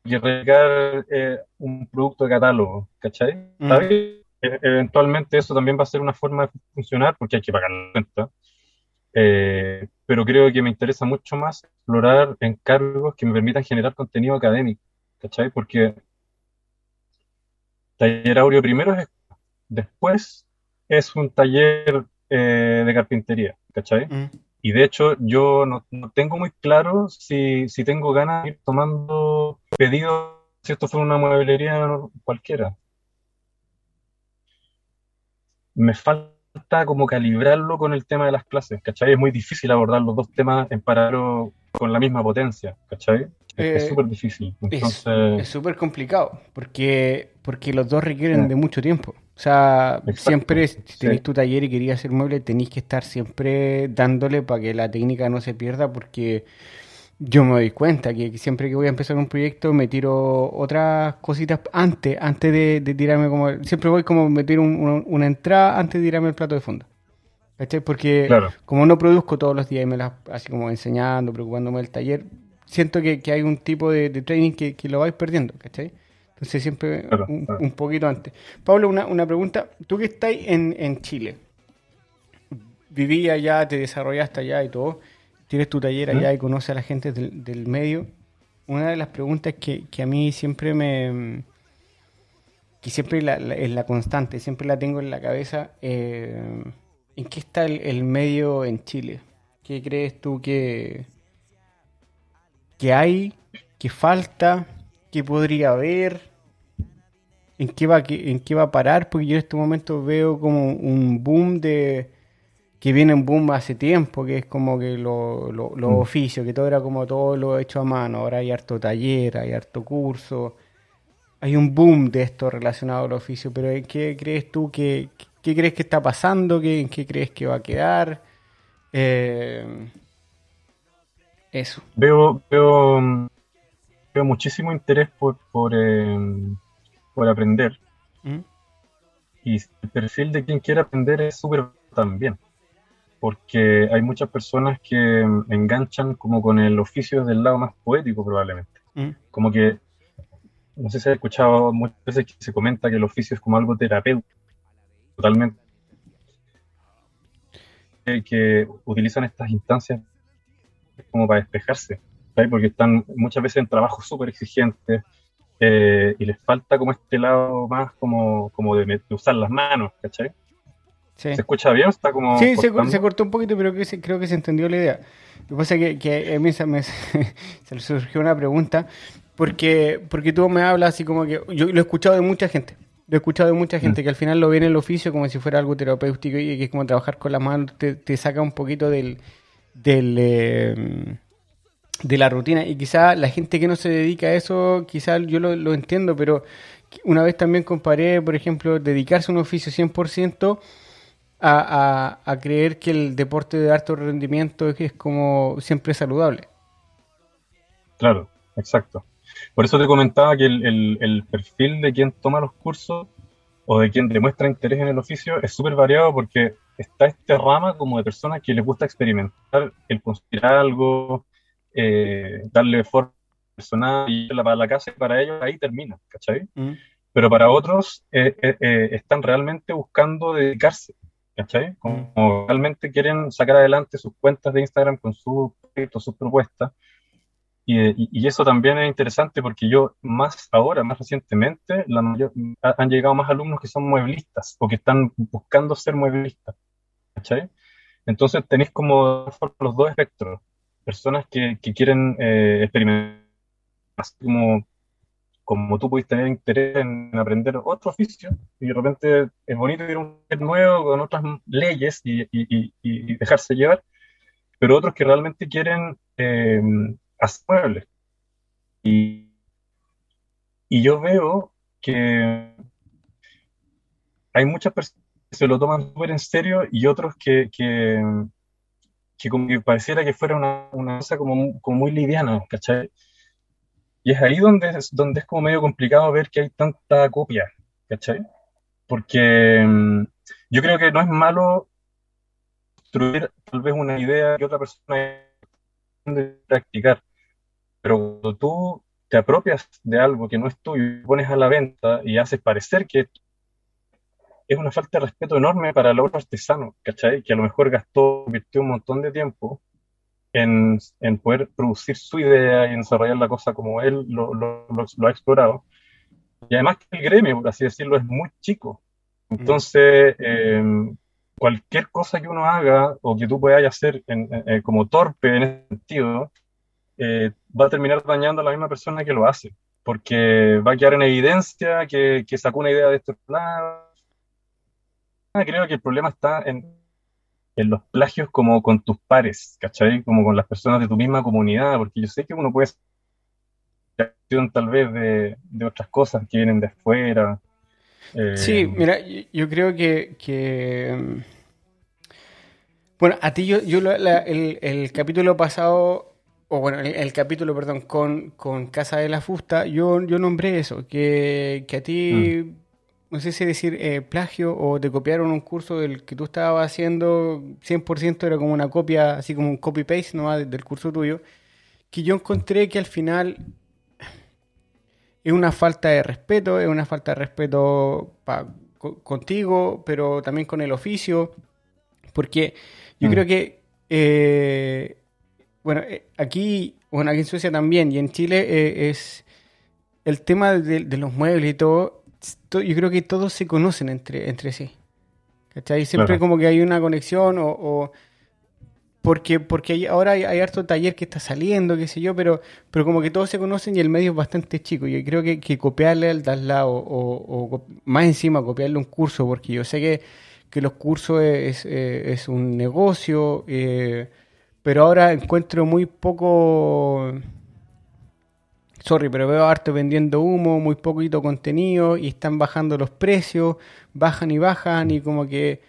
y arriesgar eh, un producto de catálogo, ¿cachai? Mm. E, eventualmente eso también va a ser una forma de funcionar porque hay que pagar la cuenta. Eh, pero creo que me interesa mucho más explorar encargos que me permitan generar contenido académico, ¿cachai? Porque taller audio primero es, después es un taller eh, de carpintería, ¿cachai? Mm. Y de hecho yo no, tengo muy claro si, si, tengo ganas de ir tomando pedidos si esto fuera una mueblería cualquiera. Me falta como calibrarlo con el tema de las clases, ¿cachai? Es muy difícil abordar los dos temas en paralelo con la misma potencia, ¿cachai? es eh, súper difícil. Es súper complicado, porque, porque los dos requieren de mucho tiempo. O sea, siempre si tenéis tu taller y querías hacer mueble, tenéis que estar siempre dándole para que la técnica no se pierda, porque yo me doy cuenta que siempre que voy a empezar un proyecto me tiro otras cositas antes, antes de, tirarme como... Siempre voy como meter una entrada antes de tirarme el plato de fondo. ¿Cachai? Porque como no produzco todos los días y me las así como enseñando, preocupándome del taller, siento que, hay un tipo de, training que, lo vais perdiendo, ¿cachai? Entonces siempre un, poquito antes. Pablo, una, una pregunta. Tú que estás en, en Chile, viví allá, te desarrollaste allá y todo, tienes tu taller allá y conoces a la gente del, medio. Una de las preguntas que, a mí siempre me... que siempre es la constante, siempre la tengo en la cabeza, eh, ¿en qué está el, medio en Chile? ¿Qué crees tú que, que hay, que falta, que podría haber? En qué va en qué va a parar, porque yo en este momento veo como un boom de que viene un boom hace tiempo, que es como que los lo, mm. oficios, que todo era como todo lo hecho a mano, ahora hay harto taller, hay harto curso, hay un boom de esto relacionado al oficio, pero ¿en qué crees tú que, qué crees que está pasando? ¿Qué, ¿En qué crees que va a quedar? Eh, eso. Veo, veo, veo muchísimo interés por, por eh, por aprender. ¿Mm? Y el perfil de quien quiere aprender es súper también, porque hay muchas personas que enganchan como con el oficio del lado más poético probablemente. ¿Mm? Como que, no sé si has escuchado muchas veces que se comenta que el oficio es como algo terapéutico, totalmente. Que utilizan estas instancias como para despejarse, porque están muchas veces en trabajos súper exigentes, eh, y les falta como este lado más como, como de, usar las manos, ¿cachai? ¿Se escucha bien? Está como sí, se, cortó un poquito, pero creo que se entendió la idea. Lo que pasa es que, a mí se me se surgió una pregunta, porque, porque tú me hablas así como que... Yo lo he escuchado de mucha gente. Lo he escuchado de mucha gente mm. que al final lo ve en el oficio como si fuera algo terapéutico y que es como trabajar con las manos, te, te saca un poquito del... del eh, de la rutina. Y quizá la gente que no se dedica a eso, quizá yo lo, entiendo, pero una vez también comparé, por ejemplo, dedicarse a un oficio 100% a, a, a creer que el deporte de alto rendimiento es, como siempre saludable. Claro, exacto. Por eso te comentaba que el, el, perfil de quien toma los cursos o de quien demuestra interés en el oficio es súper variado porque está este rama como de personas que les gusta experimentar, el construir algo, eh, darle forma personal y para la casa y para ellos ahí termina, ¿cachai? Mm. Pero para otros eh, eh, están realmente buscando dedicarse, ¿cachai? Como, mm. realmente quieren sacar adelante sus cuentas de Instagram con sus proyectos, sus propuestas. Y, y, eso también es interesante porque yo más ahora, más recientemente, la mayor, han llegado más alumnos que son mueblistas o que están buscando ser mueblistas. ¿cachai? Entonces tenéis como los dos espectros personas que, quieren eh, experimentar así como, como tú puedes tener interés en aprender otro oficio y de repente es bonito ir a un nuevo con otras leyes y, y, dejarse llevar, pero otros que realmente quieren eh, hacer muebles. Y, y yo veo que hay muchas personas que se lo toman súper en serio y otros que, que, como que pareciera que fuera una, una cosa como, como, muy liviana, ¿cachai? Y es ahí donde es, donde es como medio complicado ver que hay tanta copia, ¿cachai? Porque mm, yo creo que no es malo construir tal vez una idea que otra persona de practicar, pero cuando tú te apropias de algo que no es tuyo y pones a la venta y haces parecer que es una falta de respeto enorme para el otro artesano, ¿cachai? Que a lo mejor gastó, invirtió un montón de tiempo en, en poder producir su idea y desarrollar la cosa como él lo, lo, lo, ha explorado. Y además que el gremio, por así decirlo, es muy chico. Entonces, eh, cualquier cosa que uno haga o que tú puedas hacer en, como torpe en ese sentido, eh, va a terminar dañando a la misma persona que lo hace, porque va a quedar en evidencia que, que sacó una idea de estos planos. Creo que el problema está en, en los plagios como con tus pares, ¿cachai? Como con las personas de tu misma comunidad, porque yo sé que uno puede tal vez de, de otras cosas que vienen de afuera. sí, eh, mira, yo creo que, que... Mm, bueno, a ti yo, yo el, el, capítulo pasado o bueno, el, capítulo, perdón, con, con, Casa de la Fusta, yo, yo nombré eso, que, que a ti, mm. No sé si decir eh, plagio o te copiaron un curso del que tú estabas haciendo, 100% era como una copia, así como un copy-paste ¿no? del curso tuyo, que yo encontré que al final es una falta de respeto, es una falta de respeto contigo, pero también con el oficio, porque yo mm. creo que... Eh, bueno, eh, aquí, bueno, aquí en Suecia también y en Chile eh, es el tema de, los muebles y todo, yo creo que todos se conocen entre, entre sí. ¿Cachai? Siempre como que hay una conexión o... porque porque ahora hay, harto taller que está saliendo, qué sé yo, pero, pero como que todos se conocen y el medio es bastante chico. Yo creo que, que copiarle al lado o, o, más encima copiarle un curso, porque yo sé que, que los cursos es, es un negocio, eh, pero ahora encuentro muy poco. Sorry, pero veo harto vendiendo humo, muy poquito contenido y están bajando los precios, bajan y bajan y como que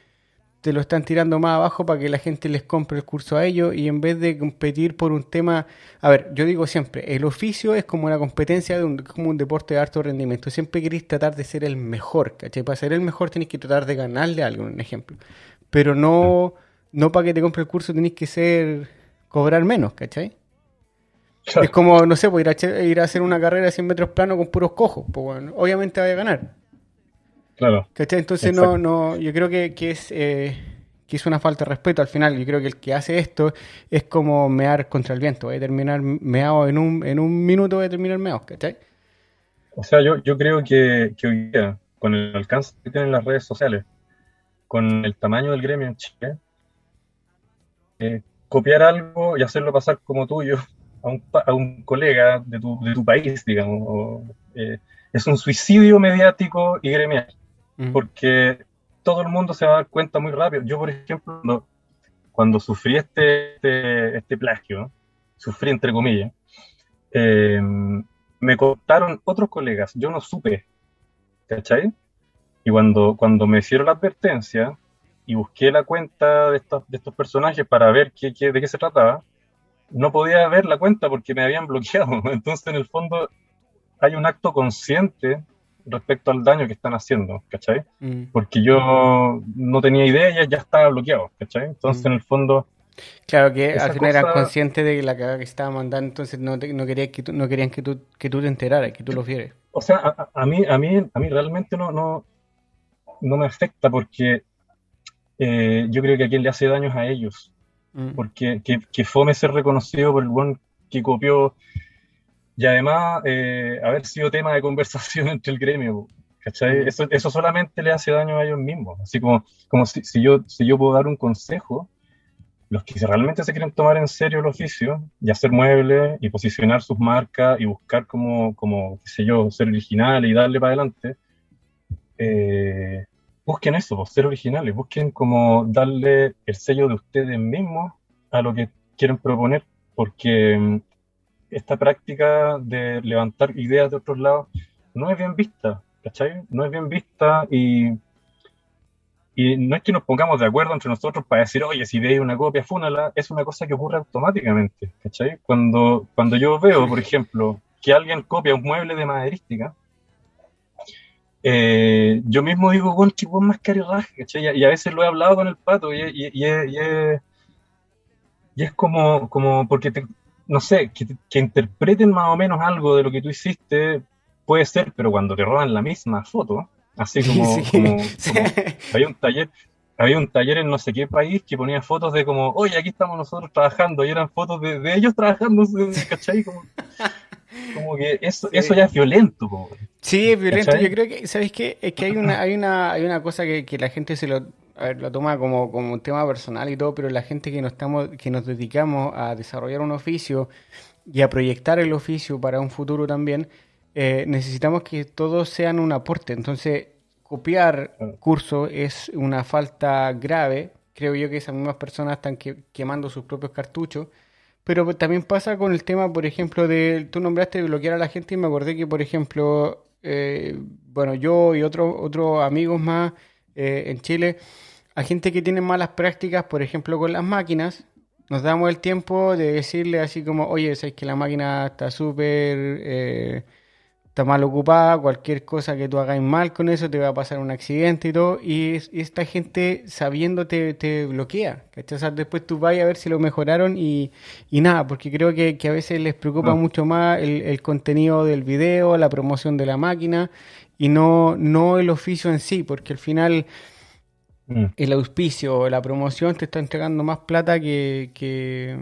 te lo están tirando más abajo para que la gente les compre el curso a ellos y en vez de competir por un tema, a ver, yo digo siempre, el oficio es como una competencia, de un, como un deporte de alto rendimiento, siempre queréis tratar de ser el mejor, ¿cachai? Para ser el mejor tenéis que tratar de ganarle algo, un ejemplo, pero no no para que te compre el curso tenés que ser cobrar menos, ¿cachai? Es como, no sé, pues ir a, ir a hacer una carrera de 100 metros plano con puros cojos, pues bueno, obviamente va a ganar. Claro. ¿Cachai? Entonces no, no, yo creo que, es eh, que es una falta de respeto al final. Yo creo que el que hace esto es como mear contra el viento, va a terminar meado en un, en un minuto, va a terminar meado, ¿cachai? O sea, yo, yo creo que, que hoy día, con el alcance que tienen las redes sociales, con el tamaño del gremio en Chile, eh, copiar algo y hacerlo pasar como tuyo a un, a un colega de tu, de tu, país, digamos. Eh, es un suicidio mediático y gremial, porque todo el mundo se va a dar cuenta muy rápido. Yo, por ejemplo, cuando, cuando sufrí este, este, este, plagio, sufrí entre comillas, eh, me contaron otros colegas, yo no supe, ¿cachai? Y cuando, cuando me hicieron la advertencia, y busqué la cuenta de estos, de estos personajes para ver qué, qué, de qué se trataba, no podía ver la cuenta porque me habían bloqueado. Entonces, en el fondo, hay un acto consciente respecto al daño que están haciendo, ¿cachai? Mm. Porque yo no tenía idea y ya estaba bloqueado, ¿cachai? Entonces, mm. en el fondo... Claro que al final eran conscientes de la cagada que estaba mandando, entonces no, no, querían que tú, no querían que tú, que tú te enteraras, que tú lo vieras. O sea, a, a, mí, a, mí, a mí realmente no, no, no me afecta porque eh, yo creo que a quien le hace daños a ellos. Mm. Porque que, fome ser reconocido por el buen que copió y además eh, haber sido tema de conversación entre el gremio. ¿cachai? Mm. Eso, eso, solamente le hace daño a ellos mismos. Así como, como si, yo, si yo puedo dar un consejo, los que realmente se quieren tomar en serio el oficio y hacer muebles y posicionar sus marcas y buscar como, como qué sé yo, ser original y darle para adelante, eh, busquen eso, pues, ser originales, busquen como darle el sello de ustedes mismos a lo que quieren proponer, porque mm, esta práctica de levantar ideas de otros lados no es bien vista, ¿cachai? No es bien vista y, y no es que nos pongamos de acuerdo entre nosotros para decir, oye, si veis una copia, fúnala, es una cosa que ocurre automáticamente, ¿cachai? Cuando, cuando yo veo, por ejemplo, que alguien copia un mueble de maderística, eh, yo mismo digo, bueno, chico, más carirraje, ¿cachai? Y a veces lo he hablado con el pato y, y, y, y es como, como porque, te, no sé, que, que, interpreten más o menos algo de lo que tú hiciste, puede ser, pero cuando te roban la misma foto, así como, sí, como, sí. como había un taller, había un taller en no sé qué país que ponía fotos de como, oye, aquí estamos nosotros trabajando, y eran fotos de, de ellos trabajando, ¿cachai? Como, como que eso, sí. eso ya es violento. Sí, es violento. ¿cachai? Yo creo que, ¿sabes qué? Es que hay una, hay una, hay una cosa que, que la gente se lo, a ver, lo toma como, como un tema personal y todo, pero la gente que nos, estamos, que nos dedicamos a desarrollar un oficio y a proyectar el oficio para un futuro también, eh, necesitamos que todos sean un aporte. Entonces, copiar curso es una falta grave. Creo yo que esas mismas personas están que, quemando sus propios cartuchos. Pero también pasa con el tema, por ejemplo, de tú nombraste bloquear a la gente y me acordé que, por ejemplo, eh, bueno, yo y otros otros amigos más eh, en Chile, a gente que tiene malas prácticas, por ejemplo, con las máquinas, nos damos el tiempo de decirle así como, oye, es que la máquina está súper, eh, está mal ocupada, cualquier cosa que tú hagas mal con eso te va a pasar un accidente y todo, y, y esta gente sabiendo te, te bloquea, ¿cachai? O sea, después tú vas a ver si lo mejoraron y, y nada, porque creo que, que, a veces les preocupa no. mucho más el, el contenido del video, la promoción de la máquina, y no, no el oficio en sí, porque al final mm. el auspicio o la promoción te está entregando más plata que, que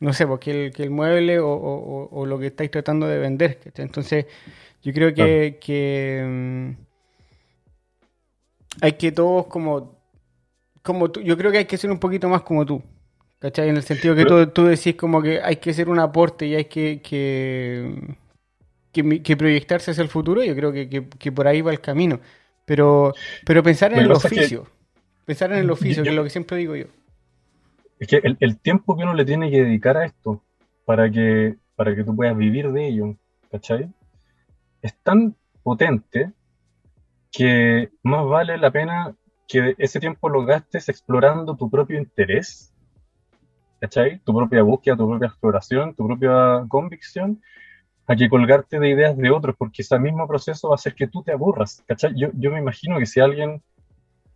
no sé, porque el, que el mueble o, o, o, lo que estáis tratando de vender. Entonces, yo creo que, claro. que um, hay que todos como, como tú, yo creo que hay que ser un poquito más como tú. ¿Cachai? En el sentido que tú, tú decís como que hay que ser un aporte y hay que, que que, que, proyectarse hacia el futuro, yo creo que, que, que, por ahí va el camino. Pero, pero pensar en el oficio, pensar en el oficio, yo, que es lo que siempre digo yo. Es que el, el, tiempo que uno le tiene que dedicar a esto para que, para que tú puedas vivir de ello, ¿cachai? Es tan potente que más vale la pena que ese tiempo lo gastes explorando tu propio interés, ¿cachai? Tu propia búsqueda, tu propia exploración, tu propia convicción, a que colgarte de ideas de otros, porque ese mismo proceso va a hacer que tú te aburras, ¿cachai? Yo, yo me imagino que si alguien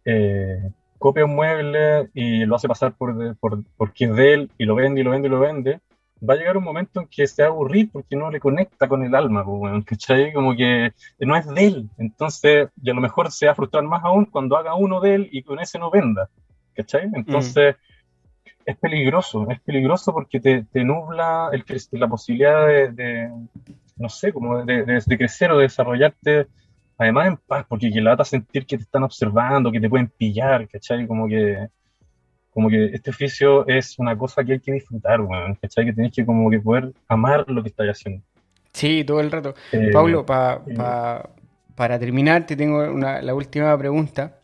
eh, copia un mueble y lo hace pasar por, por, porque es de él y lo vende y lo vende y lo vende, va a llegar un momento en que se va a aburrir porque no le conecta con el alma, ¿cachai? Como que no es de él, entonces, y a lo mejor se va a frustrar más aún cuando haga uno de él y con ese no venda, ¿cachai? Entonces... Mm es peligroso, es peligroso porque te, te nubla el, la posibilidad de, de, no sé, como de, de, de, crecer o de desarrollarte, además en paz, porque que la a sentir que te están observando, que te pueden pillar, ¿cachai? Como que, como que este oficio es una cosa que hay que disfrutar, bueno, ¿cachai? Que tenés que como que poder amar lo que estás haciendo. Sí, todo el rato. Eh, Pablo, pa, eh, pa, para terminar, te tengo una, la última pregunta.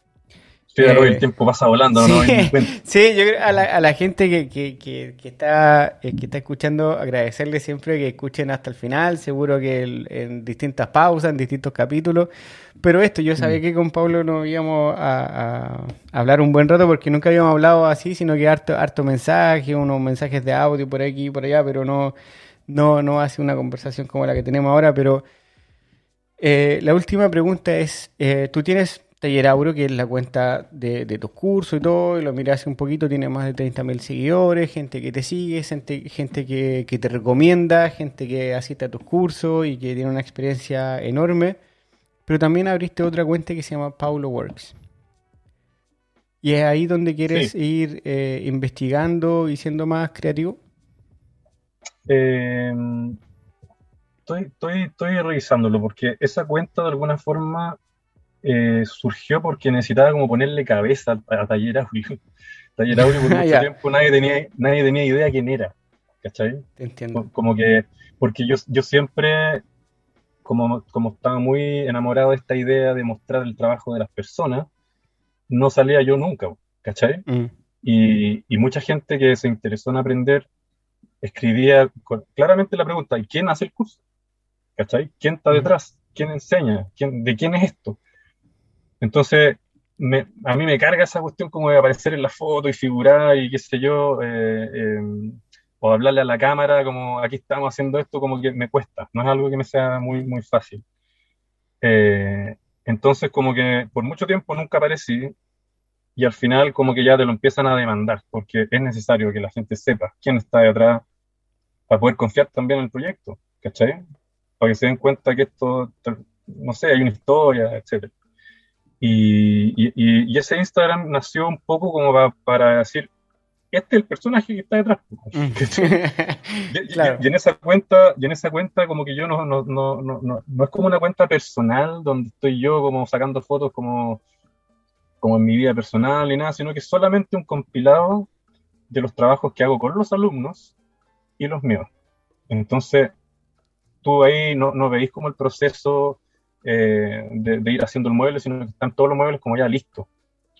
Sí, eh, el tiempo pasa volando, sí, ¿no? sí, yo creo a la, a la gente que, que, que, que está, eh, que está escuchando, agradecerle siempre que escuchen hasta el final, seguro que el, en distintas pausas, en distintos capítulos. Pero esto, yo sabía mm. que con Pablo nos íbamos a, a, hablar un buen rato porque nunca habíamos hablado así, sino que harto, harto mensaje, unos mensajes de audio por aquí y por allá, pero no, no, no hace una conversación como la que tenemos ahora. Pero eh, la última pregunta es, ¿tú tienes Taller Auro, que es la cuenta de, de tus cursos y todo, y lo miré hace un poquito, tiene más de 30.000 seguidores, gente que te sigue, gente, gente que, que, te recomienda, gente que asiste a tus cursos y que tiene una experiencia enorme. Pero también abriste otra cuenta que se llama Paulo Works. ¿Y es ahí donde quieres sí. ir eh, investigando y siendo más creativo? Eh, estoy, estoy, estoy revisándolo porque esa cuenta de alguna forma eh, surgió porque necesitaba como ponerle cabeza a, a Taller Audio. Taller por mucho tiempo nadie tenía, nadie tenía idea quién era, ¿cachai? Te entiendo. Como que, porque yo, yo siempre, como, como estaba muy enamorado de esta idea de mostrar el trabajo de las personas, no salía yo nunca, ¿cachai? Mm. Y, y, mucha gente que se interesó en aprender escribía claramente la pregunta, ¿y quién hace el curso? ¿Cachai? ¿Quién está detrás? ¿Quién enseña? ¿Quién, ¿De quién es esto? Entonces, a mí me carga esa cuestión como de aparecer en la foto y figurar y qué sé yo, eh, em, o hablarle a la cámara como aquí estamos haciendo esto, como que me cuesta, no es algo que me sea muy, muy fácil. Eh, entonces, como que por mucho tiempo nunca aparecí y al final como que ya te lo empiezan a demandar, porque es necesario que la gente sepa quién está detrás para poder confiar también en el proyecto, ¿cachai? Para que se den cuenta que esto, no sé, hay una historia, etcétera. Y, ese Instagram nació un poco como para, decir, este es el personaje que está detrás. Mm. y, en esa cuenta, y en esa cuenta como que yo no, no, no, no, no es como una cuenta personal donde estoy yo como sacando fotos como, como en mi vida personal ni nada, sino que es solamente un compilado de los trabajos que hago con los alumnos y los míos. Entonces, tú ahí no, no veis como el proceso eh, de, ir haciendo el mueble, sino que están todos los muebles como ya listos.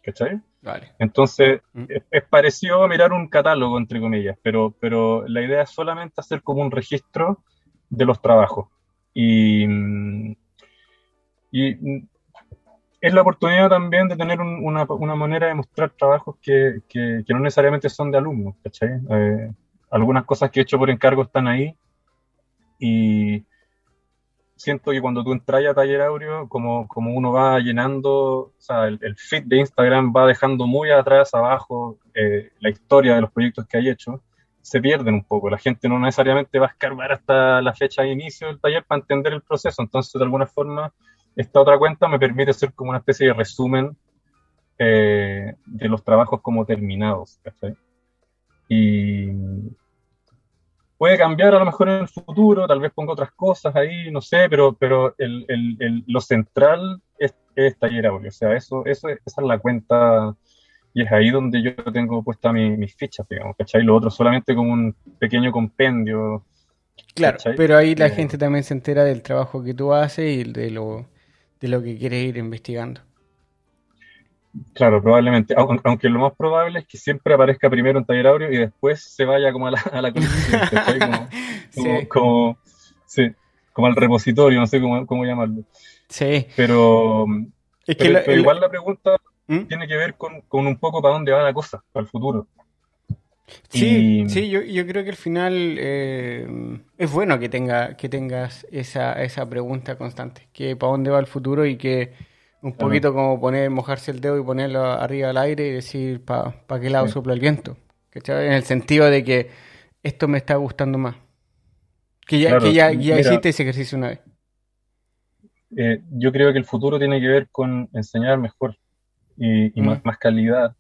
¿Cachai? Vale. Entonces, mm. es, parecido a mirar un catálogo, entre comillas, pero, pero la idea es solamente hacer como un registro de los trabajos. Y, y es la oportunidad también de tener una, una, manera de mostrar trabajos que, que, no necesariamente son de alumnos, ¿cachai? Eh, algunas cosas que he hecho por encargo están ahí y, siento que cuando tú entras a Taller Aureo, como, como uno va llenando, o sea, el, feed de Instagram va dejando muy atrás, abajo, eh, la historia de los proyectos que hay hecho, se pierden un poco. La gente no necesariamente va a escarbar hasta la fecha de inicio del taller para entender el proceso. Entonces, de alguna forma, esta otra cuenta me permite hacer como una especie de resumen eh, de los trabajos como terminados. Y, puede cambiar a lo mejor en el futuro, tal vez ponga otras cosas ahí, no sé, pero, pero el, el, lo central es, es Taller Audio, o sea, eso, eso, esa es la cuenta y es ahí donde yo tengo puesta mis fichas, digamos, ¿cachai? Lo otro solamente como un pequeño compendio. Claro, pero ahí la eh, gente también se entera del trabajo que tú haces y de lo, de lo que quieres ir investigando. Claro, probablemente. Aunque lo más probable es que siempre aparezca primero en taller Aureo y después se vaya como a la, a la como, sí. como, al repositorio, no sé cómo, cómo llamarlo. Sí. Pero, igual la pregunta ¿Mm? tiene que ver con, un poco para dónde va la cosa, para el futuro. Sí, sí, yo, yo, creo que al final eh, es bueno que tenga que tengas esa, esa pregunta constante, que para dónde va el futuro y que un poquito como poner, mojarse el dedo y ponerlo arriba al aire y decir para pa qué lado sopla el viento. En el sentido de que esto me está gustando más. Que ya, que ya, ya hiciste ese ejercicio una vez. Eh, yo creo que el futuro tiene que ver con enseñar mejor y, mm. más, más, calidad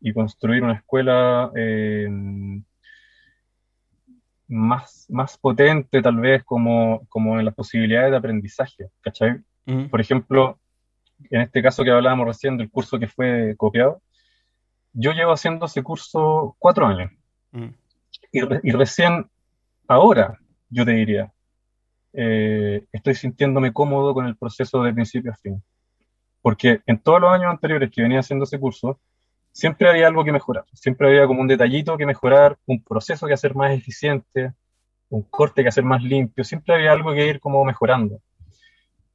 y construir una escuela eh, más, más potente tal vez como, como en las posibilidades de aprendizaje. ¿cachai? Mm. Por ejemplo, en este caso que hablábamos recién del curso que fue copiado, yo llevo haciendo ese curso cuatro años. Mm. Y, recién ahora, yo te diría, eh, estoy sintiéndome cómodo con el proceso de principio a fin. Porque en todos los años anteriores que venía haciendo ese curso, siempre había algo que mejorar. Siempre había como un detallito que mejorar, un proceso que hacer más eficiente, un corte que hacer más limpio. Siempre había algo que ir como mejorando.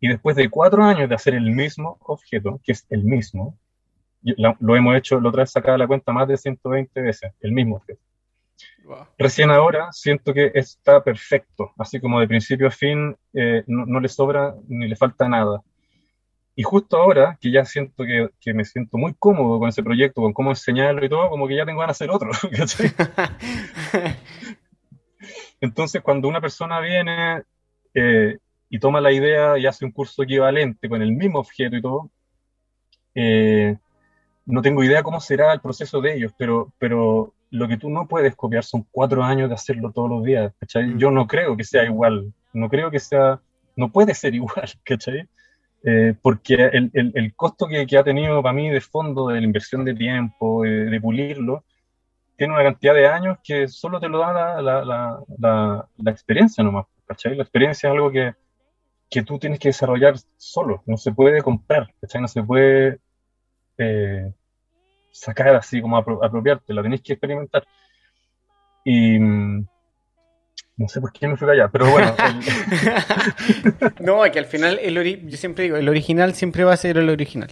Y después de cuatro años de hacer el mismo objeto, que es el mismo, lo hemos hecho, la otra vez sacado la cuenta más de 120 veces, el mismo objeto. Recién ahora siento que está perfecto, así como de principio a fin, eh, no, le sobra ni le falta nada. Y justo ahora, que ya siento que, que, me siento muy cómodo con ese proyecto, con cómo enseñarlo y todo, como que ya tengo ganas de hacer otro. Entonces, cuando una persona viene eh, y toma la idea y hace un curso equivalente con el mismo objeto y todo, eh, no tengo idea cómo será el proceso de ellos, pero, pero lo que tú no puedes copiar son cuatro años de hacerlo todos los días, ¿cachai? Mm. Yo no creo que sea igual, no creo que sea, no puede ser igual, ¿cachai? Eh, porque el, el, el costo que, que, ha tenido para mí de fondo, de la inversión de tiempo, de, de, pulirlo, tiene una cantidad de años que solo te lo da la, la, la, la experiencia nomás, ¿cachai? La experiencia es algo que, que, tú tienes que desarrollar solo, no se puede comprar, ¿cachai? No se puede eh, sacar así como apro apropiarte, la tenés que experimentar. Y mm, no sé por qué me fui allá, pero bueno. El... no, que al final, el yo siempre digo, el original siempre va a ser el original.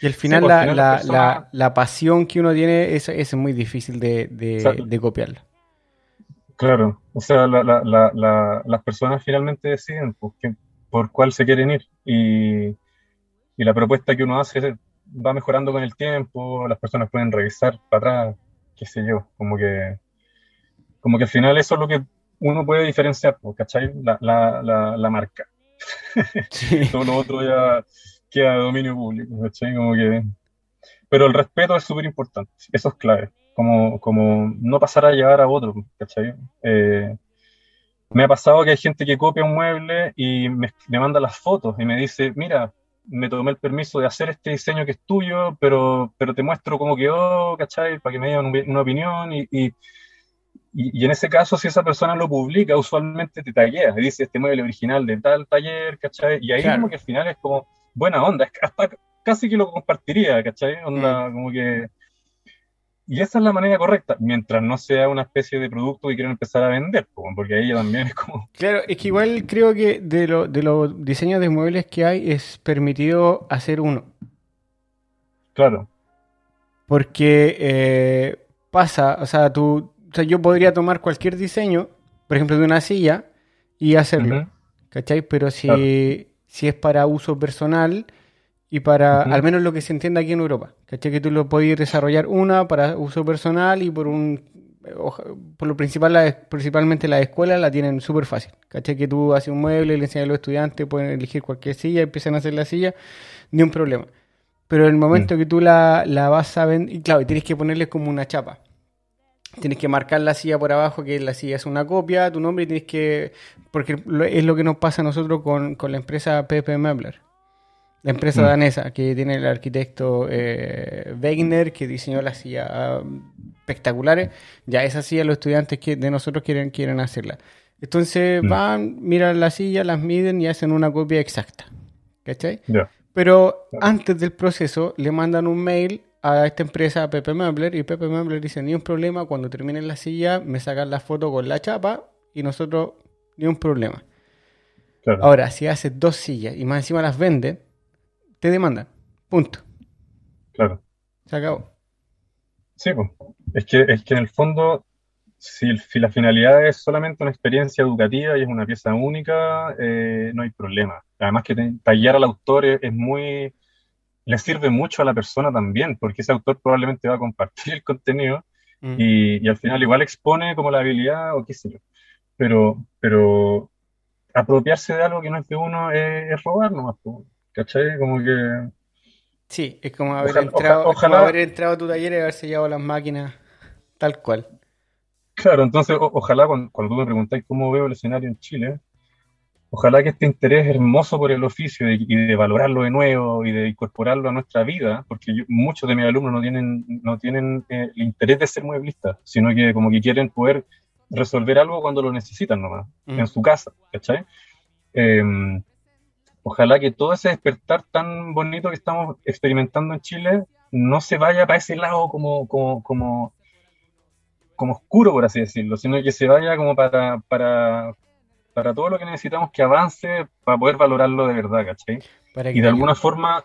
Y al final, sí, la, final la, persona... la, la, pasión que uno tiene es, es muy difícil de, de, o sea, de copiarla. Claro, o sea, las personas finalmente deciden pues, que, por cuál se quieren ir. Y, y la propuesta que uno hace va mejorando con el tiempo, las personas pueden revisar para atrás, qué sé yo, como que como que al final eso es lo que uno puede diferenciar, ¿cachai? La, la, la, la marca. Sí. Todo lo otro ya queda de dominio público, ¿cachai? Como que... Pero el respeto es súper importante, eso es clave, como, como no pasar a llevar a otro, ¿cachai? Eh, me ha pasado que hay gente que copia un mueble y me, me manda las fotos y me dice, mira, me tomé el permiso de hacer este diseño que es tuyo, pero, pero te muestro cómo quedó, ¿cachai? Para que me digan una opinión y, y y, y, en ese caso, si esa persona lo publica, usualmente te taguea, dice este mueble original de tal taller, ¿cachai? Y ahí claro. como que al final es como buena onda, hasta casi que lo compartiría, ¿cachai? Onda, mm. como que... Y esa es la manera correcta, mientras no sea una especie de producto que quieren empezar a vender, porque ahí también es como... Claro, es que igual creo que de, lo, de los diseños de muebles que hay es permitido hacer uno. Claro. Porque eh, pasa, o sea, tú, o sea, yo podría tomar cualquier diseño, por ejemplo, de una silla y hacerlo, uh -huh. ¿cachai? Pero si, claro. si es para uso personal y para, uh -huh. al menos lo que se entiende aquí en Europa, ¿cachai? Que tú lo podías desarrollar una para uso personal y por un, por lo principal, la, principalmente las escuelas la tienen súper fácil, ¿cachai? Que tú haces un mueble, le enseñas a los estudiantes, pueden elegir cualquier silla, empiezan a hacer la silla, ni un problema. Pero en el momento uh -huh. que tú la, la vas a vender, y claro, tienes que ponerle como una chapa. Tienes que marcar la silla por abajo, que la silla es una copia, tu nombre, y tienes que. Porque es lo que nos pasa a nosotros con, con la empresa Pepe Mebler. La empresa mm. danesa que tiene el arquitecto eh, Wegener, que diseñó las sillas espectaculares. Ya esa silla los estudiantes que de nosotros quieren, quieren hacerla. Entonces mm. van, miran la silla, las miden y hacen una copia exacta. ¿Cachai? Yeah. Pero antes del proceso le mandan un mail a esta empresa, a Pepe Mebler, y Pepe Mebler dice, ni un problema, cuando terminen la silla me sacan la foto con la chapa y nosotros, ni un problema. Claro. Ahora, si haces dos sillas y más encima las venden, te demandan. Punto. Claro. Se acabó. Sí, pues. Es que, es que en el fondo, si, si la finalidad es solamente una experiencia educativa y es una pieza única, eh, no hay problema. Además que tallar al autor es, es muy le sirve mucho a la persona también, porque ese autor probablemente va a compartir el contenido mm. y, y, al final igual expone como la habilidad o qué sé yo. Pero, pero apropiarse de algo que no es de uno es, es robar nomás, ¿cachai? Como que... Sí, es como haber, ojalá, entrado, ojalá, como haber entrado a tu taller y haberse llevado las máquinas tal cual. Claro, entonces o, ojalá cuando, cuando tú me preguntáis cómo veo el escenario en Chile, ojalá que este interés hermoso por el oficio y, y, de valorarlo de nuevo y de incorporarlo a nuestra vida, porque yo, muchos de mis alumnos no tienen, no tienen eh, el interés de ser mueblistas, sino que como que quieren poder resolver algo cuando lo necesitan nomás, mm. en su casa, ¿cachai? Eh, ojalá que todo ese despertar tan bonito que estamos experimentando en Chile no se vaya para ese lado como, como, como, como oscuro, por así decirlo, sino que se vaya como para, para, para todo lo que necesitamos que avance para poder valorarlo de verdad, ¿cachai? y de alguna forma...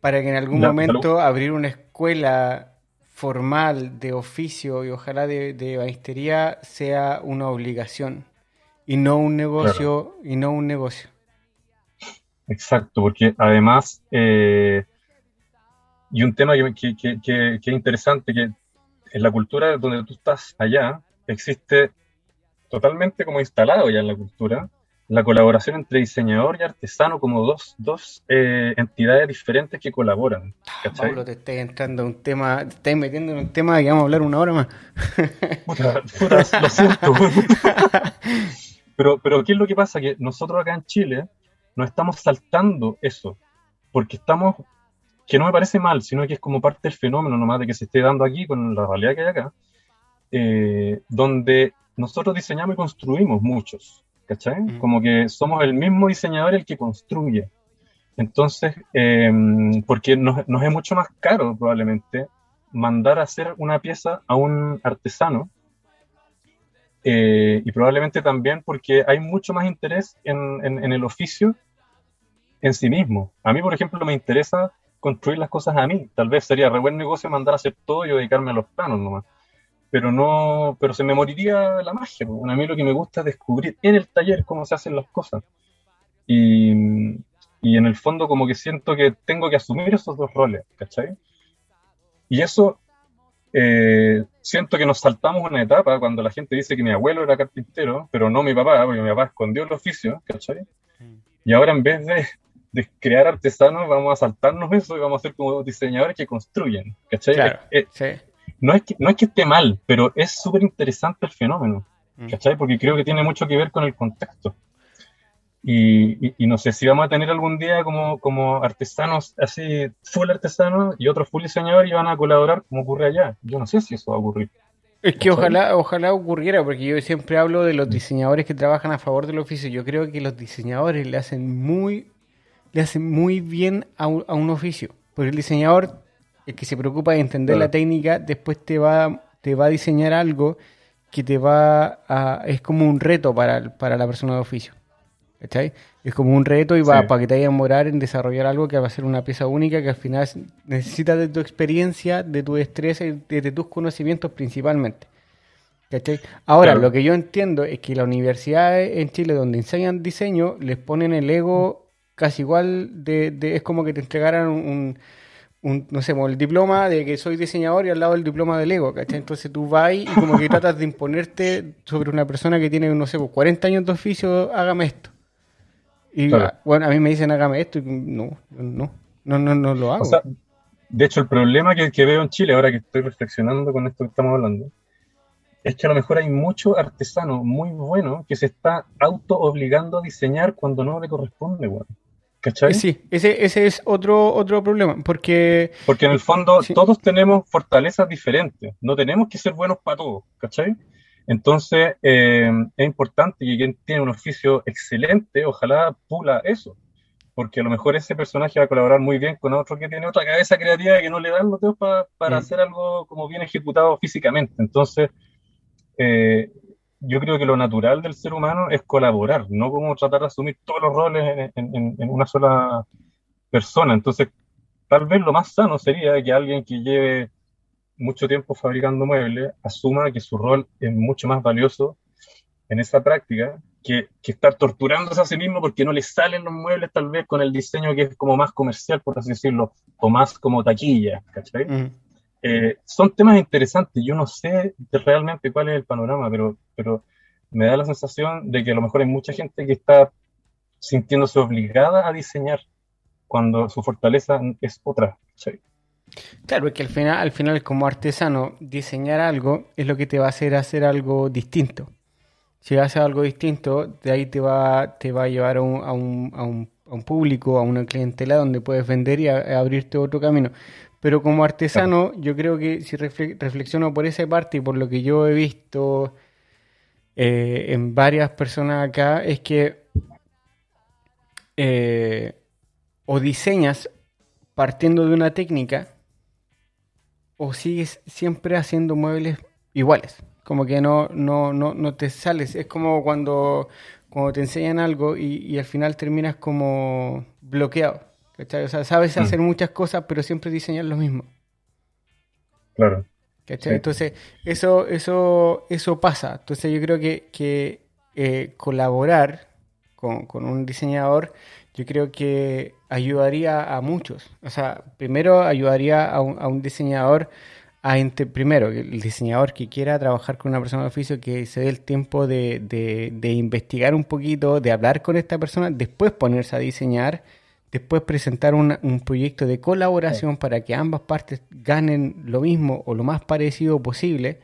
Para que en algún la, momento la... abrir una escuela formal de oficio y ojalá de, de banistería sea una obligación y no un negocio claro. y no un negocio. Exacto, porque además eh, y un tema que, que, que, que, es interesante que en la cultura donde tú estás allá existe totalmente como instalado ya en la cultura, la colaboración entre diseñador y artesano como dos, dos eh, entidades diferentes que colaboran. Ah, ¿cachai? Pablo, te estás entrando en un tema, te estás metiendo en un tema que vamos a hablar una hora más. Puta, puta, lo siento. pero, pero, ¿qué es lo que pasa? Que nosotros acá en Chile nos estamos saltando eso, porque estamos, que no me parece mal, sino que es como parte del fenómeno nomás de que se esté dando aquí con la realidad que hay acá, eh, donde nosotros diseñamos y construimos muchos, ¿cachai? Mm. Como que somos el mismo diseñador el que construye. Entonces, em, porque nos, nos, es mucho más caro probablemente mandar a hacer una pieza a un artesano eh, y probablemente también porque hay mucho más interés en, en, el oficio en sí mismo. A mí, por ejemplo, me interesa construir las cosas a mí. Tal vez sería re buen negocio mandar a hacer todo y dedicarme a los planos nomás. Pero no, pero se me moriría la magia. A mí lo que me gusta es descubrir en el taller cómo se hacen las cosas. Y, y en el fondo como que siento que tengo que asumir esos dos roles, ¿cachai? Y eso eh, siento que nos saltamos una etapa cuando la gente dice que mi abuelo era carpintero, pero no mi papá, porque mi papá escondió el oficio, ¿cachai? Mm. Y ahora en vez de, de, crear artesanos, vamos a saltarnos eso y vamos a ser como diseñadores que construyen, ¿cachai? Eh, eh, no, es que, no es que esté mal, pero es súper interesante el fenómeno, mm. ¿cachai? Porque creo que tiene mucho que ver con el contexto. Y, no sé si vamos a tener algún día como, como artesanos así, full artesanos y otros full diseñadores y van a colaborar como ocurre allá. Yo no sé si eso va a ocurrir. Es que ojalá, ojalá ocurriera, porque yo siempre hablo de los diseñadores que trabajan a favor del oficio. Yo creo que los diseñadores le hacen muy, le hacen muy bien a un, a un oficio. Porque el diseñador, el que se preocupa de entender la técnica, después te va, te va a diseñar algo que te va a, es como un reto para, para la persona de oficio. Es como un reto y va para que te vayas a morar en desarrollar algo que va a ser una pieza única que al final necesita de tu experiencia, de tu destreza y de, tus conocimientos principalmente. Ahora, lo que yo entiendo es que las universidades en Chile donde enseñan diseño les ponen el ego casi igual de, es como que te entregaran un, no sé, el diploma de que soy diseñador y al lado del diploma del ego, ¿cachai? Entonces tú vas y como que tratas de imponerte sobre una persona que tiene, no sé, 40 pues, años de oficio, hágame esto. Y bueno, a mí me dicen hágame esto y no, no, no, no, no lo hago. de hecho, el problema que, que, veo en Chile, ahora que estoy reflexionando con esto que estamos hablando, es que a lo mejor hay mucho artesano muy bueno que se está auto obligando a diseñar cuando no le corresponde, bueno. ¿Cachai? Sí, ese, ese es otro, otro problema, porque... Porque en el fondo todos tenemos fortalezas diferentes, no tenemos que ser buenos para todos, ¿cachai? Entonces, eh, es importante que quien tiene un oficio excelente, ojalá pula eso, porque a lo mejor ese personaje va a colaborar muy bien con otro que tiene otra cabeza creativa que no le dan los dedos para mm. hacer algo como bien ejecutado físicamente. Entonces, eh, yo creo que lo natural del ser humano es colaborar, no como tratar de asumir todos los roles en, una sola persona. Entonces, tal vez lo más sano sería que alguien que lleve mucho tiempo fabricando muebles asuma que su rol es mucho más valioso en esa práctica que, que, estar torturándose a sí mismo porque no le salen los muebles tal vez con el diseño que es como más comercial, por así decirlo, o más como taquilla, ¿cachai? Mm. Eh, son temas interesantes, yo no sé realmente cuál es el panorama, pero, pero me da la sensación de que a lo mejor hay mucha gente que está sintiéndose obligada a diseñar cuando su fortaleza es otra, ¿cachai? Claro, porque al final, al final como artesano, diseñar algo es lo que te va a hacer hacer algo distinto. Si haces algo distinto, de ahí te va, te va a llevar a un, a un, a un, a un público, a una clientela donde puedes vender y abrirte otro camino. Pero como artesano, yo creo que si reflexiono por esa parte y por lo que yo he visto eh, en varias personas acá, es que eh, o diseñas partiendo de una técnica o sigues siempre haciendo muebles iguales. Como que no, no, no, no te sales. Es como cuando, cuando te enseñan algo y, al final terminas como bloqueado. O sea, sabes mm. hacer muchas cosas, pero siempre diseñas lo mismo. Claro. Entonces, eso, eso, eso pasa. Entonces yo creo que, que eh, colaborar con, con un diseñador yo creo que ayudaría a muchos. O sea, primero ayudaría a un, a un diseñador, a primero, el diseñador que quiera trabajar con una persona de oficio, que se dé el tiempo de, de, investigar un poquito, de hablar con esta persona, después ponerse a diseñar, después presentar un, un proyecto de colaboración para que ambas partes ganen lo mismo o lo más parecido posible,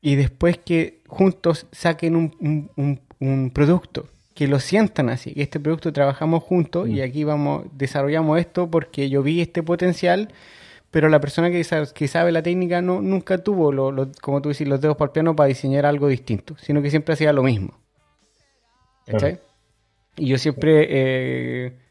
y después que juntos saquen un, un, un producto que lo sientan así, que este producto trabajamos juntos y mm. aquí vamos, desarrollamos esto porque yo vi este potencial, pero la persona que, que sabe la técnica no, nunca tuvo, lo, como tú decís, los dedos para el piano para diseñar algo distinto, sino que siempre hacía lo mismo. Y yo siempre, eh,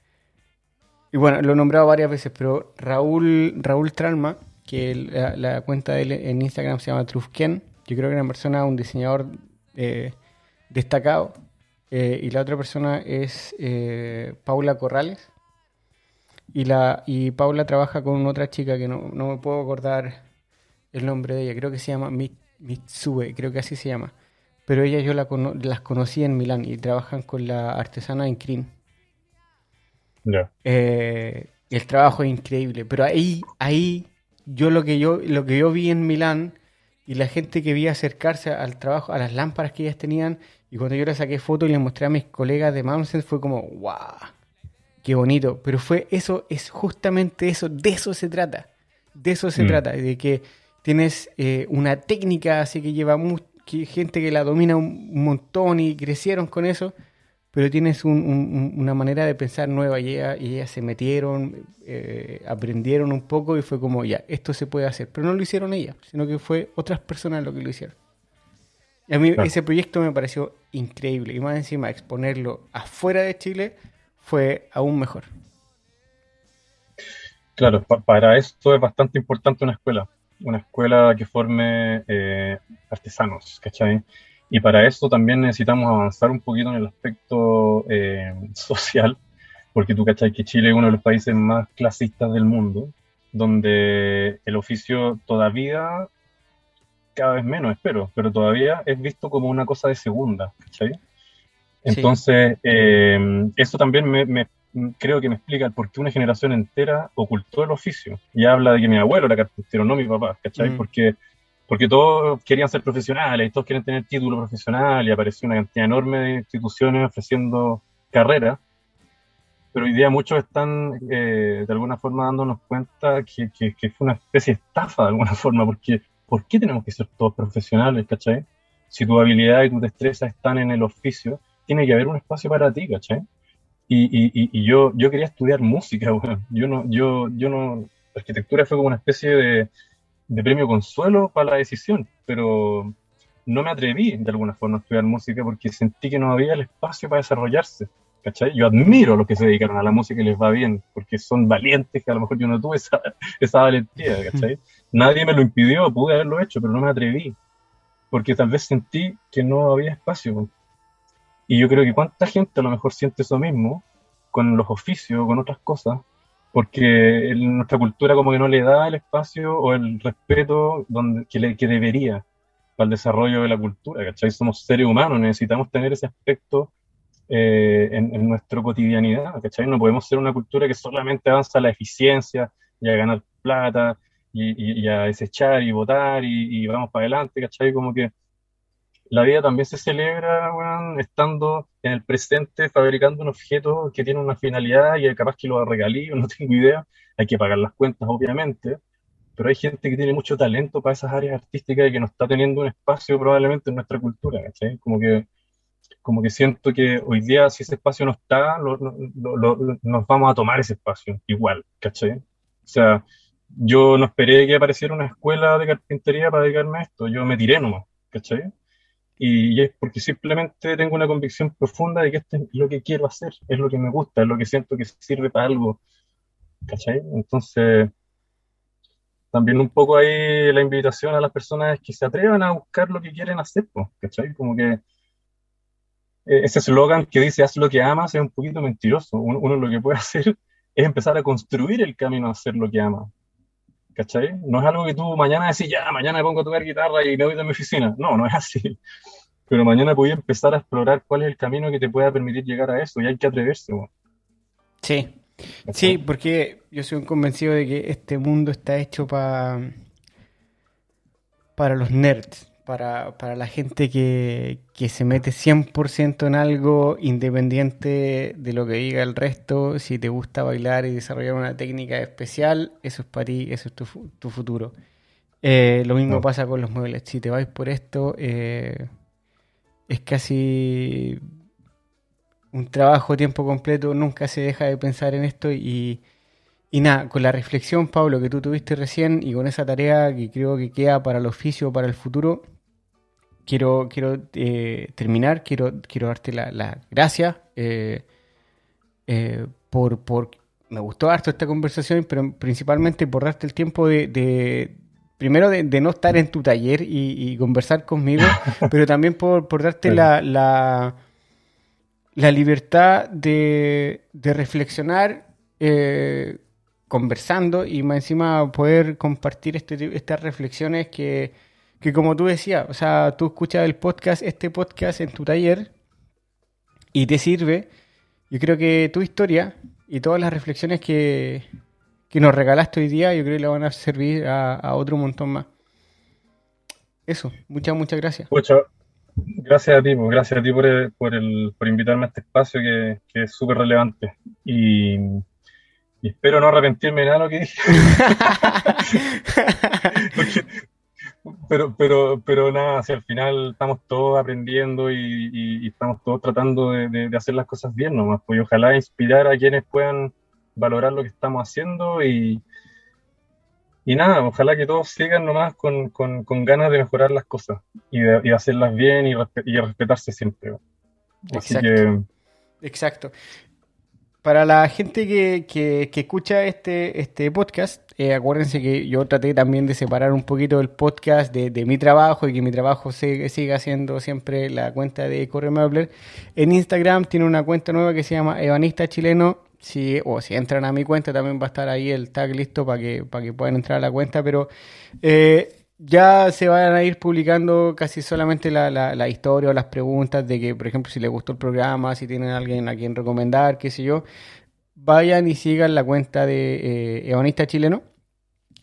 y bueno, lo he nombrado varias veces, pero Raúl, Raúl Tralma, que la, cuenta de él en Instagram se llama Trufken, yo creo que es una persona, un diseñador eh, destacado, eh, y la otra persona es eh, Paula Corrales. Y, la, y Paula trabaja con otra chica que no, me puedo acordar el nombre de ella. Creo que se llama Mitsue, creo que así se llama. Pero ella yo la las conocí en Milán y trabajan con la artesana en Crin. Eh, el trabajo es increíble. Pero ahí, ahí, yo lo que yo, lo que yo vi en Milán y la gente que vi acercarse al trabajo, a las lámparas que ellas tenían, y cuando yo le saqué foto y le mostré a mis colegas de Mountain, fue como, wow, qué bonito. Pero fue eso, es justamente eso, de eso se trata. De eso se mm. trata, de que tienes eh, una técnica así que lleva gente que la domina un, montón y crecieron con eso, pero tienes una manera de pensar nueva y ellas, se metieron, eh, aprendieron un poco y fue como, ya, esto se puede hacer. Pero no lo hicieron ellas, sino que fue otras personas lo que lo hicieron. Y a mí ese proyecto me pareció increíble. Y más encima, exponerlo afuera de Chile fue aún mejor. Claro, para esto es bastante importante una escuela. Una escuela que forme eh, artesanos, ¿cachai? Y para eso también necesitamos avanzar un poquito en el aspecto eh, social, porque tú cachai que Chile es uno de los países más clasistas del mundo, donde el oficio todavía cada vez menos, espero, pero todavía es visto como una cosa de segunda, ¿cachai? Entonces, eh, eso también me, creo que me explica por qué una generación entera ocultó el oficio. Y habla de que mi abuelo era carpintero, no mi papá, ¿cachai? Mm. Porque, porque todos querían ser profesionales, todos quieren tener título profesional y apareció una cantidad enorme de instituciones ofreciendo carreras. Pero hoy día muchos están eh, de alguna forma dándonos cuenta que, que, que, fue una especie de estafa de alguna forma, porque ¿por qué tenemos que ser todos profesionales, cachai? Si tu habilidad y tu destreza están en el oficio, tiene que haber un espacio para ti, cachai? Y, y, y yo, yo quería estudiar música, bueno. Yo no, yo, yo no, arquitectura fue como una especie de, de premio consuelo para la decisión, pero no me atreví de alguna forma a estudiar música porque sentí que no había el espacio para desarrollarse. ¿cachai? Yo admiro a los que se dedicaron a la música y les va bien, porque son valientes, que a lo mejor yo no tuve esa, esa valentía, ¿cachai? Nadie me lo impidió, pude haberlo hecho, pero no me atreví, porque tal vez sentí que no había espacio. Y yo creo que cuánta gente a lo mejor siente eso mismo con los oficios, con otras cosas, porque nuestra cultura como que no le da el espacio o el respeto donde, que, le, que debería para el desarrollo de la cultura, ¿cachai? Somos seres humanos, necesitamos tener ese aspecto eh, en, en nuestra cotidianidad, ¿cachai? No podemos ser una cultura que solamente avanza a la eficiencia y a ganar plata y, a desechar y votar y, vamos para adelante, ¿cachai? Como que la vida también se celebra, estando en el presente, fabricando un objeto que tiene una finalidad y capaz que lo regalí, no tengo idea. Hay que pagar las cuentas, obviamente, pero hay gente que tiene mucho talento para esas áreas artísticas y que no está teniendo un espacio probablemente en nuestra cultura. Como que, como que siento que hoy día, si ese espacio no está, nos vamos a tomar ese espacio igual. O sea, yo no esperé que apareciera una escuela de carpintería para dedicarme a esto, yo me tiré nomás, ¿cachai? Y, es porque simplemente tengo una convicción profunda de que esto es lo que quiero hacer, es lo que me gusta, es lo que siento que sirve para algo, ¿cachai? Entonces, también un poco ahí la invitación a las personas que se atrevan a buscar lo que quieren hacer, ¿cachai? Como que e, ese eslogan que dice haz lo que amas es un poquito mentiroso. Uno, uno, lo que puede hacer es empezar a construir el camino a hacer lo que ama. ¿Cachai? No es algo que tú mañana decís, ya, mañana me pongo a tocar guitarra y me voy de mi oficina. No, no es así. Pero mañana podía empezar a explorar cuál es el camino que te pueda permitir llegar a eso y hay que atreverse. Sí, sí, porque yo soy un convencido de que este mundo está hecho para para los nerds para, para la gente que, que se mete 100% en algo independiente de lo que diga el resto. Si te gusta bailar y desarrollar una técnica especial, eso es para ti, eso es tu, tu futuro. Eh, lo mismo pasa con los muebles. Si te vais por esto, eh, es casi un trabajo a tiempo completo, nunca se deja de pensar en esto y, y nada, con la reflexión, Pablo, que tú tuviste recién y con esa tarea que creo que queda para el oficio, para el futuro, quiero, quiero eh, terminar, quiero, quiero darte las la gracias eh, eh, por, por... Me gustó harto esta conversación, pero principalmente por darte el tiempo de... primero de, no estar en tu taller y, conversar conmigo, pero también por, por darte la, la, la, libertad de, de reflexionar conversando y más encima poder compartir este, estas reflexiones que, que como tú decías, o sea, tú escuchas el podcast, este podcast en tu taller y te sirve. Yo creo que tu historia y todas las reflexiones que, que nos regalaste hoy día, yo creo que le van a servir a, otro montón más. Eso, muchas, muchas gracias. Muchas gracias a ti, pues, gracias a ti por, por, el, por invitarme a este espacio que, que es súper relevante. Y y espero no arrepentirme de nada de lo que dije. pero, pero, pero nada, si al final estamos todos aprendiendo y, estamos todos tratando de, hacer las cosas bien nomás, pues ojalá inspirar a quienes puedan valorar lo que estamos haciendo y, y nada, ojalá que todos sigan nomás con, con, ganas de mejorar las cosas y de, hacerlas bien y, y respetarse siempre. Así Exacto. que... Exacto. Para la gente que, que, escucha este, este podcast, eh, acuérdense que yo traté también de separar un poquito el podcast de, mi trabajo y que mi trabajo se, siga siendo siempre la cuenta de Corre. En Instagram tiene una cuenta nueva que se llama Evanista Chileno. Si, o si entran a mi cuenta también va a estar ahí el tag listo para que, para que puedan entrar a la cuenta. Pero eh, ya se van a ir publicando casi solamente la, la, historia o las preguntas de que, por ejemplo, si les gustó el programa, si tienen alguien a quien recomendar, qué sé yo, vayan y sigan la cuenta de eh, Chileno,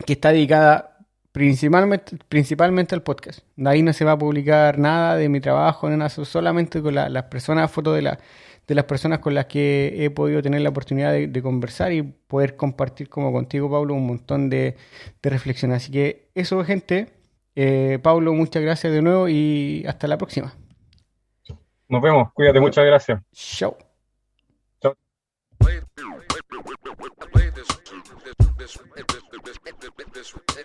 que está dedicada principalmente, principalmente al podcast. De ahí no se va a publicar nada de mi trabajo, nada, solamente con las personas, fotos de la de las personas con las que he podido tener la oportunidad de, conversar y poder compartir como contigo, Pablo, un montón de, de reflexiones. Así que eso, gente. Eh, Pablo, muchas gracias de nuevo y hasta la próxima. Nos vemos, cuídate, muchas gracias. Chao. Chao. this this this play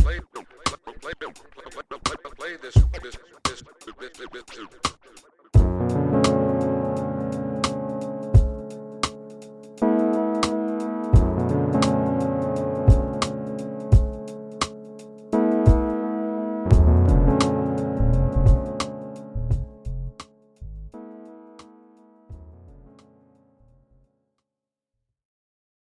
play play play this this this